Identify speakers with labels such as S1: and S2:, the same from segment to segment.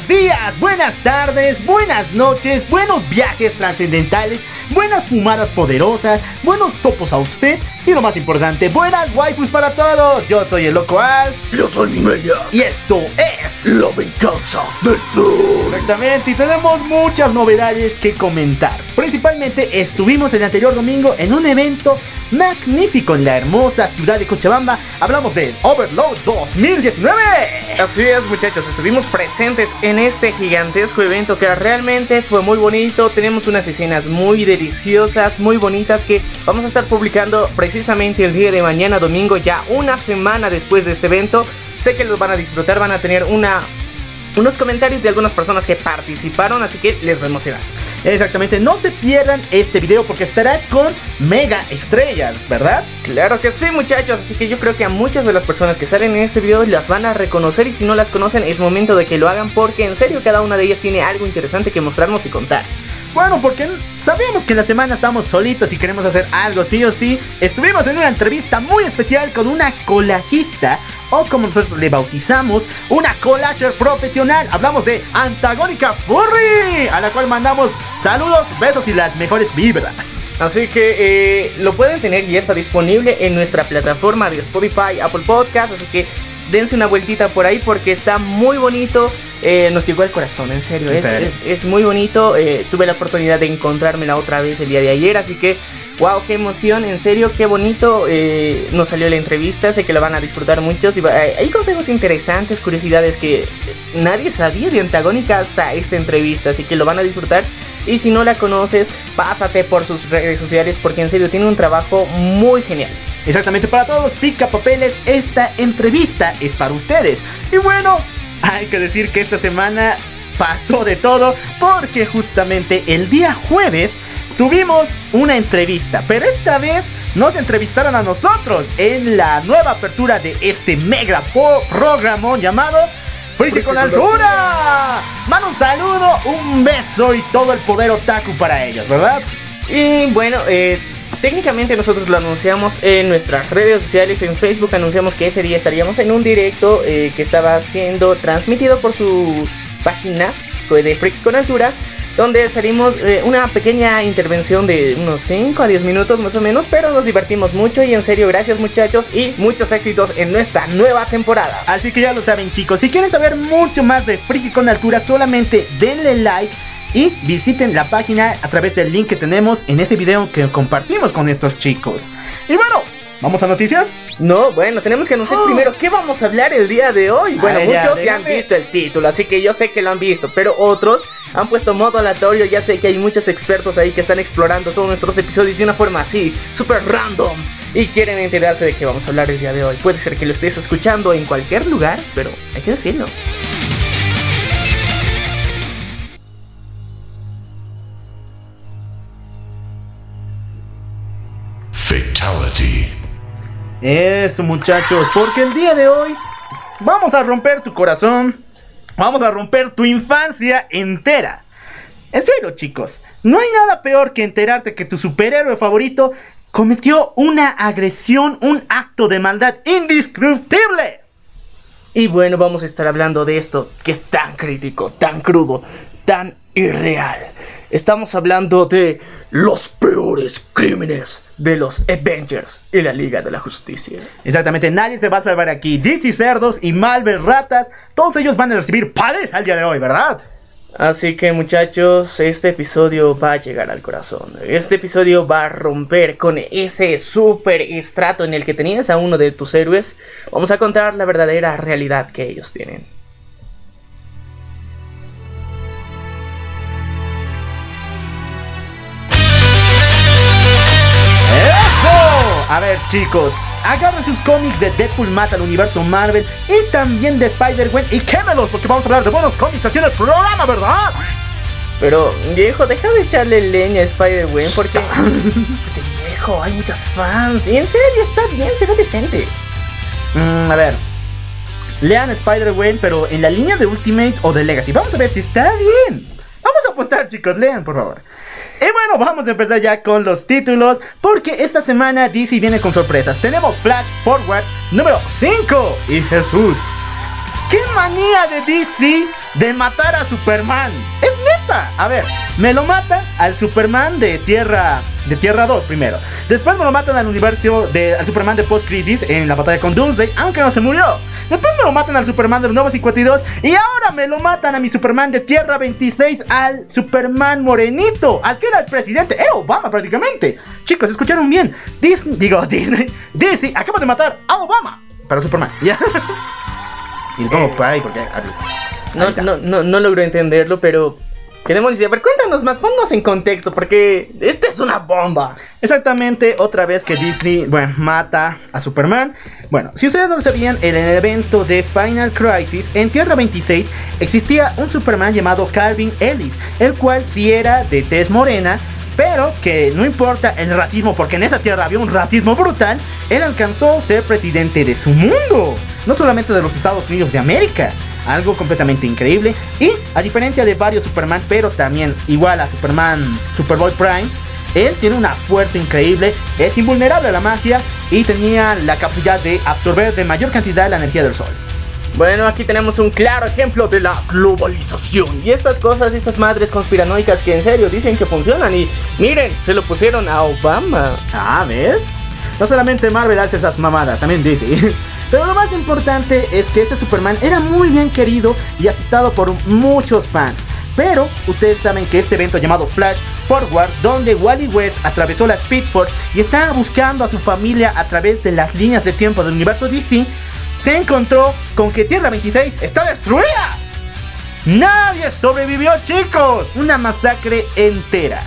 S1: Buenos días, buenas tardes, buenas noches, buenos viajes trascendentales, buenas fumadas poderosas, buenos topos a usted y lo más importante, buenas waifus para todos. Yo soy el loco Al
S2: Yo soy Mella,
S1: y esto es
S2: la venganza del troll.
S1: Exactamente, y tenemos muchas novedades que comentar. Principalmente estuvimos el anterior domingo en un evento magnífico en la hermosa ciudad de Cochabamba. Hablamos del Overload 2019.
S3: Así es muchachos, estuvimos presentes en este gigantesco evento que realmente fue muy bonito, tenemos unas escenas muy deliciosas, muy bonitas que vamos a estar publicando precisamente el día de mañana domingo, ya una semana después de este evento. Sé que los van a disfrutar, van a tener una, unos comentarios de algunas personas que participaron, así que les va a emocionar.
S1: Exactamente, no se pierdan este video porque estará con mega estrellas, ¿verdad?
S3: Claro que sí muchachos, así que yo creo que a muchas de las personas que salen en este video las van a reconocer y si no las conocen es momento de que lo hagan porque en serio cada una de ellas tiene algo interesante que mostrarnos y contar.
S1: Bueno, porque sabíamos que en la semana estamos solitos y queremos hacer algo sí o sí. Estuvimos en una entrevista muy especial con una colajista, o como nosotros le bautizamos, una collager profesional. Hablamos de Antagónica Furry, a la cual mandamos saludos, besos y las mejores vibras.
S3: Así que eh, lo pueden tener y está disponible en nuestra plataforma de Spotify, Apple Podcast. Así que dense una vueltita por ahí porque está muy bonito. eh, nos llegó al corazón, en serio.
S1: ¿En
S3: es,
S1: serio?
S3: es- es muy bonito. eh, tuve la oportunidad de encontrármela otra vez el día de ayer. Así que, wow, qué emoción, en serio, qué bonito. eh, nos salió la entrevista. Sé que la van a disfrutar muchos. Y hay consejos interesantes, curiosidades que nadie sabía de Antagónica hasta esta entrevista. Así que lo van a disfrutar. Y si no la conoces, pásate por sus redes sociales porque en serio tiene un trabajo muy genial.
S1: Exactamente, para todos los picapapeles, esta entrevista es para ustedes. Y bueno, hay que decir que esta semana pasó de todo porque justamente el día jueves tuvimos una entrevista, pero esta vez nos entrevistaron a nosotros en la nueva apertura de este mega programón llamado Friki con altura. Manda un saludo, un beso y todo el poder otaku para ellos, ¿verdad?
S3: Y bueno, eh, técnicamente nosotros lo anunciamos en nuestras redes sociales, en Facebook anunciamos que ese día estaríamos en un directo eh, que estaba siendo transmitido por su página de Freak con Altura, donde salimos eh, una pequeña intervención de unos 5 a 10 minutos más o menos, pero nos divertimos mucho y en serio gracias muchachos y muchos éxitos en nuestra nueva temporada.
S1: Así que ya lo saben chicos, si quieren saber mucho más de Friki con Altura, solamente denle like y visiten la página a través del link que tenemos en ese video que compartimos con estos chicos. Y bueno, ¿vamos a noticias?
S3: No, bueno, tenemos que anunciar primero qué vamos a hablar el día de hoy. Bueno,
S1: Ay, ya,
S3: muchos ya han visto el título, así que yo sé que lo han visto, pero otros han puesto modo aleatorio. Ya sé que hay muchos expertos ahí que están explorando todos nuestros episodios de una forma así, súper random. Y quieren enterarse de qué vamos a hablar el día de hoy. Puede ser que lo estés escuchando en cualquier lugar, pero hay que decirlo.
S1: Eso muchachos, porque el día de hoy vamos a romper tu corazón, vamos a romper tu infancia entera. En serio chicos, no hay nada peor que enterarte que tu superhéroe favorito cometió una agresión, un acto de maldad indescriptible.
S3: Y bueno, vamos a estar hablando de esto que es tan crítico, tan crudo, tan irreal. Estamos hablando de los peores crímenes de los Avengers y la Liga de la Justicia.
S1: Exactamente, nadie se va a salvar aquí. DC Cerdos y Malvel Ratas, todos ellos van a recibir padres al día de hoy, ¿verdad?
S3: Así que muchachos, este episodio va a llegar al corazón. Este episodio va a romper con ese super estrato en el que tenías a uno de tus héroes. Vamos a contar la verdadera realidad que ellos tienen.
S1: A ver, chicos, agarren sus cómics de Deadpool mata al universo Marvel y también de Spider-Man y quémelos porque vamos a hablar de buenos cómics aquí en el programa, ¿verdad?
S3: Pero, viejo, deja de echarle leña a Spider-Man porque. porque, viejo, hay muchos fans. Y en serio, está bien, será decente.
S1: Mm, a ver. Lean Spider-Man, pero en la línea de Ultimate o de Legacy. Vamos a ver si está bien. Vamos a apostar, chicos. Lean, por favor. Y bueno, vamos a empezar ya con los títulos. Porque esta semana DC viene con sorpresas. Tenemos Flash Forward número 5. Y Jesús. ¿Qué manía de DC de matar a Superman? Es neta. A ver, me lo matan al Superman de Tierra de Tierra 2 primero. Después me lo matan al universo de al Superman de Post Crisis en la batalla con Doomsday, aunque no se murió. Después me lo matan al Superman de los nuevos 52 y ahora me lo matan a mi Superman de Tierra 26 al Superman morenito, al que era el presidente, era Obama prácticamente. Chicos, escucharon bien. Disney, digo Disney, DC acaba de matar a Obama para Superman. ¿Ya? Y le pongo por ahí porque.
S3: No, no, no, no logro entenderlo, pero. Queremos decir, a ver, cuéntanos más, ponnos en contexto, porque esta es una bomba.
S1: Exactamente, otra vez que Disney, bueno, mata a Superman. Bueno, si ustedes no lo sabían, en el evento de Final Crisis, en Tierra 26, existía un Superman llamado Calvin Ellis, el cual sí era de tez morena, pero que no importa el racismo, porque en esa tierra había un racismo brutal, él alcanzó a ser presidente de su mundo, no solamente de los Estados Unidos de América. Algo completamente increíble. Y a diferencia de varios Superman, pero también igual a Superman Superboy Prime, él tiene una fuerza increíble, es invulnerable a la magia y tenía la capacidad de absorber de mayor cantidad la energía del sol.
S3: Bueno, aquí tenemos un claro ejemplo de la globalización. Y estas cosas, estas madres conspiranoicas que en serio dicen que funcionan. Y miren, se lo pusieron a Obama.
S1: Ah, ¿ves? No solamente Marvel hace esas mamadas, también dice. Pero lo más importante es que este Superman era muy bien querido y aceptado por muchos fans. Pero ustedes saben que este evento llamado Flash Forward, donde Wally West atravesó las Pitfords y está buscando a su familia a través de las líneas de tiempo del universo DC, se encontró con que Tierra 26 está destruida. Nadie sobrevivió, chicos. Una masacre entera.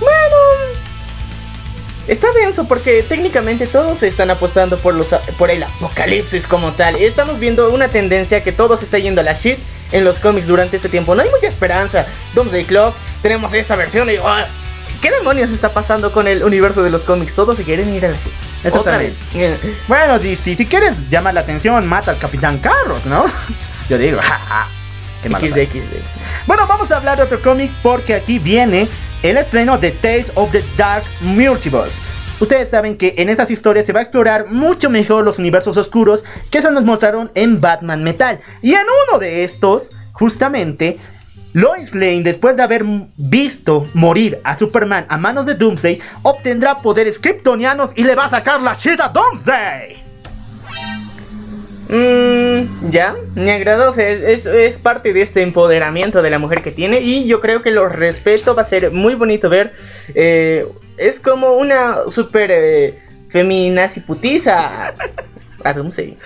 S3: Bueno, está denso porque técnicamente todos están apostando por, los, por el apocalipsis como tal. Estamos viendo una tendencia que todo se está yendo a la shit en los cómics durante este tiempo. No hay mucha esperanza. Doomsday Clock, tenemos esta versión y... ah, ¿Qué demonios está pasando con el universo de los cómics? Todos se quieren ir a la shit. Otra vez.
S1: Bueno, DC, si quieres llamar la atención, mata al Capitán Carros, ¿no? Yo digo, jaja. Qué malo
S3: XD. XD.
S1: Bueno, vamos a hablar de otro cómic porque aquí viene el estreno de Tales of the Dark Multiverse. Ustedes saben que en esas historias se va a explorar mucho mejor los universos oscuros que se nos mostraron en Batman Metal. Y en uno de estos, justamente, Lois Lane, después de haber visto morir a Superman a manos de Doomsday, obtendrá poderes kryptonianos y le va a sacar la shit a Doomsday.
S3: Mmm, ya, me agradó, es parte de este empoderamiento de la mujer que tiene y yo creo que lo respeto, va a ser muy bonito ver, eh, es como una super eh, feminazi putiza Doomsday.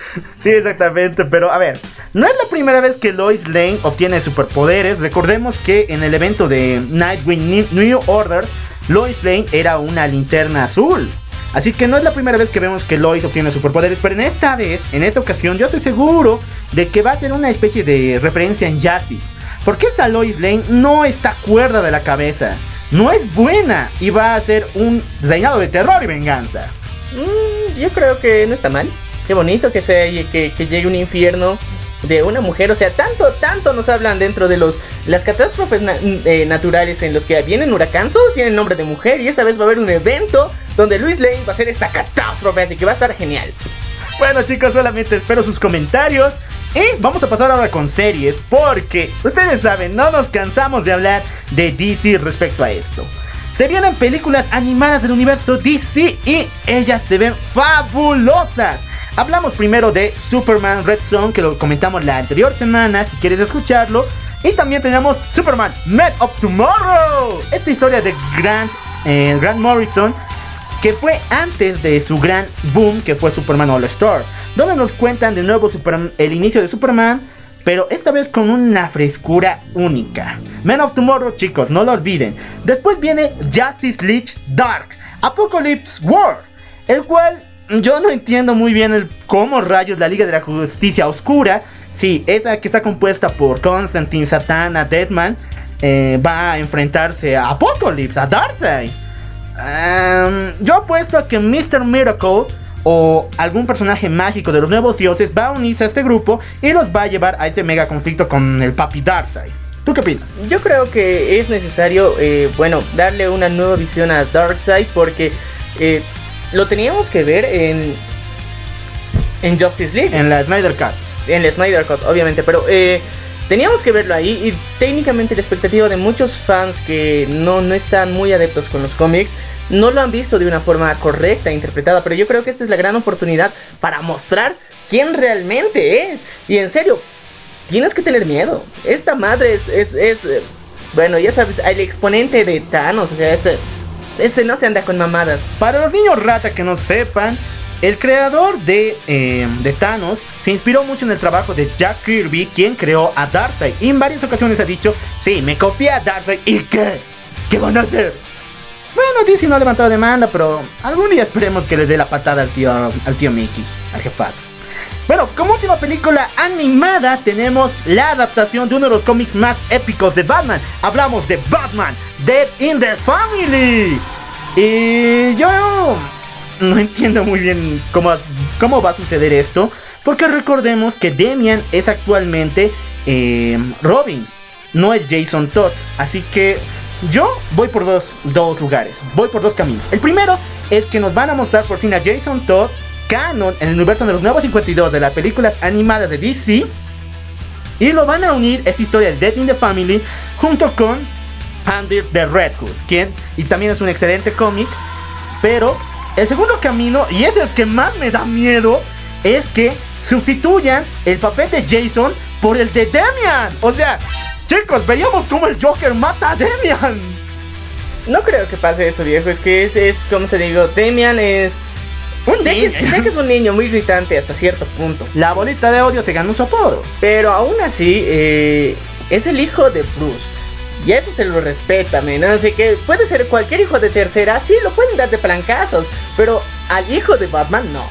S1: Sí, exactamente, pero a ver, no es la primera vez que Lois Lane obtiene superpoderes. Recordemos que en el evento de Nightwing New- New Order, Lois Lane era una linterna azul. Así que no es la primera vez que vemos que Lois obtiene superpoderes, pero en esta vez, en esta ocasión, yo estoy seguro de que va a ser una especie de referencia en Justice. Porque esta Lois Lane no está cuerda de la cabeza, no es buena y va a ser un reinado de terror y venganza.
S3: Mm, yo creo que no está mal. Qué bonito que sea que, que llegue un infierno de una mujer. O sea, tanto, tanto nos hablan dentro de los las catástrofes na- eh, naturales en los que vienen huracanes. Todos tienen nombre de mujer. Y esta vez va a haber un evento donde Luis Lane va a hacer esta catástrofe. Así que va a estar genial.
S1: Bueno chicos, solamente espero sus comentarios. Y vamos a pasar ahora con series porque ustedes saben, no nos cansamos de hablar de DC respecto a esto. Se vienen películas animadas del universo DC y ellas se ven fabulosas. Hablamos primero de Superman Red Zone, que lo comentamos la anterior semana, si quieres escucharlo. Y también tenemos Superman Met of Tomorrow. Esta historia de Grant, eh, Grant Morrison que fue antes de su gran boom que fue Superman All Star, donde nos cuentan de nuevo el inicio de Superman, pero esta vez con una frescura única. Man of Tomorrow, chicos, no lo olviden. Después viene Justice League Dark, Apocalypse War, el cual yo no entiendo muy bien cómo rayos la Liga de la Justicia Oscura, sí, esa que está compuesta por Constantine, Satana, Deadman, eh, va a enfrentarse a Apocalypse, a Darkseid. Em, yo apuesto a que Mr. Miracle o algún personaje mágico de los nuevos dioses va a unirse a este grupo y los va a llevar a este mega conflicto con el papi Darkseid. ¿Tú qué opinas?
S3: Yo creo que es necesario, eh, bueno, darle una nueva visión a Darkseid porque eh, lo teníamos que ver en, en Justice League.
S1: En la Snyder Cut.
S3: En la Snyder Cut, obviamente, pero eh, teníamos que verlo ahí y técnicamente la expectativa de muchos fans que no, no están muy adeptos con los cómics no lo han visto de una forma correcta, interpretada, pero yo creo que esta es la gran oportunidad para mostrar quién realmente es. Y en serio, tienes que tener miedo. Esta madre es, es, es eh, bueno, ya sabes, el exponente de Thanos, o sea, este, este no se anda con mamadas.
S1: Para los niños rata que no sepan, el creador de, eh, de, Thanos se inspiró mucho en el trabajo de Jack Kirby, quien creó a Darkseid. Y en varias ocasiones ha dicho, sí, me copié a Darkseid. ¿Y qué? ¿Qué van a hacer? Bueno, DC no ha levantado demanda, pero algún día esperemos que le dé la patada al tío, al tío Mickey, al jefazo. Bueno, como última película animada tenemos la adaptación de uno de los cómics más épicos de Batman. Hablamos de Batman, Dead in the Family. Y yo no entiendo muy bien cómo, cómo va a suceder esto. Porque recordemos que Damian es actualmente eh, Robin, no es Jason Todd. Así que yo voy por dos, lugares, voy por dos caminos. El primero es que nos van a mostrar por fin a Jason Todd canon en el universo de los nuevos 52 de las películas animadas de DC. Y lo van a unir esta historia de Dead in the Family junto con Andy the Red Hood, quien y también es un excelente cómic. Pero el segundo camino, y es el que más me da miedo, es que sustituyan el papel de Jason por el de Damian. O sea, Chicos, veíamos cómo el Joker mata a Demian.
S3: No creo que pase eso, viejo. Es que es, es como te digo, Demian es. Un sé, Que, sé que es un niño muy irritante hasta cierto punto.
S1: La bolita de odio se ganó su apodo.
S3: Pero aún así, eh, es el hijo de Bruce. Y eso se lo respeta, men. Así que puede ser cualquier hijo de tercera, sí, lo pueden dar de plancazos. Pero al hijo de Batman, no.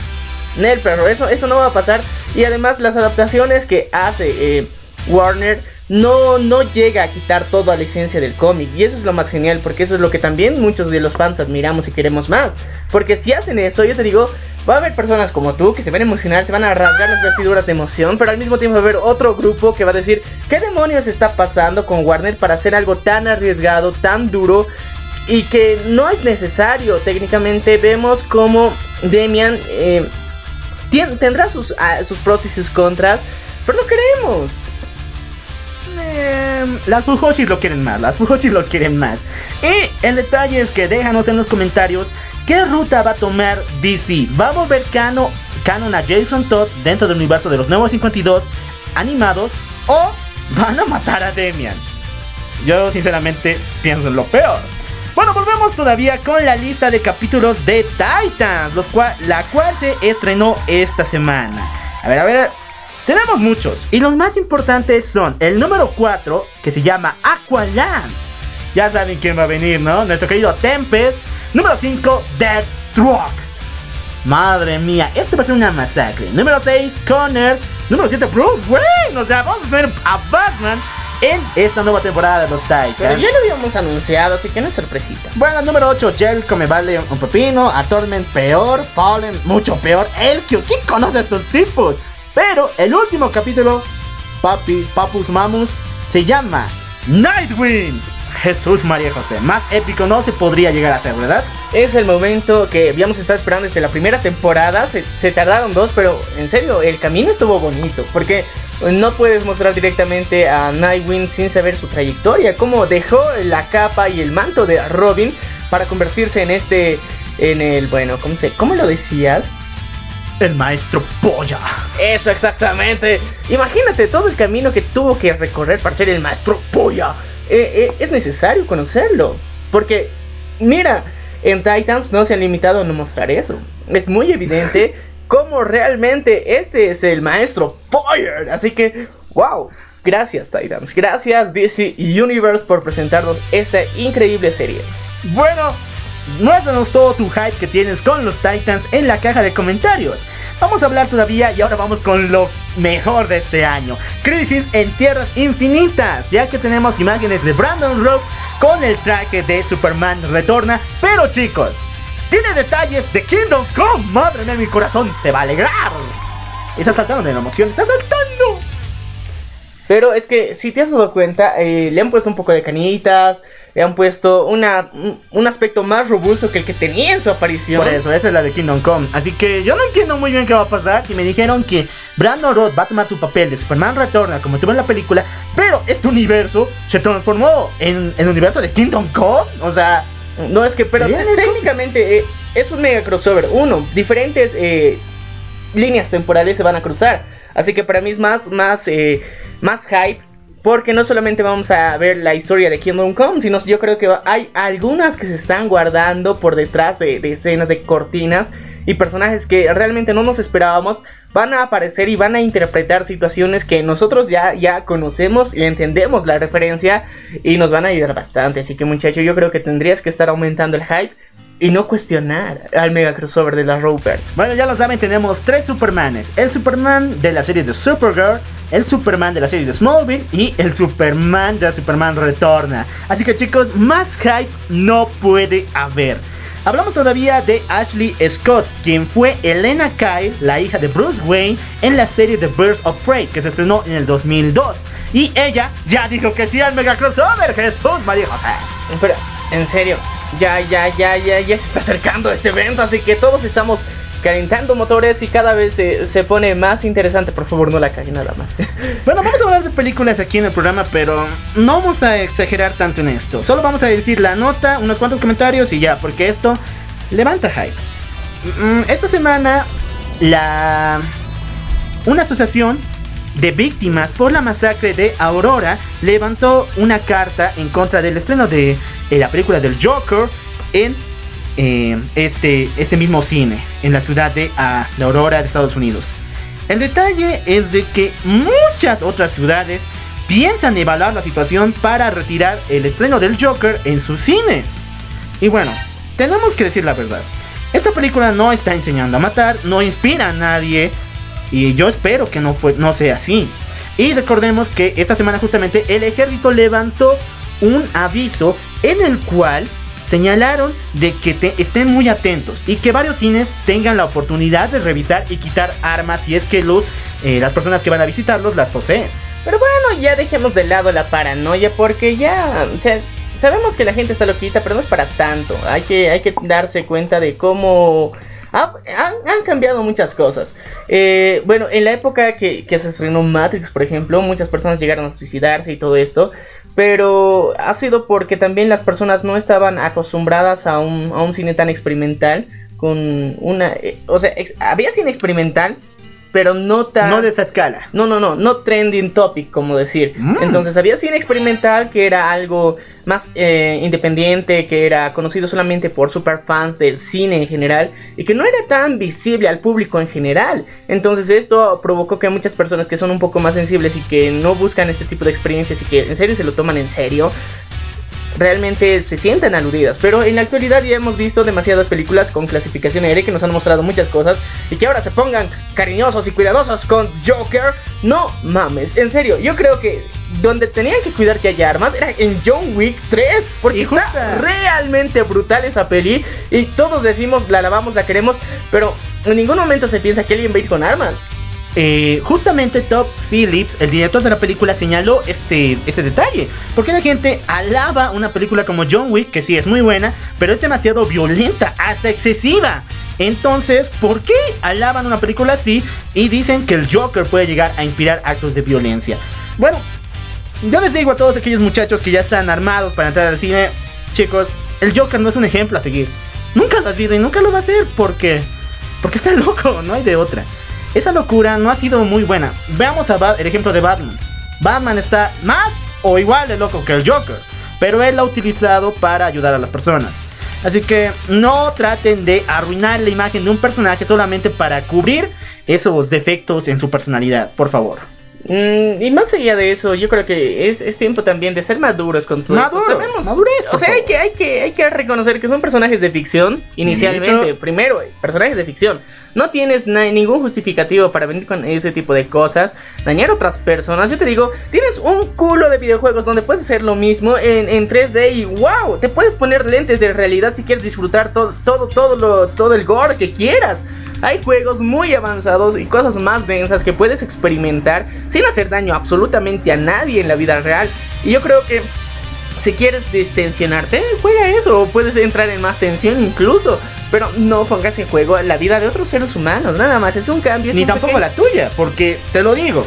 S3: Nel, pero eso, eso no va a pasar. Y además, las adaptaciones que hace eh, Warner no, no llega a quitar toda la esencia del cómic. Y eso es lo más genial, porque eso es lo que también muchos de los fans admiramos y queremos más. Porque si hacen eso, yo te digo, va a haber personas como tú que se van a emocionar, se van a rasgar las vestiduras de emoción, pero al mismo tiempo va a haber otro grupo que va a decir, ¿qué demonios está pasando con Warner para hacer algo tan arriesgado, tan duro? Y que no es necesario. Técnicamente vemos como Demian eh, tendrá sus, ah, sus pros y sus contras, pero lo queremos.
S1: Las Fujoshis lo quieren más, las Fujoshis lo quieren más. Y el detalle es que déjanos en los comentarios qué ruta va a tomar DC. ¿Va a volver canon, canon a Jason Todd dentro del universo de los nuevos 52 animados? ¿O van a matar a Demian? Yo sinceramente pienso en lo peor. Bueno, volvemos todavía con la lista de capítulos de Titans, los la cual se estrenó esta semana. A ver, a ver, tenemos muchos y los más importantes son el número 4 que se llama Aqualand. Ya saben quién va a venir, ¿no? Nuestro querido Tempest. Número 5, Deathstroke. Madre mía, esto va a ser una masacre. Número 6, Connor. Número 7, Bruce Wayne. O sea, vamos a ver a Batman en esta nueva temporada de los Titans.
S3: Pero ya lo habíamos anunciado, así que no es sorpresita.
S1: Bueno, número 8, Jericho me vale un pepino. A Torment peor. Fallen mucho peor. Elkio, ¿quién conoce a estos tipos? Pero el último capítulo, Papi, Papus Mamus, se llama Nightwing. Jesús María José, más épico no se podría llegar a ser, ¿verdad?
S3: Es el momento que habíamos estado esperando desde la primera temporada. Se, se, tardaron dos, pero en serio, el camino estuvo bonito. Porque no puedes mostrar directamente a Nightwing sin saber su trayectoria. Cómo dejó la capa y el manto de Robin para convertirse en este. En el. Bueno, ¿cómo, se, cómo lo decías?
S1: El maestro polla.
S3: Eso exactamente. Imagínate todo el camino que tuvo que recorrer para ser el maestro polla. Eh, eh, es necesario conocerlo. Porque, mira, en Titans no se han limitado a no mostrar eso. Es muy evidente cómo realmente este es el maestro polla. Así que, wow. Gracias Titans, gracias DC Universe por presentarnos esta increíble serie.
S1: Bueno, muéstranos todo tu hype que tienes con los Titans en la caja de comentarios. Vamos a hablar todavía y ahora vamos con lo mejor de este año. Crisis en Tierras Infinitas, ya que tenemos imágenes de Brandon Rowe con el traje de Superman Retorna. Pero chicos, tiene detalles de Kingdom Come. Madre mía, mi corazón se va a alegrar. Está saltando de la emoción, está saltando.
S3: Pero es que si te has dado cuenta, eh, le han puesto un poco de canitas, le han puesto una, un, aspecto más robusto que el que tenía en su aparición.
S1: Por eso, esa es la de Kingdom Come. Así que yo no entiendo muy bien qué va a pasar. Y me dijeron que Brandon Roth va a tomar su papel de Superman Retorna, como se ve en la película. Pero este universo se transformó en el universo de Kingdom Come. O sea,
S3: No, es que, pero técnicamente eh, es un mega crossover. Uno, diferentes eh, líneas temporales se van a cruzar. Así que para mí es más, más, eh, más hype. Porque no solamente vamos a ver la historia de Kingdom Come, sino yo creo que hay algunas que se están guardando por detrás de, de escenas, de cortinas y personajes que realmente no nos esperábamos. Van a aparecer y van a interpretar situaciones que nosotros ya, ya conocemos y entendemos la referencia y nos van a ayudar bastante. Así que muchachos, yo creo que tendrías que estar aumentando el hype y no cuestionar al mega crossover de las Rovers.
S1: Bueno, ya lo saben, tenemos tres Supermanes. El Superman de la serie de Supergirl, el Superman de la serie de Smallville y el Superman de Superman Retorna. Así que chicos, más hype no puede haber. Hablamos todavía de Ashley Scott, quien fue Elena Kyle, la hija de Bruce Wayne, en la serie The Birds of Prey, que se estrenó en el 2002. Y ella ya dijo que sí al mega crossover, Jesús María José.
S3: Pero, en serio, ya, ya, ya, ya, ya se está acercando este evento, así que todos estamos calentando motores y cada vez se, se pone más interesante. Por favor, no la caguen nada más.
S1: Bueno, vamos a hablar de películas aquí en el programa, pero no vamos a exagerar tanto en esto. Solo vamos a decir la nota, unos cuantos comentarios y ya, porque esto levanta hype. Mm, Esta semana, la. Una asociación de víctimas por la masacre de Aurora levantó una carta en contra del estreno de, eh, la película del Joker en eh, este, este mismo cine, en la ciudad de ah, Aurora de Estados Unidos. El detalle es de que muchas otras ciudades piensan evaluar la situación para retirar el estreno del Joker en sus cines. Y bueno, tenemos que decir la verdad. Esta película no está enseñando a matar, no inspira a nadie. Y yo espero que no, fue, no sea así. Y recordemos que esta semana justamente el ejército levantó un aviso en el cual señalaron de que te- estén muy atentos y que varios cines tengan la oportunidad de revisar y quitar armas si es que los, eh, las personas que van a visitarlos las poseen.
S3: Pero bueno, ya dejemos de lado la paranoia porque ya, o sea, sabemos que la gente está loquita, pero no es para tanto. Hay que, hay que darse cuenta de cómo ha- han, cambiado muchas cosas. Eh, bueno, en la época que, que se estrenó Matrix, por ejemplo, muchas personas llegaron a suicidarse y todo esto. Pero ha sido porque también las personas no estaban acostumbradas a un, a un cine tan experimental. Con una. eh, o sea, había cine experimental, pero no tan.
S1: No de esa escala.
S3: No, no, no, no trending topic, como decir.
S1: Mm.
S3: Entonces había cine experimental que era algo más eh, independiente, que era conocido solamente por superfans del cine en general y que no era tan visible al público en general. Entonces esto provocó que muchas personas que son un poco más sensibles y que no buscan este tipo de experiencias y que en serio se lo toman en serio, realmente se sientan aludidas. Pero en la actualidad ya hemos visto demasiadas películas con clasificación R que nos han mostrado muchas cosas y que ahora se pongan cariñosos y cuidadosos con Joker. No mames, en serio, yo creo que donde tenían que cuidar que haya armas era en John Wick 3 porque
S1: Y
S3: está
S1: justa.
S3: realmente brutal esa peli y todos decimos la lavamos, la queremos, pero en ningún momento se piensa que alguien va a ir con armas.
S1: Eh, justamente Todd Phillips, el director de la película, señaló este, este detalle. Porque la gente alaba una película como John Wick, que sí es muy buena, pero es demasiado violenta, hasta excesiva. Entonces, ¿por qué alaban una película así y dicen que el Joker puede llegar a inspirar actos de violencia? Bueno, yo les digo a todos aquellos muchachos que ya están armados para entrar al cine, chicos, el Joker no es un ejemplo a seguir. Nunca lo ha sido y nunca lo va a ser porque porque está loco, no hay de otra. Esa locura no ha sido muy buena. Veamos a el ejemplo de Batman. Batman está más o igual de loco que el Joker, pero él lo ha utilizado para ayudar a las personas. Así que no traten de arruinar la imagen de un personaje solamente para cubrir esos defectos en su personalidad, por favor.
S3: Mm, y más allá de eso, yo creo que es, es tiempo también de ser maduros con todo
S1: Maduro,
S3: esto. Sabemos,
S1: madurez,
S3: o sea, hay que, hay, que, hay que reconocer que son personajes de ficción inicialmente.
S1: Dicho.
S3: Primero, eh, personajes de ficción. No tienes ningún justificativo para venir con ese tipo de cosas, dañar a otras personas. Yo te digo, tienes un culo de videojuegos donde puedes hacer lo mismo en, en 3D y wow, te puedes poner lentes de realidad si quieres disfrutar todo, todo, todo, lo, todo el gore que quieras. Hay juegos muy avanzados y cosas más densas que puedes experimentar sin hacer daño absolutamente a nadie en la vida real. Y yo creo que si quieres distensionarte, juega eso. O puedes entrar en más tensión incluso. Pero no pongas en juego la vida de otros seres humanos. Nada más, es un cambio. es
S1: Ni
S3: un
S1: tampoco
S3: pequeño-
S1: la tuya, porque te lo digo.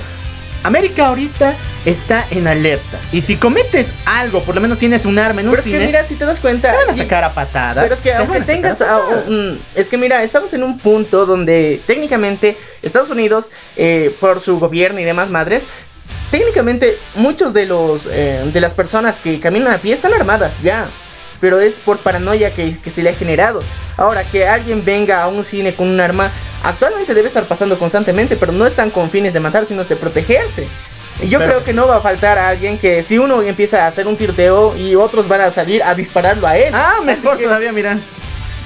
S1: América ahorita está en alerta. Y si cometes algo, por lo menos tienes un arma en un
S3: Pero es que mira, si te das cuenta.
S1: te van a sacar a patadas.
S3: Pero es que
S1: Te
S3: aunque tengas
S1: a
S3: a
S1: patadas.
S3: un- es que mira, estamos en un punto donde técnicamente Estados Unidos, eh, por su gobierno y demás madres, técnicamente muchos de los eh, de las personas que caminan a pie están armadas ya. Pero es por paranoia que, que se le ha generado. Ahora, que alguien venga a un cine con un arma, actualmente debe estar pasando constantemente, pero no están con fines de matar, sino de protegerse. Y yo
S1: Pero-
S3: creo que no va a faltar a alguien que si uno empieza a hacer un tiroteo y otros van a salir a dispararlo a él.
S1: Ah, mejor
S3: que-
S1: todavía, mira.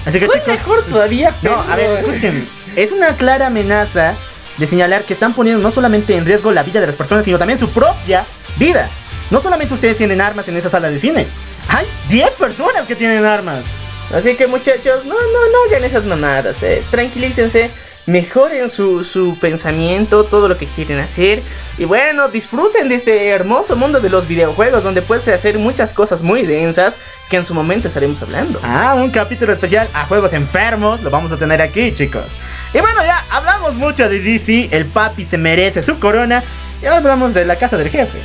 S1: Así que chicos,
S3: mejor todavía.
S1: No,
S3: pero-
S1: a ver, escuchen. Es una clara amenaza de señalar que están poniendo no solamente en riesgo la vida de las personas, sino también su propia vida. No solamente ustedes tienen armas en esa sala de cine. Hay 10 personas que tienen armas.
S3: Así que muchachos, no, no, no hagan esas mamadas, eh. Tranquilícense, mejoren su, su pensamiento, todo lo que quieren hacer. Y bueno, disfruten de este hermoso mundo de los videojuegos, donde puedes hacer muchas cosas muy densas que en su momento estaremos hablando.
S1: Ah, un capítulo especial a juegos enfermos. Lo vamos a tener aquí, chicos. Y bueno, ya hablamos mucho de DC. El papi se merece su corona. Y ahora hablamos de la casa del jefe.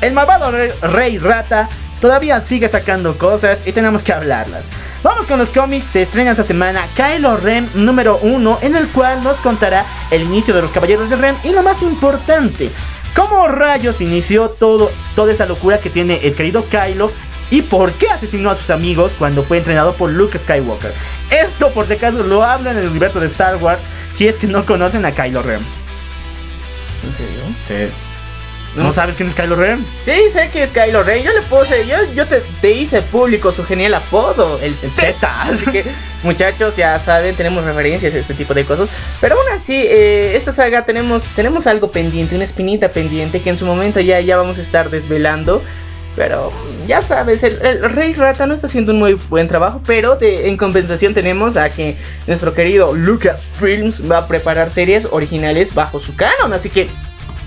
S1: El malvado rey, rey rata todavía sigue sacando cosas y tenemos que hablarlas. Vamos con los cómics, se estrena esta semana Kylo Ren número 1, en el cual nos contará el inicio de los Caballeros de Ren y lo más importante, cómo rayos inició todo, toda esa locura que tiene el querido Kylo y por qué asesinó a sus amigos cuando fue entrenado por Luke Skywalker. Esto por si acaso lo hablan en el universo de Star Wars si es que no conocen a Kylo Ren.
S3: ¿En serio?
S1: Sí. ¿No sabes quién es Kylo Ren?
S3: Sí, sé que es Kylo Ren. Yo le puse, yo, yo te, te hice público su genial apodo, el,
S1: El Teta.
S3: Así que, muchachos, ya saben, tenemos referencias a este tipo de cosas. Pero aún así, eh, esta saga tenemos, tenemos algo pendiente, una espinita pendiente que en su momento ya, ya vamos a estar desvelando. Pero ya sabes, el, el Rey Rata no está haciendo un muy buen trabajo, pero de- en compensación tenemos a que nuestro querido Lucasfilms va a preparar series originales bajo su canon. Así que,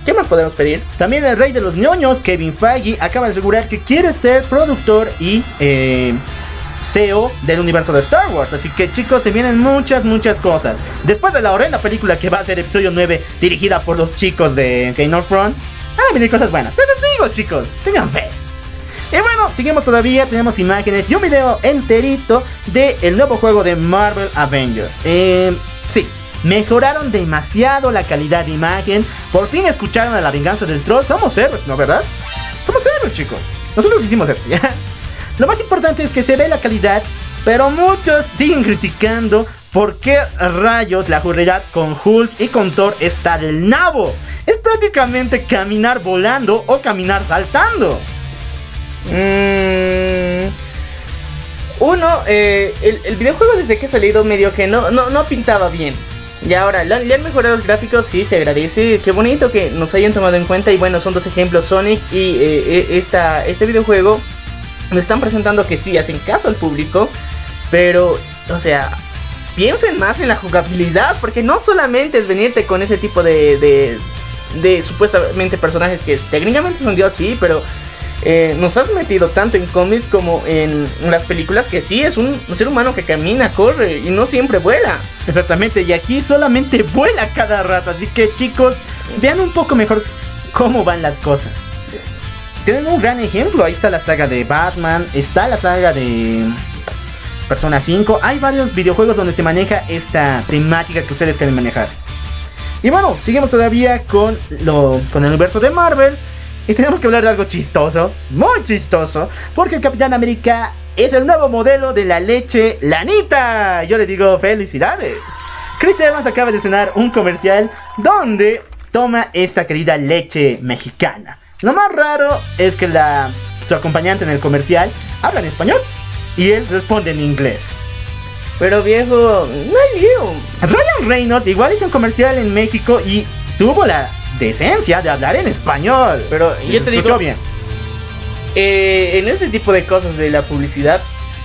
S3: ¿qué más podemos pedir?
S1: También el rey de los ñoños, Kevin Feige, acaba de asegurar que quiere ser productor y eh, CEO del universo de Star Wars. Así que chicos, se vienen muchas, muchas cosas. Después de la horrenda película que va a ser episodio 9, dirigida por los chicos de Game of Thrones, van a venir cosas buenas. Te lo digo chicos, tengan fe. Y bueno, seguimos todavía, tenemos imágenes y un video enterito del el nuevo juego de Marvel Avengers. Eh, sí, mejoraron demasiado la calidad de imagen. Por fin escucharon a la venganza del troll. Somos héroes, ¿no verdad? Somos héroes, chicos. Nosotros hicimos esto, ¿ya? Lo más importante es que se ve la calidad, pero muchos siguen criticando por qué rayos la jugabilidad con Hulk y con Thor está del nabo. Es prácticamente caminar volando o caminar saltando.
S3: Mm, uno, eh, el, el videojuego desde que ha salido medio que no, no, no pintaba bien. Y ahora, le, han- mejorado los gráficos, sí, se agradece. Qué bonito que nos hayan tomado en cuenta. Y bueno, son dos ejemplos, Sonic y eh, eh, esta, este videojuego. Nos están presentando que sí, hacen caso al público. Pero, o sea, piensen más en la jugabilidad. Porque no solamente es venirte con ese tipo de, de, de supuestamente personajes que técnicamente son dios, sí, pero eh, nos has metido tanto en cómics como en, las películas que sí es un ser humano que camina, corre y no siempre vuela.
S1: Exactamente, y aquí solamente vuela cada rato, así que chicos, vean un poco mejor cómo van las cosas. Tienen un gran ejemplo, ahí está la saga de Batman, está la saga de Persona 5, hay varios videojuegos donde se maneja esta temática que ustedes quieren manejar. Y bueno, seguimos todavía con, lo, con el universo de Marvel. Y tenemos que hablar de algo chistoso, muy chistoso, porque el Capitán América es el nuevo modelo de la leche Lanita. Yo le digo felicidades. Chris Evans acaba de estrenar un comercial donde toma esta querida leche mexicana. Lo más raro es que la, su acompañante en el comercial habla en español y él responde en inglés.
S3: Pero viejo, no hay lío.
S1: Ryan Reynolds igual hizo un comercial en México y tuvo la decencia de hablar en español.
S3: Pero
S1: Y
S3: yo te digo,
S1: bien.
S3: eh, en este tipo de cosas de la publicidad,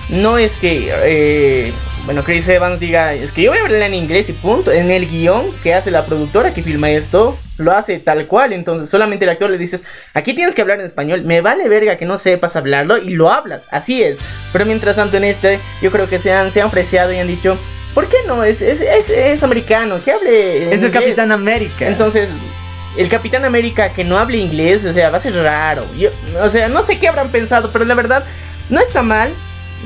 S3: no es que, eh, bueno, Chris Evans diga, es que yo voy a hablar en inglés y punto. En el guion que hace la productora que filma esto, lo hace tal cual. Entonces, solamente el actor le dices, aquí tienes que hablar en español. Me vale verga que no sepas hablarlo y lo hablas. Así es. Pero mientras tanto, en este, yo creo que se han, se han ofrecido y han dicho, ¿por qué no? Es, es, es, es americano, que hable. en
S1: Es el
S3: inglés".
S1: Capitán América.
S3: Entonces, el Capitán América que no hable inglés, o sea, va a ser raro. Yo- o sea, no sé qué habrán pensado, pero la verdad, no está mal.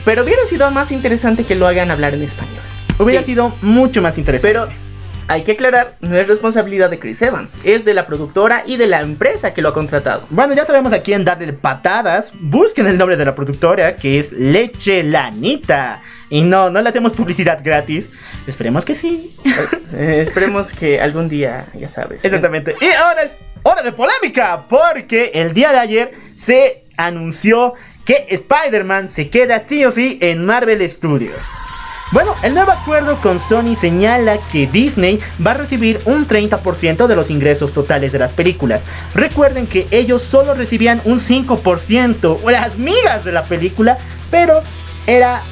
S3: Pero hubiera sido más interesante que lo hagan hablar en español.
S1: Hubiera
S3: Sí.
S1: sido mucho más interesante.
S3: Pero hay que aclarar, no es responsabilidad de Chris Evans, es de la productora y de la empresa que lo ha contratado.
S1: Bueno, ya sabemos a quién darle patadas. Busquen el nombre de la productora, que es Leche Lanita. Y no, no le hacemos publicidad gratis. Esperemos que sí.
S3: Eh, esperemos que algún día, ya sabes.
S1: Exactamente. Y ahora es hora de polémica, porque el día de ayer se anunció que Spider-Man se queda sí o sí en Marvel Studios. Bueno, el nuevo acuerdo con Sony señala que Disney va a recibir un 30% de los ingresos totales de las películas. Recuerden que ellos solo recibían un 5%, o las migas de la película, pero era,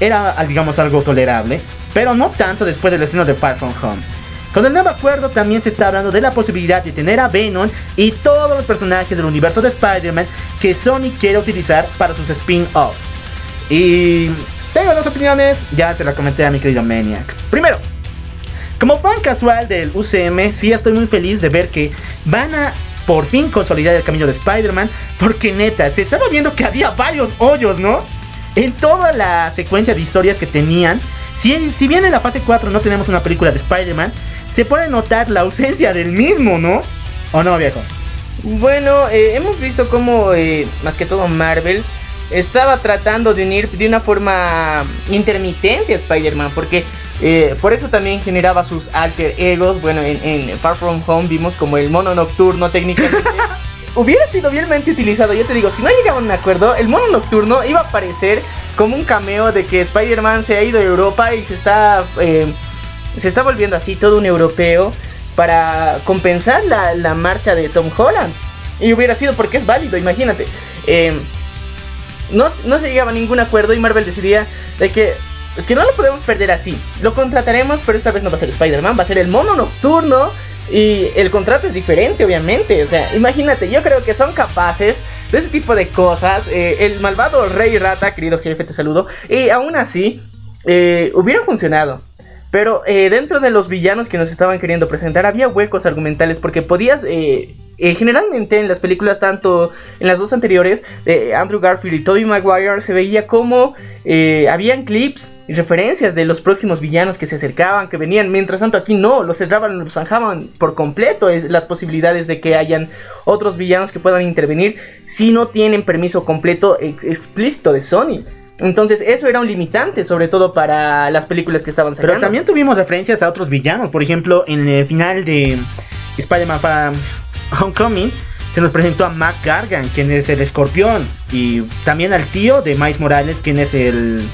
S1: era digamos algo tolerable, pero no tanto después del estreno de Far From Home. Con el nuevo acuerdo también se está hablando de la posibilidad de tener a Venom y todos los personajes del universo de Spider-Man que Sony quiere utilizar para sus spin-offs. Y tengo dos opiniones, ya se la comenté a mi querido Maniac. Primero, como fan casual del UCM, sí estoy muy feliz de ver que van a por fin consolidar el camino de Spider-Man, porque neta, se estaba viendo que había varios hoyos, ¿no? En toda la secuencia de historias que tenían, si, si bien en la fase 4 no tenemos una película de Spider-Man, se puede notar la ausencia del mismo, ¿no? ¿O no, viejo?
S3: Bueno, eh, hemos visto cómo, eh, más que todo Marvel, estaba tratando de unir de una forma intermitente a Spider-Man, porque eh, por eso también generaba sus alter egos. Bueno, en, en Far From Home vimos como el mono nocturno técnicamente. Hubiera sido biemente utilizado, yo te digo, si no llegaban a un acuerdo, el mono nocturno iba a aparecer como un cameo de que Spider-Man se ha ido a Europa y se está, eh, se está volviendo así todo un europeo para compensar la, la marcha de Tom Holland. Y hubiera sido porque es válido, imagínate. Eh, no, no se llegaba a ningún acuerdo y Marvel decidía de que es que no lo podemos perder así. Lo contrataremos, pero esta vez no va a ser Spider-Man, va a ser el mono nocturno. Y el contrato es diferente, obviamente. O sea, imagínate, yo creo que son capaces de ese tipo de cosas. Eh, el malvado Rey Rata, querido jefe, te saludo. Y aún así, eh, hubiera funcionado. Pero eh, dentro de los villanos que nos estaban queriendo presentar había huecos argumentales porque podías... generalmente en las películas, tanto en las dos anteriores, de Andrew Garfield y Tobey Maguire, se veía como habían clips y referencias de los próximos villanos que se acercaban, que venían. Mientras tanto, aquí no, los cerraban, los zanjaban por completo es, las posibilidades de que hayan otros villanos que puedan intervenir si no tienen permiso completo ex- explícito de Sony. Entonces, eso era un limitante, sobre todo para las películas que estaban sacando.
S1: Pero también tuvimos referencias a otros villanos. Por ejemplo, en el final de Spider-Man Homecoming se nos presentó a Mac Gargan, quien es el escorpión. Y también al tío de Miles Morales, quien es el.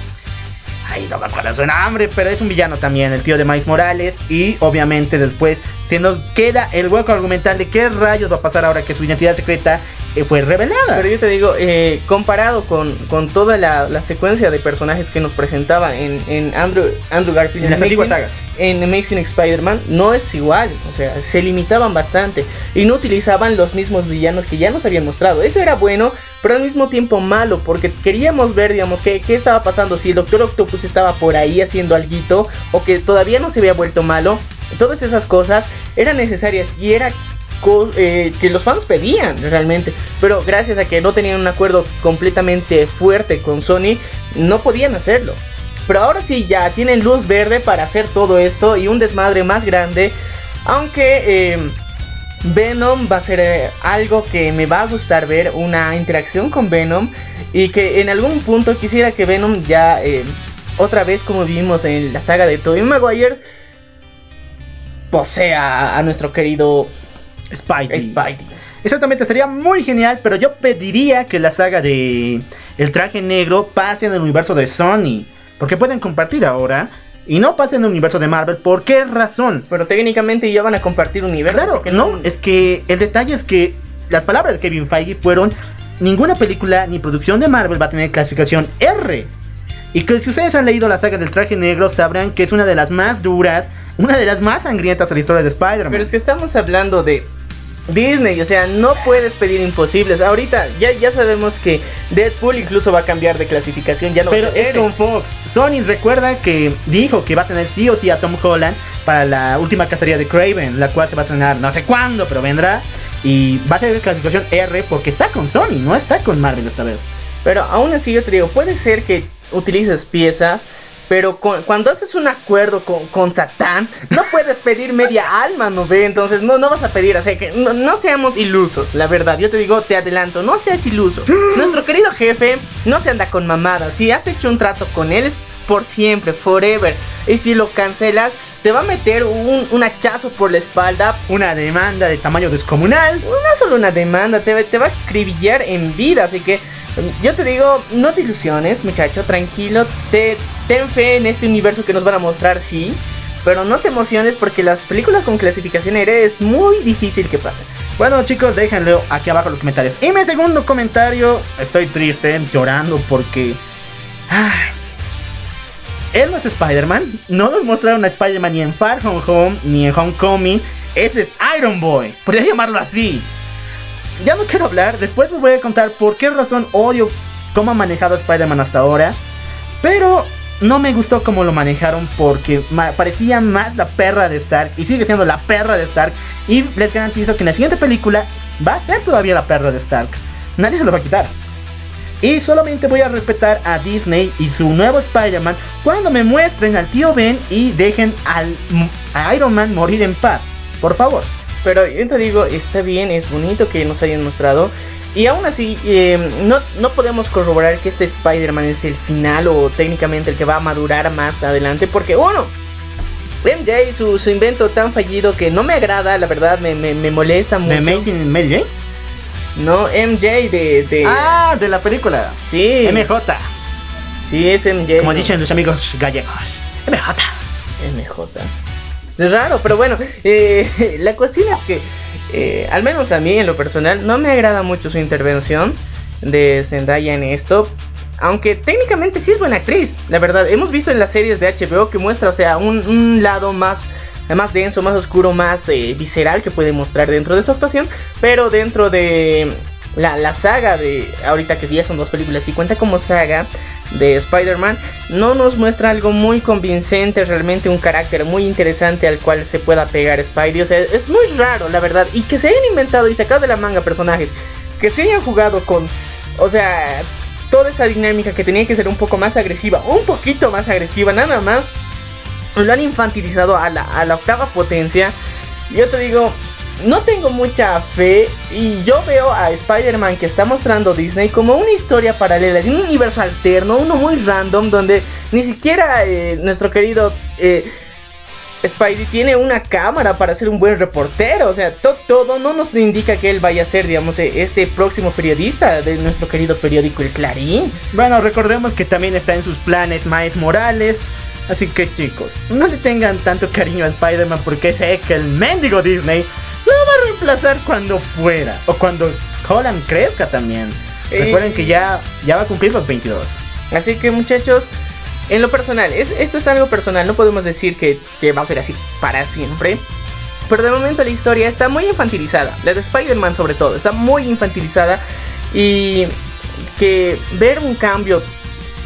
S1: Ay, no me acuerdo su nombre, pero es un villano también, el tío de Miles Morales. Y obviamente después se nos queda el hueco argumental de qué rayos va a pasar ahora que su identidad secreta eh, fue revelada.
S3: Pero yo te digo, eh, comparado con, con toda la, la secuencia de personajes que nos presentaba en, en Andrew, Andrew Garfield
S1: En las
S3: Amazing-
S1: antiguas sagas.
S3: en Amazing Spider-Man, no es igual. O sea, se limitaban bastante y no utilizaban los mismos villanos que ya nos habían mostrado. Eso era bueno, pero al mismo tiempo malo, porque queríamos ver, digamos, qué, qué estaba pasando. Si el Doctor Octopus estaba por ahí haciendo alguito, o que todavía no se había vuelto malo. Todas esas cosas eran necesarias y era eh, que los fans pedían realmente. Pero gracias a que no tenían un acuerdo completamente fuerte con Sony, no podían hacerlo. Pero ahora sí, ya tienen luz verde para hacer todo esto y un desmadre más grande. Aunque eh, Venom va a ser eh, algo que me va a gustar ver, una interacción con Venom. Y que en algún punto quisiera que Venom ya, eh, otra vez como vimos en la saga de Tobey Maguire, posea a nuestro querido
S1: Spidey.
S3: Spidey.
S1: Exactamente, sería muy genial, pero yo pediría que la saga de El traje negro pase en el universo de Sony. Porque pueden compartir ahora y no pase en el universo de Marvel. ¿Por qué razón?
S3: Pero técnicamente ya van a compartir universo.
S1: Claro,
S3: que
S1: no, es que el detalle es que las palabras de Kevin Feige fueron ninguna película ni producción de Marvel va a tener clasificación R. Y que si ustedes han leído la saga del traje negro sabrán que es una de las más duras, una de las más sangrientas de la historia de Spider-Man.
S3: Pero es que estamos hablando de Disney, o sea, no puedes pedir imposibles. Ahorita ya, ya sabemos que Deadpool incluso va a cambiar de clasificación, ya no
S1: Pero
S3: va a ser
S1: es
S3: R.
S1: con Fox. Sony recuerda que dijo que va a tener sí o sí a Tom Holland para la última cacería de Craven, la cual se va a estrenar no sé cuándo, pero vendrá. Y va a ser clasificación R porque está con Sony, no está con Marvel esta vez.
S3: Pero aún así yo te digo, puede ser que utilices piezas, pero cu- cuando haces un acuerdo con, con Satán, no puedes pedir media alma, ¿no ve? Entonces no, no vas a pedir, o sea que no, no seamos ilusos, la verdad. Yo te digo, te adelanto, no seas iluso. Nuestro querido jefe no se anda con mamadas. Si has hecho un trato con él es por siempre, forever. Y si lo cancelas, te va a meter un, un hachazo por la espalda,
S1: Una demanda de tamaño descomunal.
S3: no solo una demanda, te, te va a acribillar en vida. Así que yo te digo, no te ilusiones, muchacho, tranquilo. Te, ten fe en este universo que nos van a mostrar, sí. Pero no te emociones porque las películas con clasificación R es muy difícil que pasen.
S1: Bueno chicos, déjenlo aquí abajo en los comentarios. Y mi segundo comentario, estoy triste, llorando porque... ay, él no es Spider-Man. No nos mostraron a Spider-Man ni en Far From Home ni en Homecoming. Ese es Iron Boy. Podría llamarlo así. Ya no quiero hablar. Después les voy a contar por qué razón odio cómo ha manejado Spider-Man hasta ahora. Pero no me gustó cómo lo manejaron porque parecía más la perra de Stark. Y sigue siendo la perra de Stark. Y les garantizo que en la siguiente película va a ser todavía la perra de Stark. Nadie se lo va a quitar. Y solamente voy a respetar a Disney y su nuevo Spider-Man cuando me muestren al tío Ben y dejen al, a Iron Man morir en paz. Por favor.
S3: Pero yo te digo, está bien, es bonito que nos hayan mostrado. Y aún así, eh, no, no podemos corroborar que este Spider-Man es el final o técnicamente el que va a madurar más adelante. Porque uno, MJ, su, su invento tan fallido que no me agrada, la verdad, me, me, me molesta mucho.
S1: ¿De Amazing Mary Jane?
S3: No, MJ de... de
S1: Ah, de la película.
S3: sí,
S1: MJ.
S3: sí, es MJ.
S1: Como dicen los amigos gallegos. MJ.
S3: MJ. Es raro, pero bueno, eh, la cuestión es que, eh, al menos a mí en lo personal, no me agrada mucho su intervención de Zendaya en esto. Aunque técnicamente sí es buena actriz, la verdad. Hemos visto en las series de HBO que muestra, o sea, un, lado más, más denso, más oscuro, más eh, visceral que puede mostrar dentro de su actuación. Pero dentro de la, la saga de, ahorita que ya son dos películas y cuenta como saga de Spider-Man, no nos muestra algo muy convincente, realmente un carácter muy interesante al cual se pueda pegar Spidey. O sea, es muy raro, la verdad. Y que se hayan inventado y sacado de la manga personajes que se hayan jugado con, o sea, toda esa dinámica que tenía que ser un poco más agresiva, un poquito más agresiva, nada más. Lo han infantilizado a la, a la octava potencia. Yo te digo, no tengo mucha fe y yo veo a Spider-Man que está mostrando Disney como una historia paralela, de un universo alterno, uno muy random, donde ni siquiera eh, nuestro querido eh, Spidey tiene una cámara para ser un buen reportero. O sea, to- todo no nos indica que él vaya a ser, digamos, eh, este próximo periodista de nuestro querido periódico El Clarín.
S1: Bueno, recordemos que también está en sus planes Miles Morales. Así que chicos, no le tengan tanto cariño a Spider-Man porque sé que el mendigo Disney lo va a reemplazar cuando pueda. O cuando Holland crezca también.
S3: Eh.
S1: Recuerden que ya, ya va a cumplir los 22.
S3: Así que muchachos, en lo personal, es, esto es algo personal, no podemos decir que, que va a ser así para siempre. Pero de momento la historia está muy infantilizada, la de Spider-Man sobre todo, está muy infantilizada y que ver un cambio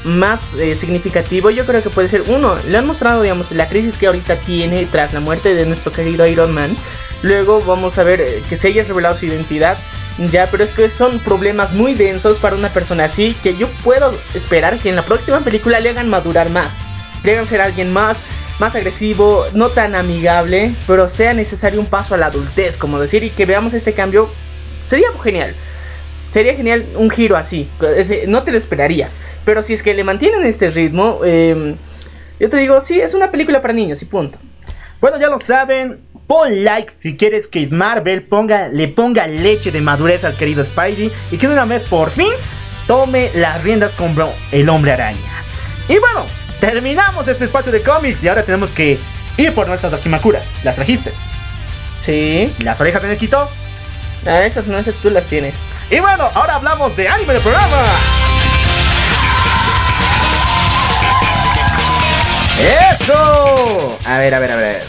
S3: más eh, significativo yo creo que puede ser uno, le han mostrado digamos la crisis que ahorita tiene tras la muerte de nuestro querido Iron Man. Luego vamos a ver eh, que se haya revelado su identidad. Ya, pero es que son problemas muy densos para una persona así que yo puedo esperar que en la próxima película le hagan madurar más. Le hagan ser alguien más, más agresivo, no tan amigable, pero sea necesario un paso a la adultez, como decir, y que veamos este cambio. Sería genial. Sería genial un giro así. No te lo esperarías. Pero si es que le mantienen este ritmo, eh, yo te digo, sí, es una película para niños y punto.
S1: Bueno, ya lo saben. pon like si quieres que Marvel ponga, le ponga leche de madurez al querido Spidey y que de una vez por fin tome las riendas como el hombre araña. Y bueno, terminamos este espacio de cómics y ahora tenemos que ir por nuestras Dakimakuras. ¿Las trajiste?
S3: Sí.
S1: ¿Las orejas de Nekito?
S3: Ah, esas no, esas tú las tienes.
S1: Y bueno, ahora hablamos de anime del programa. ¡Eso! A ver, a ver, a ver.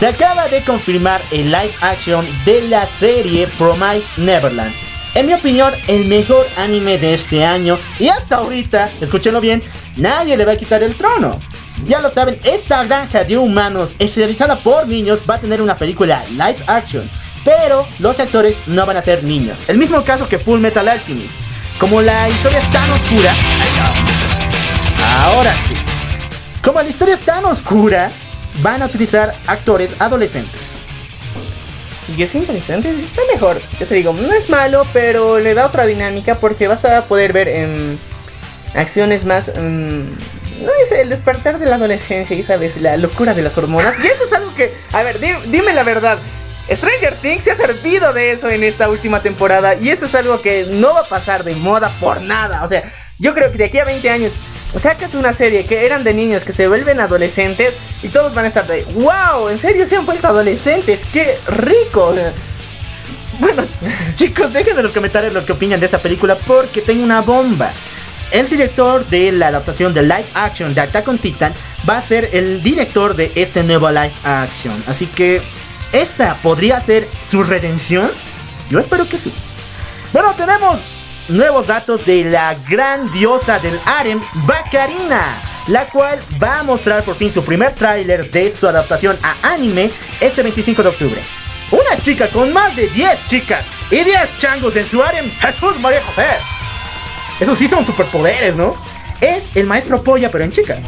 S1: Se acaba de confirmar el live action de la serie Promise Neverland. En mi opinión, el mejor anime de este año. Y hasta ahorita, escúchenlo bien, nadie le va a quitar el trono. Ya lo saben, esta granja de humanos especializada por niños va a tener una película live action. Pero los actores no van a ser niños. El mismo caso que Full Metal Alchemist. Como la historia es tan oscura. Ahora sí. Como la historia es tan oscura, van a utilizar actores adolescentes.
S3: Y es interesante, está mejor. Yo te digo, no es malo, pero le da otra dinámica porque vas a poder ver en acciones más. mm, no es el despertar de la adolescencia y sabes, la locura de las hormonas. Y eso es algo que. A ver, di- dime la verdad. Stranger Things se ha servido de eso en esta última temporada. Y eso es algo que no va a pasar de moda por nada. O sea, yo creo que de aquí a 20 años sacas una serie que eran de niños que se vuelven adolescentes y todos van a estar de wow, en serio se han vuelto adolescentes, qué rico.
S1: Bueno, chicos, déjenme en los comentarios lo que opinan de esta película porque tengo una bomba. El director de la adaptación de live action de Attack on Titan va a ser el director de este nuevo live action. Así que esta podría ser su redención. Yo espero que sí. Bueno, tenemos nuevos datos de la gran diosa del harem, Bacarina, la cual va a mostrar por fin su primer tráiler de su adaptación a anime este 25 de octubre. Una chica con más de 10 chicas y 10 changos en su harem, Jesús María José. Esos sí son superpoderes, ¿no? Es el maestro polla, pero en chica.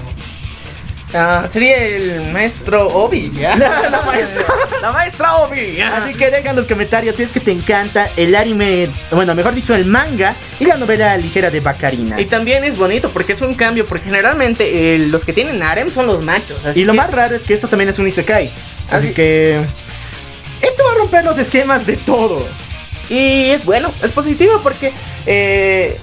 S3: Ah, sería el maestro Obi, ¿ya?
S1: La maestra.
S3: La maestra Obi.
S1: Así que deja en los comentarios si es que te encanta el anime, bueno, mejor dicho, el manga y la novela ligera de Bacarina.
S3: Y también es bonito porque es un cambio, porque generalmente eh, los que tienen harem son los machos. Así
S1: Y lo
S3: que-
S1: más raro es que esto también es un Isekai. Así
S3: Así-
S1: que. Esto va a romper los esquemas de todo.
S3: Y es bueno, es positivo porque eh,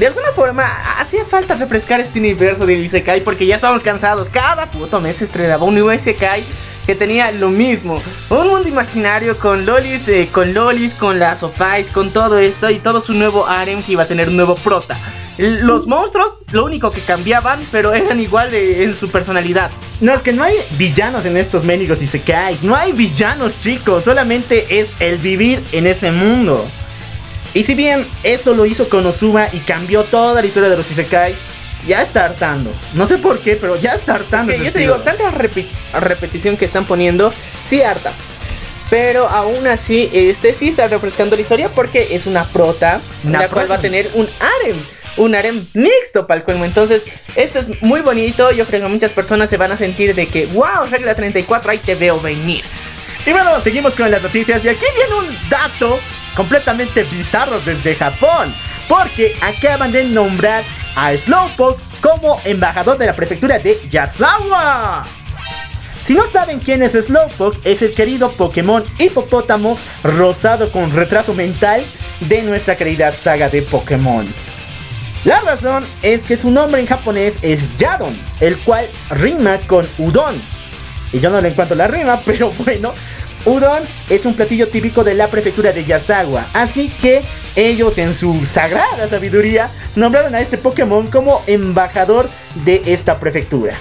S3: de alguna forma hacía falta refrescar este universo del Isekai porque ya estábamos cansados. Cada puto mes se estrenaba un nuevo Isekai que tenía lo mismo. Un mundo imaginario con lolis, eh, con lolis, con las opais, con todo esto y todo su nuevo harem que iba a tener un nuevo prota. Los monstruos, lo único que cambiaban, pero eran igual en su personalidad.
S1: No, es que no hay villanos en estos mendigos Isekais. No hay villanos, chicos. Solamente es el vivir en ese mundo. Y si bien esto lo hizo Konosuba y cambió toda la historia de los Isekais, ya está hartando. No sé por qué, pero ya está hartando.
S3: Es que yo te digo, tanta repi- repetición que están poniendo, sí harta. Pero aún así, este sí está refrescando la historia porque es una prota,
S1: Una
S3: la cual va a tener un harem. Un harem mixto para el colmo. Entonces, esto es muy bonito. Yo creo que muchas personas se van a sentir de que, wow, regla 34, ahí te veo venir.
S1: Y bueno, seguimos con las noticias. Y aquí viene un dato completamente bizarro desde Japón. Porque acaban de nombrar a Slowpoke como embajador de la prefectura de Yasawa. Si no saben quién es Slowpoke, es el querido Pokémon hipopótamo rosado con retraso mental de nuestra querida saga de Pokémon. La razón es que su nombre en japonés es Yadon, el cual rima con udon. Y yo no le encuentro la rima, pero bueno, udon es un platillo típico de la prefectura de Yasawa. Así que ellos en su sagrada sabiduría nombraron a este Pokémon como embajador de esta prefectura.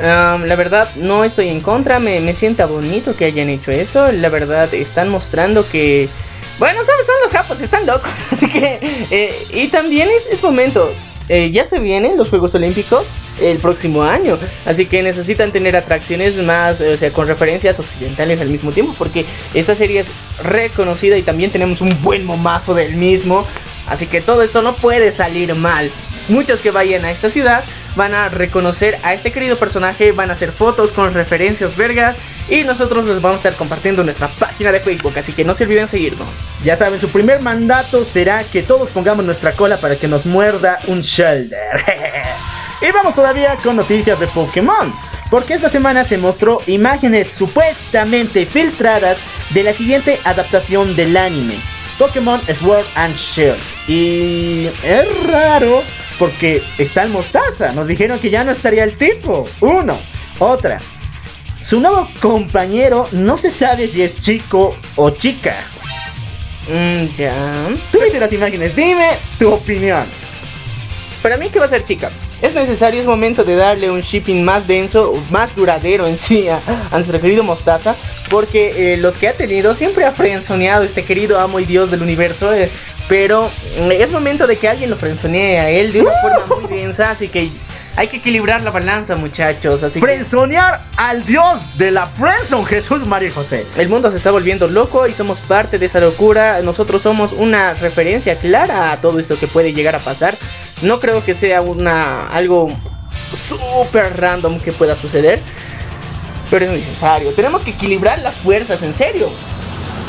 S3: La verdad, no estoy en contra. Me, me sienta bonito que hayan hecho eso. La verdad, están mostrando que. Bueno, ¿sabes? Son los japos, están locos. Así que. eh, y también es, es momento. eh, ya se vienen los Juegos Olímpicos el próximo año. Así que necesitan tener atracciones más, o sea, con referencias occidentales al mismo tiempo. Porque esta serie es reconocida y también tenemos un buen momazo del mismo. Así que todo esto no puede salir mal. Muchos que vayan a esta ciudad van a reconocer a este querido personaje, van a hacer fotos con referencias vergas y nosotros los vamos a estar compartiendo en nuestra página de Facebook, así que no se olviden seguirnos.
S1: Ya saben, su primer mandato será que todos pongamos nuestra cola para que nos muerda un shoulder. y vamos todavía con noticias de Pokémon. Porque esta semana se mostró imágenes supuestamente filtradas de la siguiente adaptación del anime. Pokémon Sword and Shield. Y es raro porque está el mostaza. Nos dijeron que ya no estaría el tipo. Uno. Otra. Su nuevo compañero no se sabe si es chico o chica.
S3: Mm, ya.
S1: Tú viste las imágenes, dime tu opinión.
S3: Para mí que va a ser chica. Es necesario, es momento de darle un shipping más denso, más duradero en sí a, a nuestro querido Mostaza. Porque eh, los que ha tenido siempre ha frenzoneado este querido amo y dios del universo. eh, pero mm, es momento de que alguien lo frenzonee a él de una forma muy densa. Así que hay que equilibrar la balanza, muchachos. Así que
S1: Frenzonear al dios de la Frenzone, Jesús María José.
S3: el mundo se está volviendo loco y somos parte de esa locura. Nosotros somos una referencia clara a todo esto que puede llegar a pasar. No creo que sea una algo súper random que pueda suceder. Pero es necesario. Tenemos que equilibrar las fuerzas, en serio.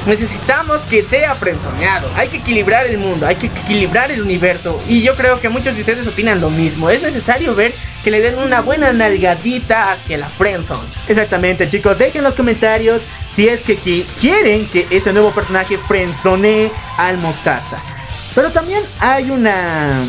S3: Necesitamos que sea frenzoneado. Hay que equilibrar el mundo, hay que equilibrar el universo. Y yo creo que muchos de ustedes opinan lo mismo. Es necesario ver que le den una buena nalgadita hacia la friendzone.
S1: Exactamente, chicos. Dejen en los comentarios si es que qui- quieren que ese nuevo personaje frenzonee al Mostaza. Pero también hay una.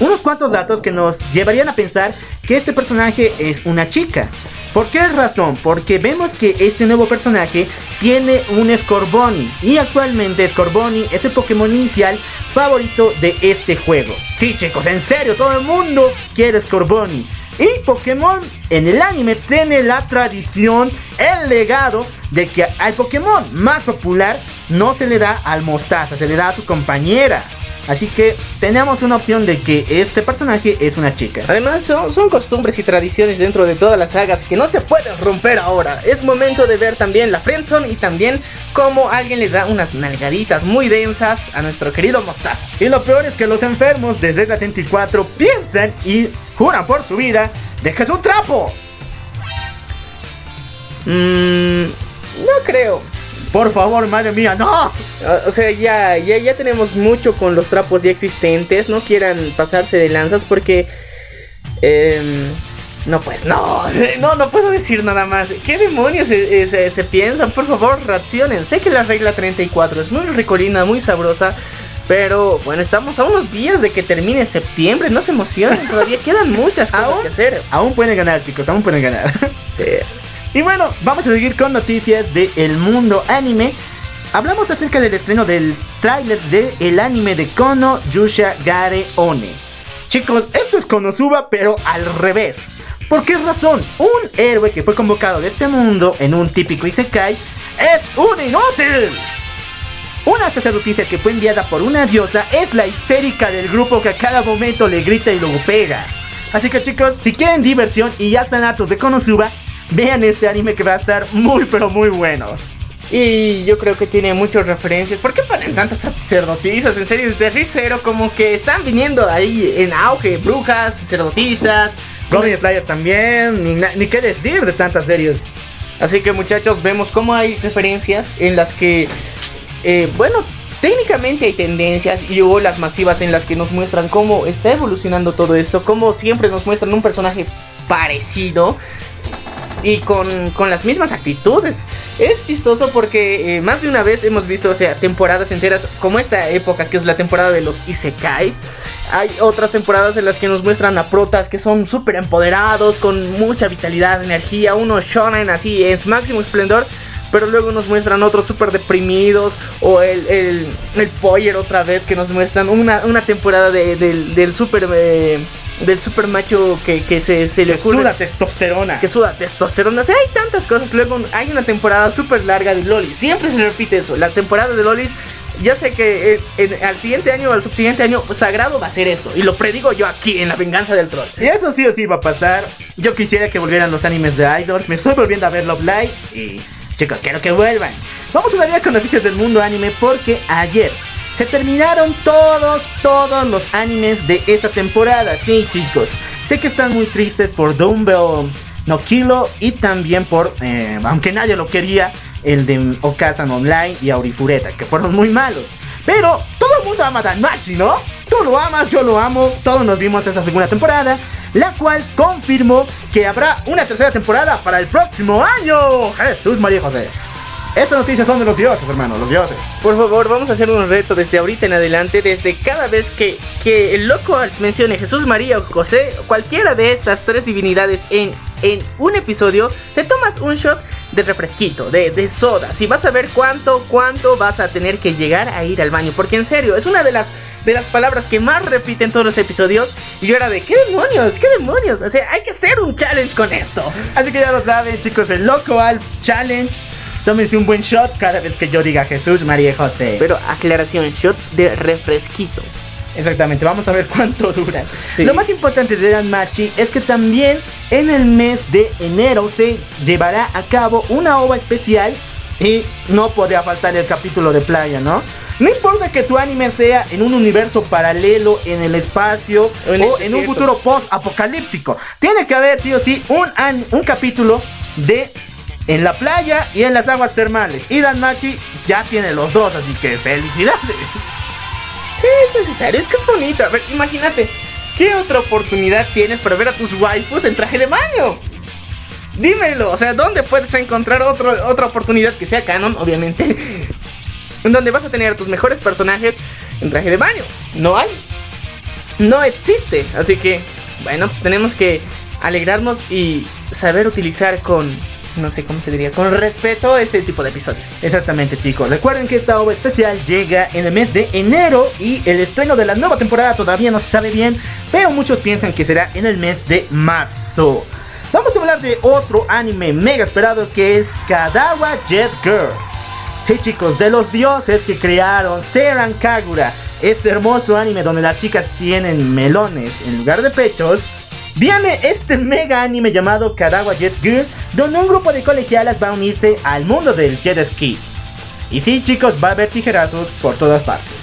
S1: Unos cuantos datos que nos llevarían a pensar que este personaje es una chica. ¿Por qué razón? Porque vemos que este nuevo personaje tiene un Scorbunny y actualmente Scorbunny es el Pokémon inicial favorito de este juego. Sí chicos, en serio, todo el mundo quiere Scorbunny. Y Pokémon en el anime tiene la tradición, el legado de que al Pokémon más popular no se le da al Mostaza, se le da a su compañera. Así que tenemos una opción de que este personaje es una chica.
S3: Además, son, son costumbres y tradiciones dentro de todas las sagas que no se pueden romper ahora. Es momento de ver también la friendzone y también cómo alguien le da unas nalgaditas muy densas a nuestro querido Mostaza.
S1: Y lo peor es que los enfermos de Zelda 34 piensan y juran por su vida de que es un trapo.
S3: Mmm, no creo.
S1: Por favor, madre mía, no.
S3: O sea, ya, ya, ya tenemos mucho con los trapos ya existentes. No quieran pasarse de lanzas porque... em, no, pues no, no, no puedo decir nada más. ¿Qué demonios se, se- se piensan? Por favor, reaccionen. Sé que la regla 34 es muy ricolina, muy sabrosa. Pero bueno, estamos a unos días de que termine septiembre. No se emocionen, todavía quedan muchas cosas
S1: ¿Aún?
S3: que hacer.
S1: Aún pueden ganar, chicos, aún pueden ganar.
S3: Sí.
S1: Y bueno, vamos a seguir con noticias del mundo anime. Hablamos acerca del estreno del tráiler del anime de Kono Yusha Gare One. Chicos, esto es Konosuba, pero al revés. ¿Por qué razón? Un héroe que fue convocado de este mundo en un típico Isekai es un inútil. Una sacerdotisa que fue enviada por una diosa es la histérica del grupo que a cada momento le grita y luego pega. Así que chicos, si quieren diversión y ya están hartos de Konosuba, vean este anime que va a estar muy pero muy bueno.
S3: Y yo creo que tiene muchas referencias. ¿Por qué ponen tantas sacerdotisas? En serio, desde Ricero como que están viniendo ahí en auge. Brujas, sacerdotisas.
S1: Goblin Slayer también, ni, qué decir de tantas series.
S3: Así que muchachos, vemos cómo hay referencias en las que, eh, bueno, técnicamente hay tendencias y hubo las masivas en las que nos muestran cómo está evolucionando todo esto, cómo siempre nos muestran un personaje parecido y con, con las mismas actitudes. Es chistoso porque eh, más de una vez hemos visto, o sea, temporadas enteras como esta época que es la temporada de los Isekais. Hay otras temporadas en las que nos muestran a protas que son súper empoderados, con mucha vitalidad, energía, unos shonen así en su máximo esplendor. Pero luego nos muestran otros súper deprimidos. O el, el, el Poyer otra vez que nos muestran una, una temporada de- del, del super... eh, del super macho que, que se, se le
S1: Que
S3: ocurre
S1: suda testosterona.
S3: que suda testosterona. O sea, hay tantas cosas. Luego hay una temporada súper larga de Lolis. Siempre se repite eso. La temporada de Lolis. Ya sé que eh, en- al siguiente año o al subsiguiente año sagrado va a ser esto. Y lo predigo yo aquí en la venganza del troll.
S1: Y eso sí o sí va a pasar. Yo quisiera que volvieran los animes de idols. Me estoy volviendo a ver Love Live. Y chicos, quiero que vuelvan. Vamos a ver con noticias del mundo anime porque ayer se terminaron todos, todos los animes de esta temporada. Sí, chicos. Sé que están muy tristes por Dumbbell no Kilo y también por, eh, aunque nadie lo quería, el de Okazan Online y Aurifureta, que fueron muy malos. Pero todo el mundo ama a Danmachi, ¿no? Tú lo amas, yo lo amo, todos nos vimos esa segunda temporada. la cual confirmó que habrá una tercera temporada para el próximo año. Jesús María José. Estas noticias son de los dioses, hermano, los dioses.
S3: Por favor, vamos a hacer un reto desde ahorita en adelante, desde cada vez que, que el loco mencione Jesús María o José, cualquiera de estas tres divinidades en, en un episodio, te tomas un shot de refresquito, de, de soda. Si vas a ver cuánto, cuánto vas a tener que llegar a ir al baño. Porque en serio, es una de las de las palabras que más repiten todos los episodios. Y yo era de, ¿qué demonios? ¿Qué demonios? O sea, hay que hacer un challenge con esto.
S1: Así que ya lo saben, chicos, el Loco Alf Challenge. Tómense un buen shot cada vez que yo diga Jesús, María y José.
S3: Pero aclaración, shot de refresquito.
S1: Exactamente, vamos a ver cuánto duran.
S3: Sí.
S1: Lo más importante de Dan Machi es que también en el mes de enero se llevará a cabo una ova especial y no podría faltar el capítulo de playa, ¿no? No importa que tu anime sea en un universo paralelo, en el espacio
S3: O
S1: o
S3: en
S1: un futuro post-apocalíptico. Tiene que haber sí o sí un, un capítulo de en la playa y en las aguas termales. Y Dan Machi ya tiene los dos, así que felicidades.
S3: Sí, es necesario, es que es bonito. A ver, imagínate, ¿qué otra oportunidad tienes para ver a tus waifus en traje de baño? Dímelo, o sea, ¿dónde puedes encontrar otra oportunidad que sea canon, obviamente? En donde vas a tener a tus mejores personajes en traje de baño. No hay. No existe. Así que, bueno, pues tenemos que alegrarnos y saber utilizar con, no sé cómo se diría, con respeto este tipo de episodios.
S1: Exactamente chicos, recuerden que esta obra especial llega en el mes de enero y el estreno de la nueva temporada todavía no se sabe bien, pero muchos piensan que será en el mes de marzo. Vamos a hablar de otro anime mega esperado que es Kadawa Jet Girl. Sí chicos, de los dioses que crearon Seran Kagura, este hermoso anime donde las chicas tienen melones en lugar de pechos, viene este mega anime llamado Kadawa Jet Girl, donde un grupo de colegialas va a unirse al mundo del jet ski. Y sí chicos, va a haber tijerazos por todas partes.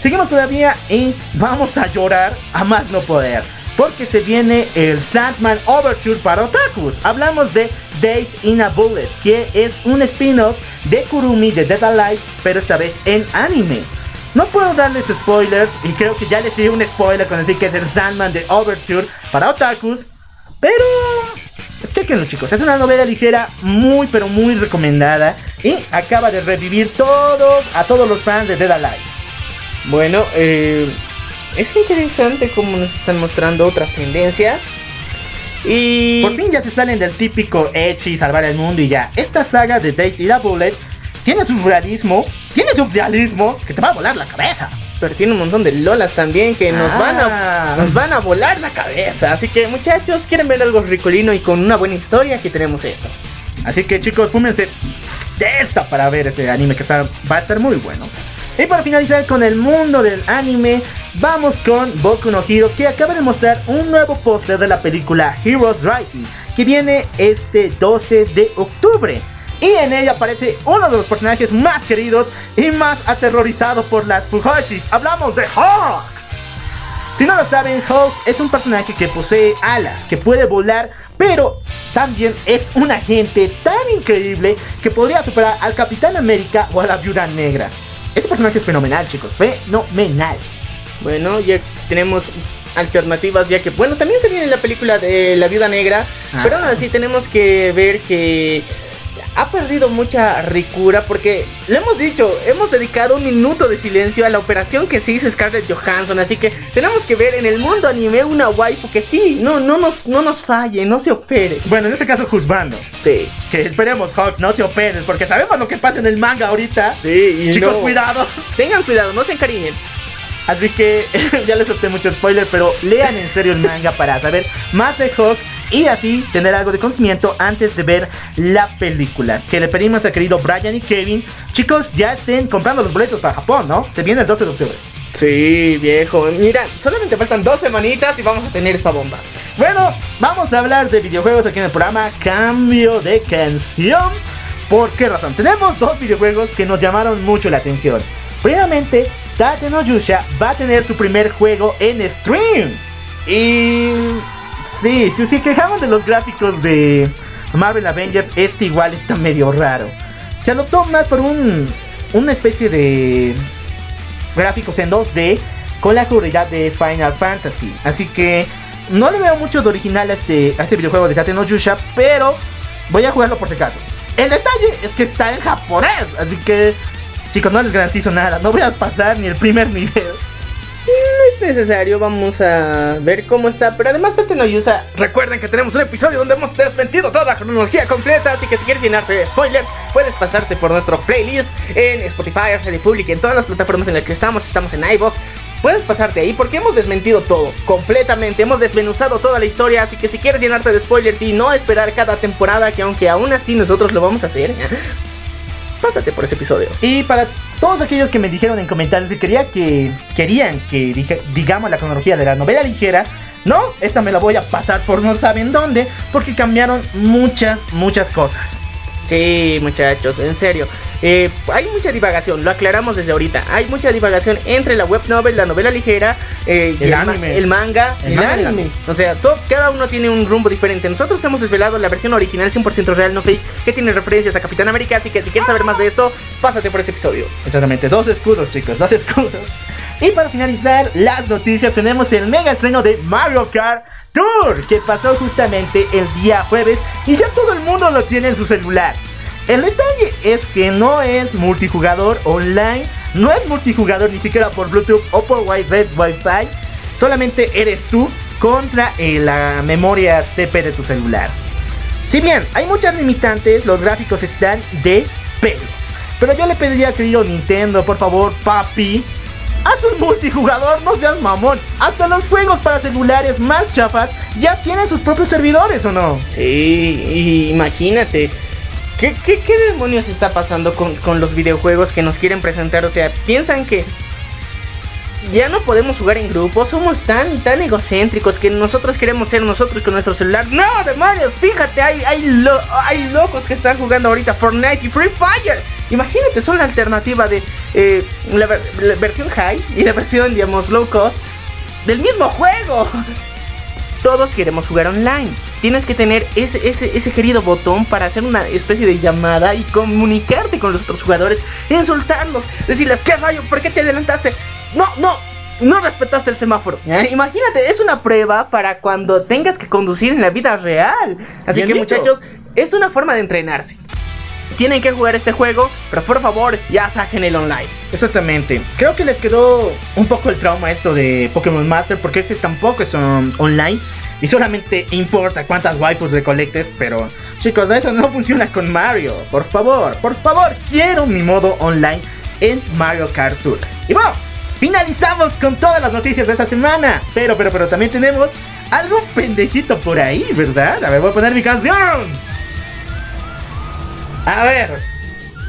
S1: Seguimos todavía y vamos a llorar a más no poder. Porque se viene el Sandman Overture para otakus. Hablamos de Date in a Bullet, que es un spin-off de Kurumi de Dead Alive, pero esta vez en anime. No puedo darles spoilers, y creo que ya les di un spoiler con decir que es el Sandman de Overture para otakus. Pero chequenlo chicos, es una novela ligera muy pero muy recomendada y acaba de revivir todos a todos los fans de Dead Alive.
S3: Bueno, eh, es interesante cómo nos están mostrando otras tendencias. Y
S1: Por fin ya se salen del típico Echi, salvar el mundo y ya. Esta saga de Date y la Bullet tiene su realismo, tiene su realismo que te va a volar la cabeza.
S3: pero tiene un montón de lolas también que nos
S1: Ah.
S3: van a nos van a volar la cabeza. Así que muchachos, quieren ver algo ricolino y con una buena historia, aquí tenemos esto.
S1: Así que chicos, fúmense de esta para ver ese anime que está- va a estar muy bueno. Y para finalizar con el mundo del anime, vamos con Boku no Hero que acaba de mostrar un nuevo póster de la película Heroes Rising que viene este 12 de octubre. Y en ella aparece uno de los personajes más queridos y más aterrorizados por las Fujoshis. Hablamos de Hawks. Si no lo saben, Hulk es un personaje que posee alas, que puede volar, pero también es un agente tan increíble que podría superar al Capitán América o a la Viuda Negra. Este personaje es fenomenal, chicos, fenomenal.
S3: Bueno, ya tenemos alternativas ya que bueno, también se viene la película de La Viuda Negra,
S1: Ah.
S3: pero aún así tenemos que ver que ha perdido mucha ricura porque le hemos dicho, hemos dedicado un minuto de silencio a la operación que se hizo Scarlett Johansson, así que tenemos que ver en el mundo anime una waifu que sí, no no nos no nos falle, no se opere.
S1: Bueno, en este caso, juzgando.
S3: Sí.
S1: Que esperemos, Hulk, no te operes, porque sabemos lo que pasa en el manga ahorita.
S3: Sí, y
S1: Chicos,
S3: no-
S1: cuidado.
S3: Tengan cuidado, no se encariñen.
S1: Así que ya les opté mucho spoiler, pero lean en serio el manga para saber más de Hawk y así tener algo de conocimiento antes de ver la película. Que le pedimos a querido Brian y Kevin, chicos, ya estén comprando los boletos para Japón, ¿no? Se viene el 12 de octubre.
S3: Sí, viejo. Mira, solamente faltan dos semanitas y vamos a tener esta bomba.
S1: Bueno, vamos a hablar de videojuegos aquí en el programa Cambio de Canción. ¿Por qué razón? Tenemos dos videojuegos que nos llamaron mucho la atención. Primeramente, Tate no Yusha va a tener su primer juego en stream. Y sí, si se quejaban de los gráficos de Marvel Avengers, este igual está medio raro. Se adoptó más por un, una especie de gráficos en 2D con la jugabilidad de Final Fantasy. Así que no le veo mucho de original a este, a este videojuego de Tate no Yusha, pero voy a jugarlo por si acaso. El detalle es que está en japonés, así que chicos, no les garantizo nada, no voy a pasar ni el primer nivel.
S3: No es necesario, vamos a ver cómo está. Pero además, Tate no recuerden que tenemos un episodio donde hemos desmentido toda la cronología completa. Así que si quieres llenarte de spoilers, puedes pasarte por nuestro playlist en Spotify, Radio Public, en todas las plataformas en las que estamos. Estamos en iVoox. Puedes pasarte ahí porque hemos desmentido todo, completamente. Hemos desmenuzado toda la historia. Así que si quieres llenarte de spoilers y no esperar cada temporada, que aunque aún así nosotros lo vamos a hacer, pásate por ese episodio.
S1: Y para todos aquellos que me dijeron en comentarios que quería que querían que dije, digamos la cronología de la novela ligera, no, esta me la voy a pasar por no saben dónde, porque cambiaron muchas, muchas cosas.
S3: Sí, muchachos, en serio. Eh, hay mucha divagación, lo aclaramos desde ahorita. Hay mucha divagación entre la web novel, la novela ligera, eh, y
S1: El
S3: ma-
S1: anime.
S3: el manga,
S1: El manga
S3: anime.
S1: anime.
S3: O sea, todo, cada uno tiene un rumbo diferente. Nosotros hemos desvelado la versión original 100% real, no fake, que tiene referencias a Capitán América. Así que si quieres saber más de esto, pásate por ese episodio.
S1: Exactamente, dos escudos, chicos, dos escudos. Y para finalizar las noticias, tenemos el mega estreno de Mario Kart Tour, que pasó justamente el día jueves y ya todo el mundo lo tiene en su celular. El detalle es que no es multijugador online, no es multijugador ni siquiera por Bluetooth o por Wi-Fi, solamente eres tú contra eh, la memoria CP de tu celular. Si bien hay muchas limitantes, los gráficos están de pelos. Pero yo le pediría, querido Nintendo, por favor, papi, haz un multijugador, no seas mamón. Hasta los juegos para celulares más chafas ya tienen sus propios servidores, ¿o no?
S3: Sí, imagínate. ¿Qué, qué, qué demonios está pasando con, con los videojuegos que nos quieren presentar? O sea, piensan que ya no podemos jugar en grupo, somos tan, tan egocéntricos que nosotros queremos ser nosotros con nuestro celular. No, demonios, fíjate, hay, hay, lo- hay locos que están jugando ahorita Fortnite y Free Fire. Imagínate, son la alternativa de eh, la, la versión high y la versión, digamos, low cost del mismo juego. Todos queremos jugar online. Tienes que tener ese, ese, ese querido botón para hacer una especie de llamada y comunicarte con los otros jugadores, insultarlos, decirles, ¿qué rayo? ¿Por qué te adelantaste? No, no, no respetaste el semáforo. ¿Eh? Imagínate, es una prueba para cuando tengas que conducir en la vida real. Así
S1: Bien
S3: que
S1: dicho.
S3: muchachos, es una forma de entrenarse. Tienen que jugar este juego, pero por favor, ya saquen el online.
S1: Exactamente. Creo que les quedó un poco el trauma esto de Pokémon Master porque ese tampoco es um, online y solamente importa cuántas waifus recolectes, pero chicos, eso no funciona con Mario. Por favor, por favor, quiero mi modo online en Mario Kart Tour. Y bueno, finalizamos con todas las noticias de esta semana, pero pero pero también tenemos algún pendejito por ahí, ¿verdad? A ver, voy a poner mi canción. A ver,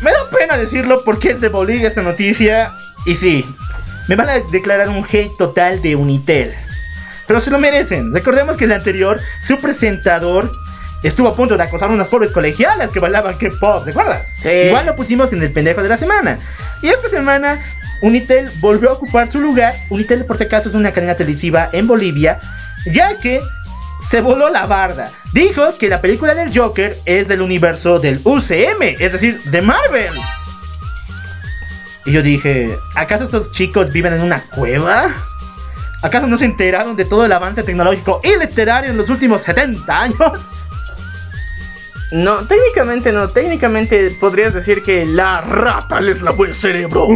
S1: me da pena decirlo porque es de Bolivia esta noticia. Y sí, me van a declarar un hate total de Unitel. Pero se lo merecen. Recordemos que el anterior, su presentador, estuvo a punto de acosar a unas pobres colegialas que bailaban K-pop, ¿recuerdas?
S3: Sí.
S1: Igual lo pusimos en el pendejo de la semana. Y esta semana, Unitel volvió a ocupar su lugar. Unitel, por si acaso, es una cadena televisiva en Bolivia, ya que se voló la barda. Dijo que la película del Joker es del universo del UCM, es decir, de Marvel. Y yo dije, ¿acaso estos chicos viven en una cueva? ¿Acaso no se enteraron de todo el avance tecnológico y literario en los últimos 70 años?
S3: No, técnicamente no. Técnicamente podrías decir que la rata les lavó el cerebro.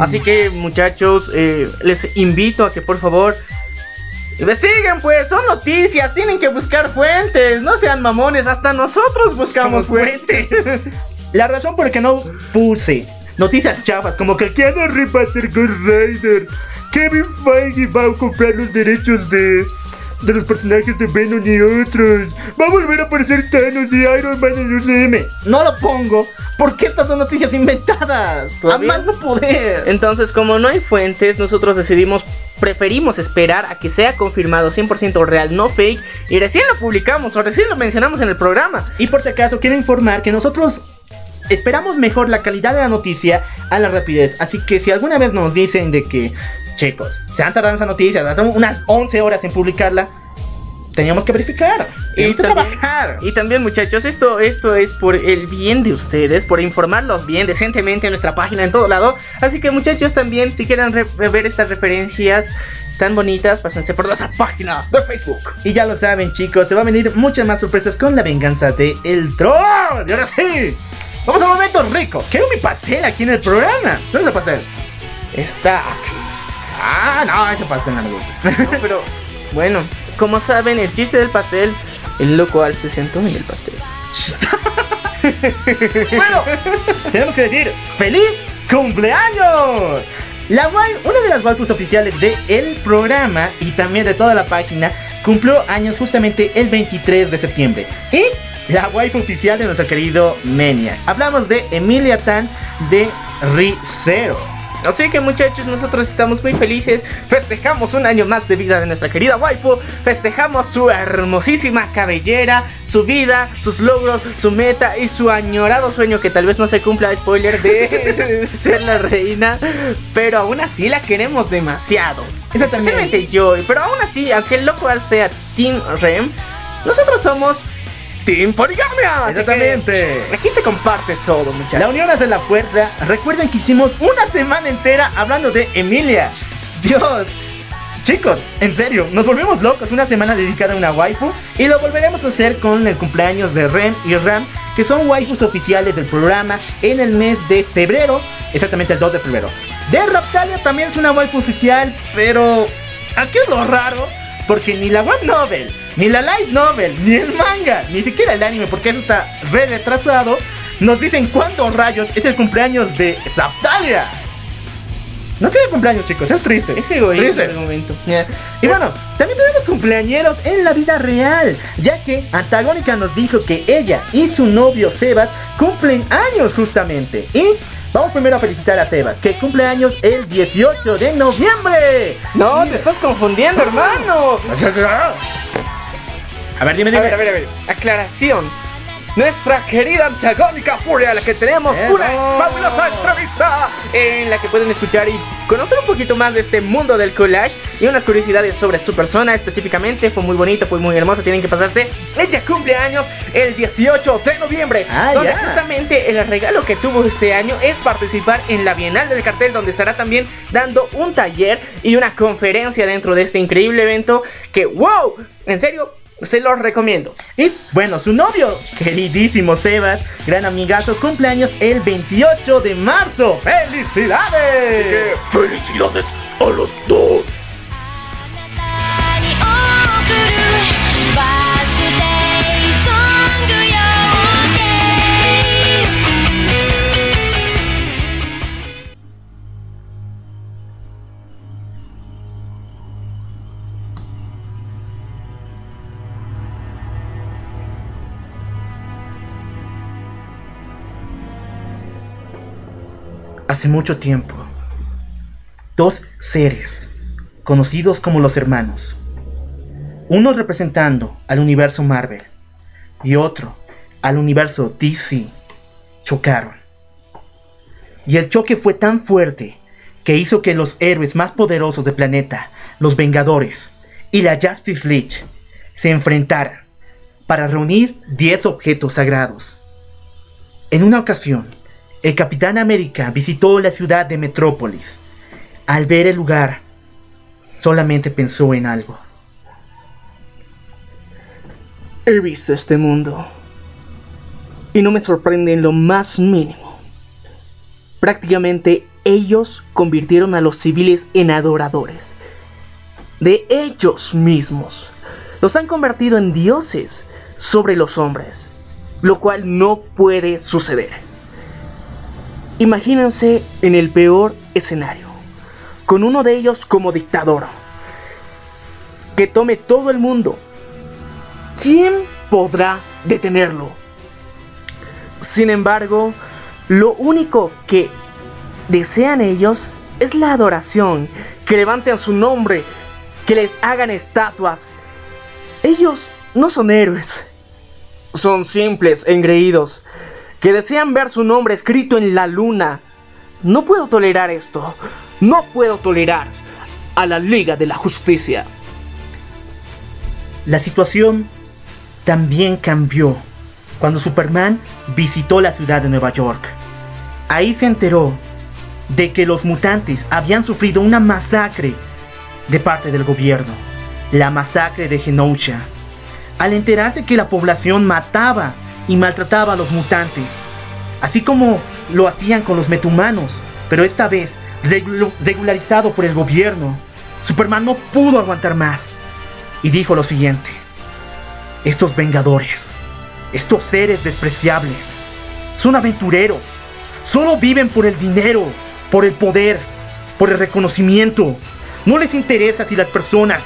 S3: Así que, muchachos, eh, les invito a que por favor investiguen, pues. Son noticias. Tienen que buscar fuentes. No sean mamones. Hasta nosotros buscamos fuentes.
S1: La razón por la que no puse noticias chafas como que a ser Ghost Rider, Kevin Feige va a comprar los derechos de, de los personajes de Venom y otros, va a volver a aparecer Thanos y Iron Man en el UCM. No lo pongo porque estas son noticias inventadas. A más no poder.
S3: Entonces, como no hay fuentes, nosotros decidimos, preferimos esperar a que sea confirmado 100% real, no fake, y recién lo publicamos o recién lo mencionamos en el programa.
S1: Y por si acaso quiero informar que nosotros esperamos mejor la calidad de la noticia a la rapidez. Así que si alguna vez nos dicen de que, chicos, se han tardado esa noticia, unas 11 horas en publicarla, teníamos que verificar.
S3: También-
S1: trabajar.
S3: y también, muchachos, esto, esto es por el bien de ustedes, por informarlos bien decentemente en nuestra página en todo lado. Así que, muchachos, también, si quieren re- ver estas referencias tan bonitas, pásense por nuestra página de Facebook.
S1: Y ya lo saben, chicos, se va a venir muchas más sorpresas con la venganza de El Troll. Y ahora sí, vamos a un momento rico. Quiero mi pastel aquí en el programa. ¿Dónde es el pastel?
S3: Está aquí.
S1: Ah, no, ese pastel no me gusta.
S3: No, pero bueno, como saben, el chiste del pastel, el loco al se sentó en el pastel.
S1: bueno, tenemos que decir ¡Feliz cumpleaños! La wai- una de las waifus oficiales del el programa y también de toda la página cumplió años justamente el 23 de septiembre. Y la waifu oficial de nuestro querido Menia. Hablamos de Emilia Tan de Rizero.
S3: Así que muchachos, nosotros estamos muy felices. Festejamos un año más de vida de nuestra querida waifu. Festejamos su hermosísima cabellera, su vida, sus logros, su meta y su añorado sueño que tal vez no se cumpla, spoiler, de ser la reina. Pero aún así la queremos demasiado. Especialmente yo. Pero aún así, aunque el loco sea Team Rem, nosotros somos Team Poligamia.
S1: Exactamente.
S3: Aquí se comparte todo, muchachos.
S1: La unión hace la fuerza. Recuerden que hicimos una semana entera hablando de Emilia. Dios. Chicos, en serio, nos volvemos locos. Una semana dedicada a una waifu. Y lo volveremos a hacer con el cumpleaños de Ren y Ram, que son waifus oficiales del programa en el mes de febrero. Exactamente el 2 de febrero. De Raptalia también es una waifu oficial, pero aquí es lo raro. Porque ni la web novel, ni la light novel, ni el manga, ni siquiera el anime, porque eso está re retrasado, nos dicen cuándo rayos es el cumpleaños de Zaptalia. No tiene cumpleaños, chicos, es triste.
S3: Es egoísta
S1: Triste.
S3: en momento.
S1: Y bueno, también tenemos cumpleañeros en la vida real, ya que Antagónica nos dijo que ella y su novio Sebas cumplen años justamente. Y vamos primero a felicitar a Sebas, que cumple años el 18 de noviembre.
S3: No, te estás confundiendo, hermano.
S1: A ver, dime,
S3: A
S1: dime.
S3: ver, a ver, a ver. Aclaración. Nuestra querida antagónica Furia, a la que tenemos
S1: Eso.
S3: una fabulosa entrevista en la que pueden escuchar y conocer un poquito más de este mundo del collage y unas curiosidades sobre su persona específicamente. Fue muy bonito, fue muy hermoso, tienen que pasarse. Ella cumple años el 18 de noviembre,
S1: Ah,
S3: donde justamente el regalo que tuvo este año es participar en la Bienal del Cartel, donde estará también dando un taller y una conferencia dentro de este increíble evento que, wow, en serio, se los recomiendo.
S1: Y bueno, su novio, queridísimo Sebas, gran amigazo, cumpleaños el 28 de marzo. ¡Felicidades!
S2: ¡Felicidades a los dos!
S1: Hace mucho tiempo, dos seres, conocidos como los hermanos, uno representando al universo Marvel y otro al universo DC, chocaron. Y el choque fue tan fuerte que hizo que los héroes más poderosos del planeta, los Vengadores y la Justice League, se enfrentaran para reunir 10 objetos sagrados. En una ocasión, el Capitán América visitó la ciudad de Metrópolis. Al ver el lugar, solamente pensó en algo.
S3: He visto este mundo y no me sorprende en lo más mínimo. Prácticamente ellos convirtieron a los civiles en adoradores de ellos mismos. Los han convertido en dioses sobre los hombres, lo cual no puede suceder. Imagínense en el peor escenario, con uno de ellos como dictador, que tome todo el mundo ¿Quién podrá detenerlo? Sin embargo, lo único que desean ellos es la adoración, que levanten su nombre, que les hagan estatuas. Ellos no son héroes, son simples engreídos, que desean ver su nombre escrito en la luna. No puedo tolerar esto, no puedo tolerar a la Liga de la Justicia.
S1: La situación también cambió cuando Superman visitó la ciudad de Nueva York. Ahí se enteró de que los mutantes habían sufrido una masacre de parte del gobierno, la masacre de Genosha. Al enterarse que la población mataba y maltrataba a los mutantes, así como lo hacían con los metahumanos, pero esta vez regu- regularizado por el gobierno, Superman no pudo aguantar más y dijo lo siguiente: Estos vengadores, estos seres despreciables, son aventureros, solo viven por el dinero, por el poder, por el reconocimiento. No les interesa si las personas,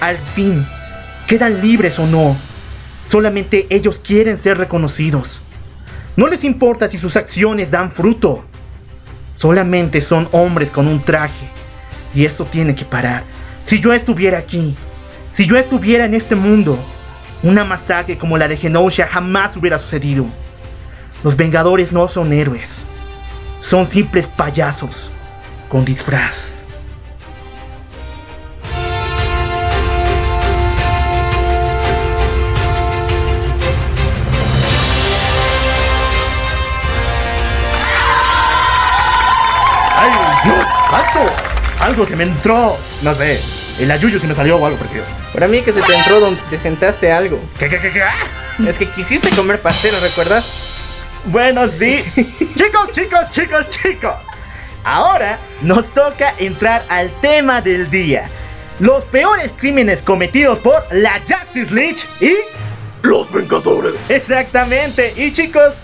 S1: al fin, quedan libres o no. Solamente ellos quieren ser reconocidos. No les importa si sus acciones dan fruto. Solamente son hombres con un traje. Y esto tiene que parar. Si yo estuviera aquí, si yo estuviera en este mundo, una masacre como la de Genosha jamás hubiera sucedido. Los Vengadores no son héroes. Son simples payasos con disfraz. ¡Santo! Algo se me entró. No sé. El ayuyo se me salió o algo parecido.
S3: Para mí que se te entró donde te sentaste algo.
S1: ¿Qué, qué, qué, qué?
S3: Es que quisiste comer pastel, ¿no ¿recuerdas?
S1: Bueno, sí. chicos, chicos, chicos, chicos. Ahora nos toca entrar al tema del día. Los peores crímenes cometidos por la Justice League y...
S2: Los Vengadores.
S1: Exactamente. Y chicos,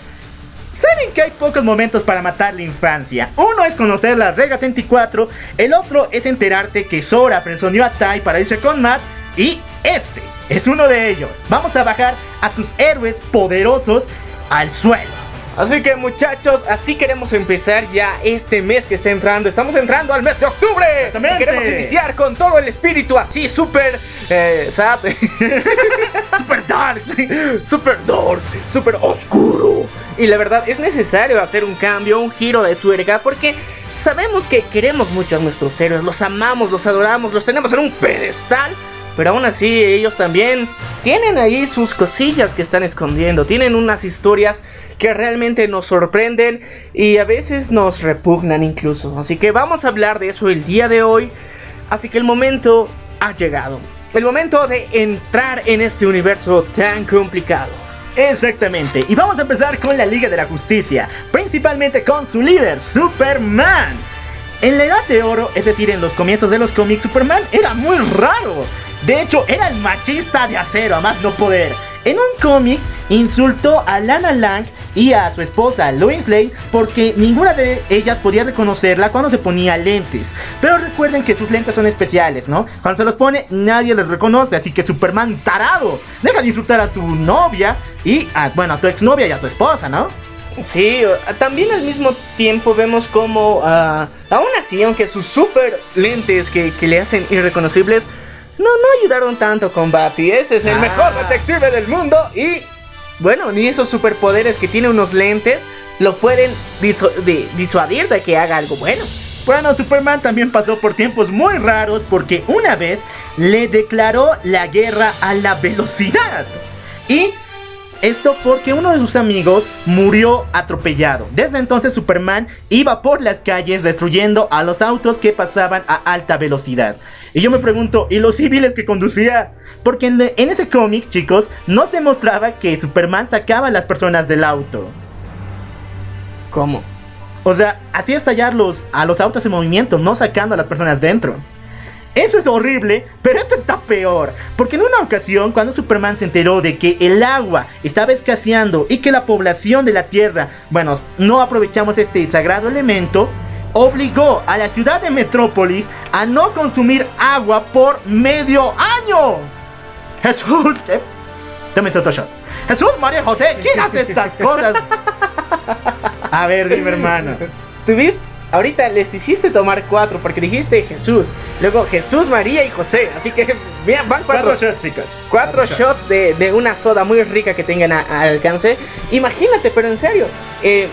S1: saben que hay pocos momentos para matar la infancia. Uno es conocer la Rega 34, el otro es enterarte que Sora frenzoneó a Tai para irse con Matt y este es uno de ellos. Vamos a bajar a tus héroes poderosos al suelo.
S3: Así que muchachos, así queremos empezar ya este mes que está entrando. Estamos entrando al mes de octubre. Y queremos iniciar con todo el espíritu así súper eh, sad,
S1: Super Dark.
S3: súper dark, súper oscuro. Y la verdad es necesario hacer un cambio, un giro de tuerca porque sabemos que queremos mucho a nuestros héroes, los amamos, los adoramos, los tenemos en un pedestal. Pero aún así ellos también tienen ahí sus cosillas que están escondiendo, tienen unas historias que realmente nos sorprenden y a veces nos repugnan incluso. Así que vamos a hablar de eso el día de hoy. Así que el momento ha llegado. El momento de entrar en este universo tan complicado.
S1: Exactamente. Y vamos a empezar con la Liga de la Justicia, principalmente con su líder, Superman. En la Edad de Oro, es decir, en los comienzos de los cómics, Superman era muy raro. De hecho, era el machista de acero, a más no poder. En un cómic, insultó a Lana Lang y a su esposa Lois Lane porque ninguna de ellas podía reconocerla cuando se ponía lentes. Pero recuerden que sus lentes son especiales, ¿no? Cuando se los pone, nadie los reconoce. Así que Superman, tarado, deja de insultar a tu novia y, a, bueno, a tu exnovia y a tu esposa, ¿no?
S3: Sí, también al mismo tiempo vemos como, ah, aún así, aunque sus super lentes que le hacen irreconocibles, no, no ayudaron tanto con Batsy. Ese es el
S1: Ah.
S3: mejor detective del mundo y, bueno, ni esos superpoderes que tiene unos lentes lo pueden disu- di- disuadir de que haga algo bueno.
S1: Bueno, Superman también pasó por tiempos muy raros porque una vez le declaró la guerra a la velocidad. Y esto porque uno de sus amigos murió atropellado. Desde entonces Superman iba por las calles destruyendo a los autos que pasaban a alta velocidad. Y yo me pregunto, ¿y los civiles que conducía? Porque en, en ese cómic, chicos, no se mostraba que Superman sacaba a las personas del auto.
S3: ¿Cómo?
S1: O sea, hacía estallar los, a los autos en movimiento, no sacando a las personas dentro. Eso es horrible, pero esto está peor. Porque en una ocasión, cuando Superman se enteró de que el agua estaba escaseando y que la población de la Tierra, bueno, no aprovechamos este sagrado elemento, obligó a la ciudad de Metrópolis a no consumir agua por medio año. Jesús, ¿qué? Tómense otro shot. Jesús, María José, ¿quién hace estas cosas? A ver, dime, hermano.
S3: ¿Tuviste? Ahorita les hiciste tomar cuatro porque dijiste Jesús, luego Jesús, María y José. Así que bien, van cuatro,
S1: Cuatro shots, chicos.
S3: cuatro shots de, de una soda muy rica que tengan a- al alcance. Imagínate, pero en serio, eh,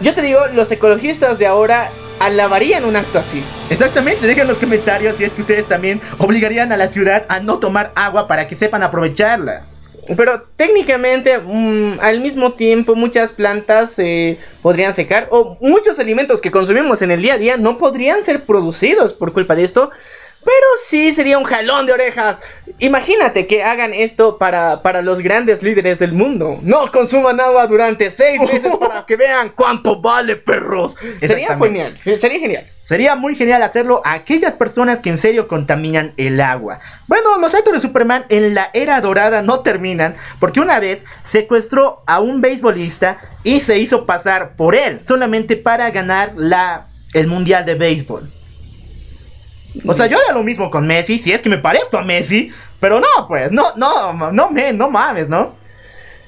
S3: yo te digo, los ecologistas de ahora alabarían un acto así.
S1: Exactamente, dejen en los comentarios si es que ustedes también obligarían a la ciudad a no tomar agua para que sepan aprovecharla.
S3: Pero técnicamente, mm, al mismo tiempo, muchas plantas eh, podrían secar o muchos alimentos que consumimos en el día a día no podrían ser producidos por culpa de esto. Pero sí sería un jalón de orejas. Imagínate que hagan esto para, para los grandes líderes del mundo. No consuman agua durante seis meses para que vean cuánto vale, perros. Sería genial. Sería genial.
S1: Sería muy genial hacerlo a aquellas personas que en serio contaminan el agua. Bueno, los actos de Superman en la era dorada no terminan porque una vez secuestró a un beisbolista y se hizo pasar por él solamente para ganar la, el mundial de béisbol. O sea, yo haría lo mismo con Messi, si es que me parezco a Messi, pero no, pues, no, no, no, me, no mames, ¿no?